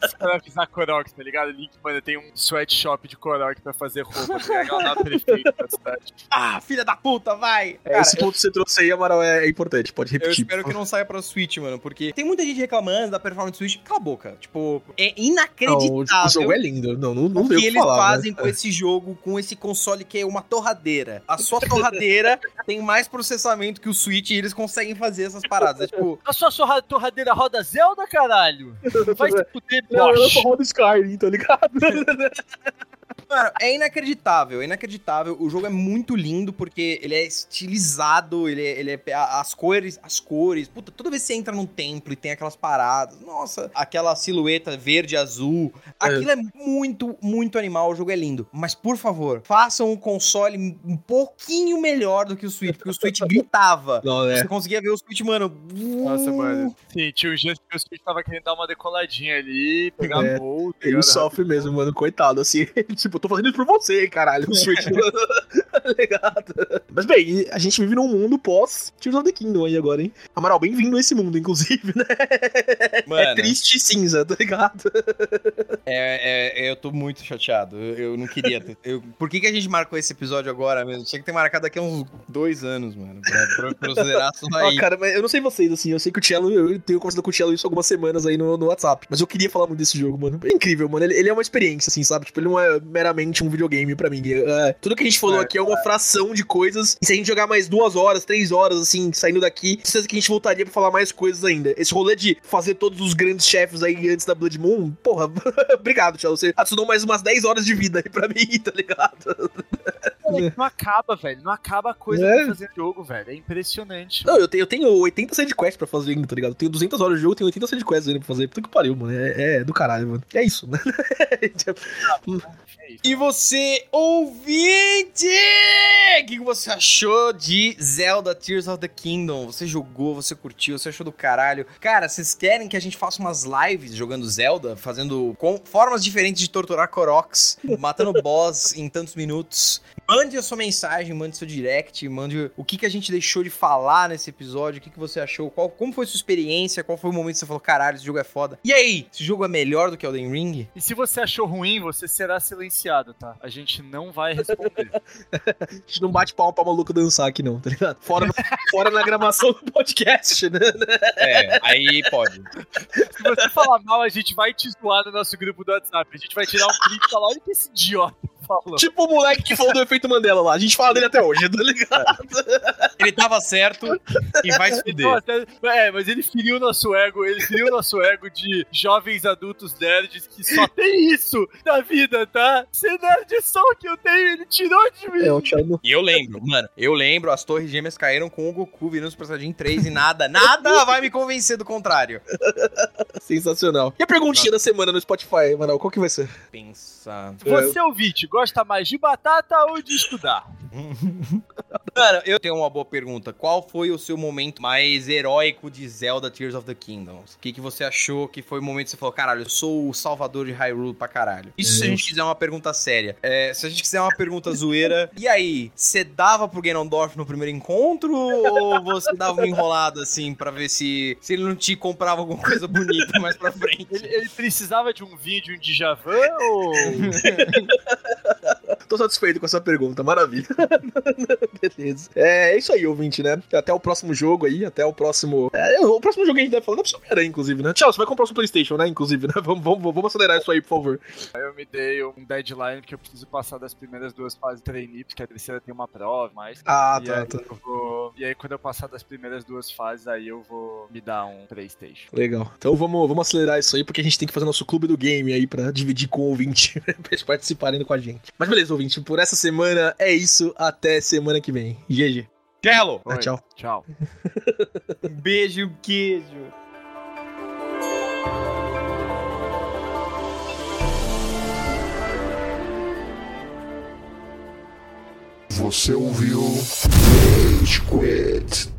Os caras Korok, tá ligado? Link, mano, tem um sweatshop de Korok pra fazer roupa, tá ligado? Lá na prefeita da cidade. Ah, filha da puta, vai! É, Cara, esse ponto que você trouxe aí, Amaral, é, é importante, pode Eu repetir. espero que não saia pra Switch, mano, porque tem muita gente reclamando da performance do Switch. Cala a boca. Tipo, é Não, o, inacreditável. o jogo é lindo, não, não, não o deu o que que eles falar. fazem né? com esse jogo, com esse console que é uma torradeira. A sua torradeira *laughs* tem mais processamento que o Switch e eles conseguem fazer essas paradas. É tipo, *laughs* A sua torradeira roda Zelda, caralho? Vai se fuder, *laughs* Não, eu Bosch. só rodo Skyrim, tá ligado? *laughs* Mano, é inacreditável, é inacreditável. O jogo é muito lindo porque ele é estilizado, ele é, ele é as cores, as cores. Puta, toda vez que você entra num templo e tem aquelas paradas, nossa, aquela silhueta verde azul, aquilo é muito, muito animal. O jogo é lindo. Mas por favor, façam um console um pouquinho melhor do que o Switch, porque o Switch *laughs* gritava. Não, é. Você conseguia ver o Switch, mano. Nossa, uh, mano. Sim, tinha um dia que o Switch tava querendo dar uma decoladinha ali, pegar É, tá Ele sofre mesmo, mano, coitado, assim. *laughs* tipo, eu tô fazendo isso por você, caralho, Switch. *laughs* *laughs* ligado? Mas bem, a gente vive num mundo pós Tears of the Kingdom aí agora, hein? Amaral, bem-vindo a esse mundo, inclusive, né? *laughs* Mano. É triste e cinza, tá ligado? É, é, eu tô muito chateado. Eu, eu não queria ter. eu- por que, que a gente marcou esse episódio agora mesmo? Tinha que ter marcado daqui a uns dois anos, mano. Pra, pra, pra eu zerar isso Ó, aí. cara, mas eu não sei vocês, assim, eu sei que o Cello, eu tenho conversado com o Cello isso algumas semanas aí no, no WhatsApp, mas eu queria falar muito desse jogo, mano. É incrível, mano, ele, ele é uma experiência, assim, sabe? Tipo, ele não é meramente um videogame pra mim. É, tudo que a gente falou É, aqui é uma fração de coisas, e se a gente jogar mais duas horas, três horas, assim, saindo daqui, certeza que a gente voltaria pra falar mais coisas ainda. Esse rolê de fazer todos os grandes chefes aí antes da Blood Moon, porra, *laughs* obrigado, Cello, você adicionou mais umas 10 horas de vida aí pra mim, *laughs* tá ligado? Não acaba, velho. Não acaba a coisa É. pra fazer jogo, velho. É impressionante. Não, eu tenho, eu tenho 80 side quests pra fazer ainda, tá ligado? Eu tenho 200 horas de jogo, tenho 80 side quests ainda pra fazer. Puta que pariu, mano. É, é do caralho, mano. É isso, né? *laughs* É isso. E você, ouvinte! O que que você achou de Zelda Tears of the Kingdom? Você jogou, você curtiu, você achou do caralho? Cara, vocês querem que a gente faça umas lives jogando Zelda, fazendo com formas diferentes de torturar Koroks, matando *laughs* boss em tantos minutos? Mande a sua mensagem, mande seu direct, mande o que, que a gente deixou de falar nesse episódio, o que, que você achou, qual, como foi sua experiência, qual foi o momento que você falou, caralho, esse jogo é foda. E aí, esse jogo é melhor do que Elden Ring? E se você achou ruim, você será silenciado, tá? A gente não vai responder. *laughs* A gente não bate palma pra maluco dançar aqui, não, tá ligado? Fora, fora na gravação do podcast, né? É, aí pode. se você falar mal, a gente vai te zoar no nosso grupo do WhatsApp. A gente vai tirar um print e falar: olha que esse idiota falou. *laughs* Tipo o moleque que falou do efeito Mandela lá. A gente fala dele até hoje, tá ligado? *laughs* Ele tava certo e vai se fuder. Nossa, é, mas ele feriu nosso ego, ele feriu nosso ego de jovens adultos nerds que só tem isso na vida, tá? Ser nerd é só o que eu tenho, ele tirou de mim. É, Thiago. E eu lembro, mano, eu lembro, as torres gêmeas caíram com o Goku virando Super Saiyajin 3 e nada, nada vai me convencer do contrário. Sensacional. E a perguntinha da semana no Spotify, Manoel, qual que vai ser? Pensar. Você, ouvinte, gosta mais de batata ou de estudar? *laughs* Mano, eu tenho uma boa pergunta. Qual foi o seu momento mais heróico de Zelda Tears of the Kingdom? O que, que você achou que foi o momento que você falou, caralho, eu sou o salvador de Hyrule pra caralho? Isso se a gente quiser uma pergunta séria. É, se a gente quiser uma pergunta zoeira, *laughs* e aí, você dava pro Ganondorf no primeiro encontro ou você dava uma enrolada assim pra ver se, se ele não te comprava alguma coisa bonita mais pra frente? Ele, ele precisava de um vídeo, um Djavan ou... *laughs* *laughs* Tô satisfeito com essa pergunta, maravilha. *laughs* Beleza. É, é isso aí, ouvinte, né? Até o próximo jogo aí, até o próximo. É, o próximo jogo que a gente deve falar é Homem-Aranha, inclusive, né? Tchau, você vai comprar o seu PlayStation, né? Inclusive, né? *laughs* Vamos, vamos, vamos acelerar isso aí, por favor. Eu me dei um deadline que eu preciso passar das primeiras duas fases de trainee, porque a terceira tem uma prova, mas... Ah, e, tá, aí tá. vou... e aí quando eu passar das primeiras duas fases, aí eu vou me dar um Playstation. Legal. Então vamos, vamos acelerar isso aí, porque a gente tem que fazer nosso clube do game aí pra dividir com o ouvinte, pra eles participarem com a gente. Mas beleza, ouvinte, por essa semana é isso. Até semana que vem. GG. Gelo! Ah, tchau. Tchau. Um *laughs* beijo, queijo. Você ouviu Rage Quit.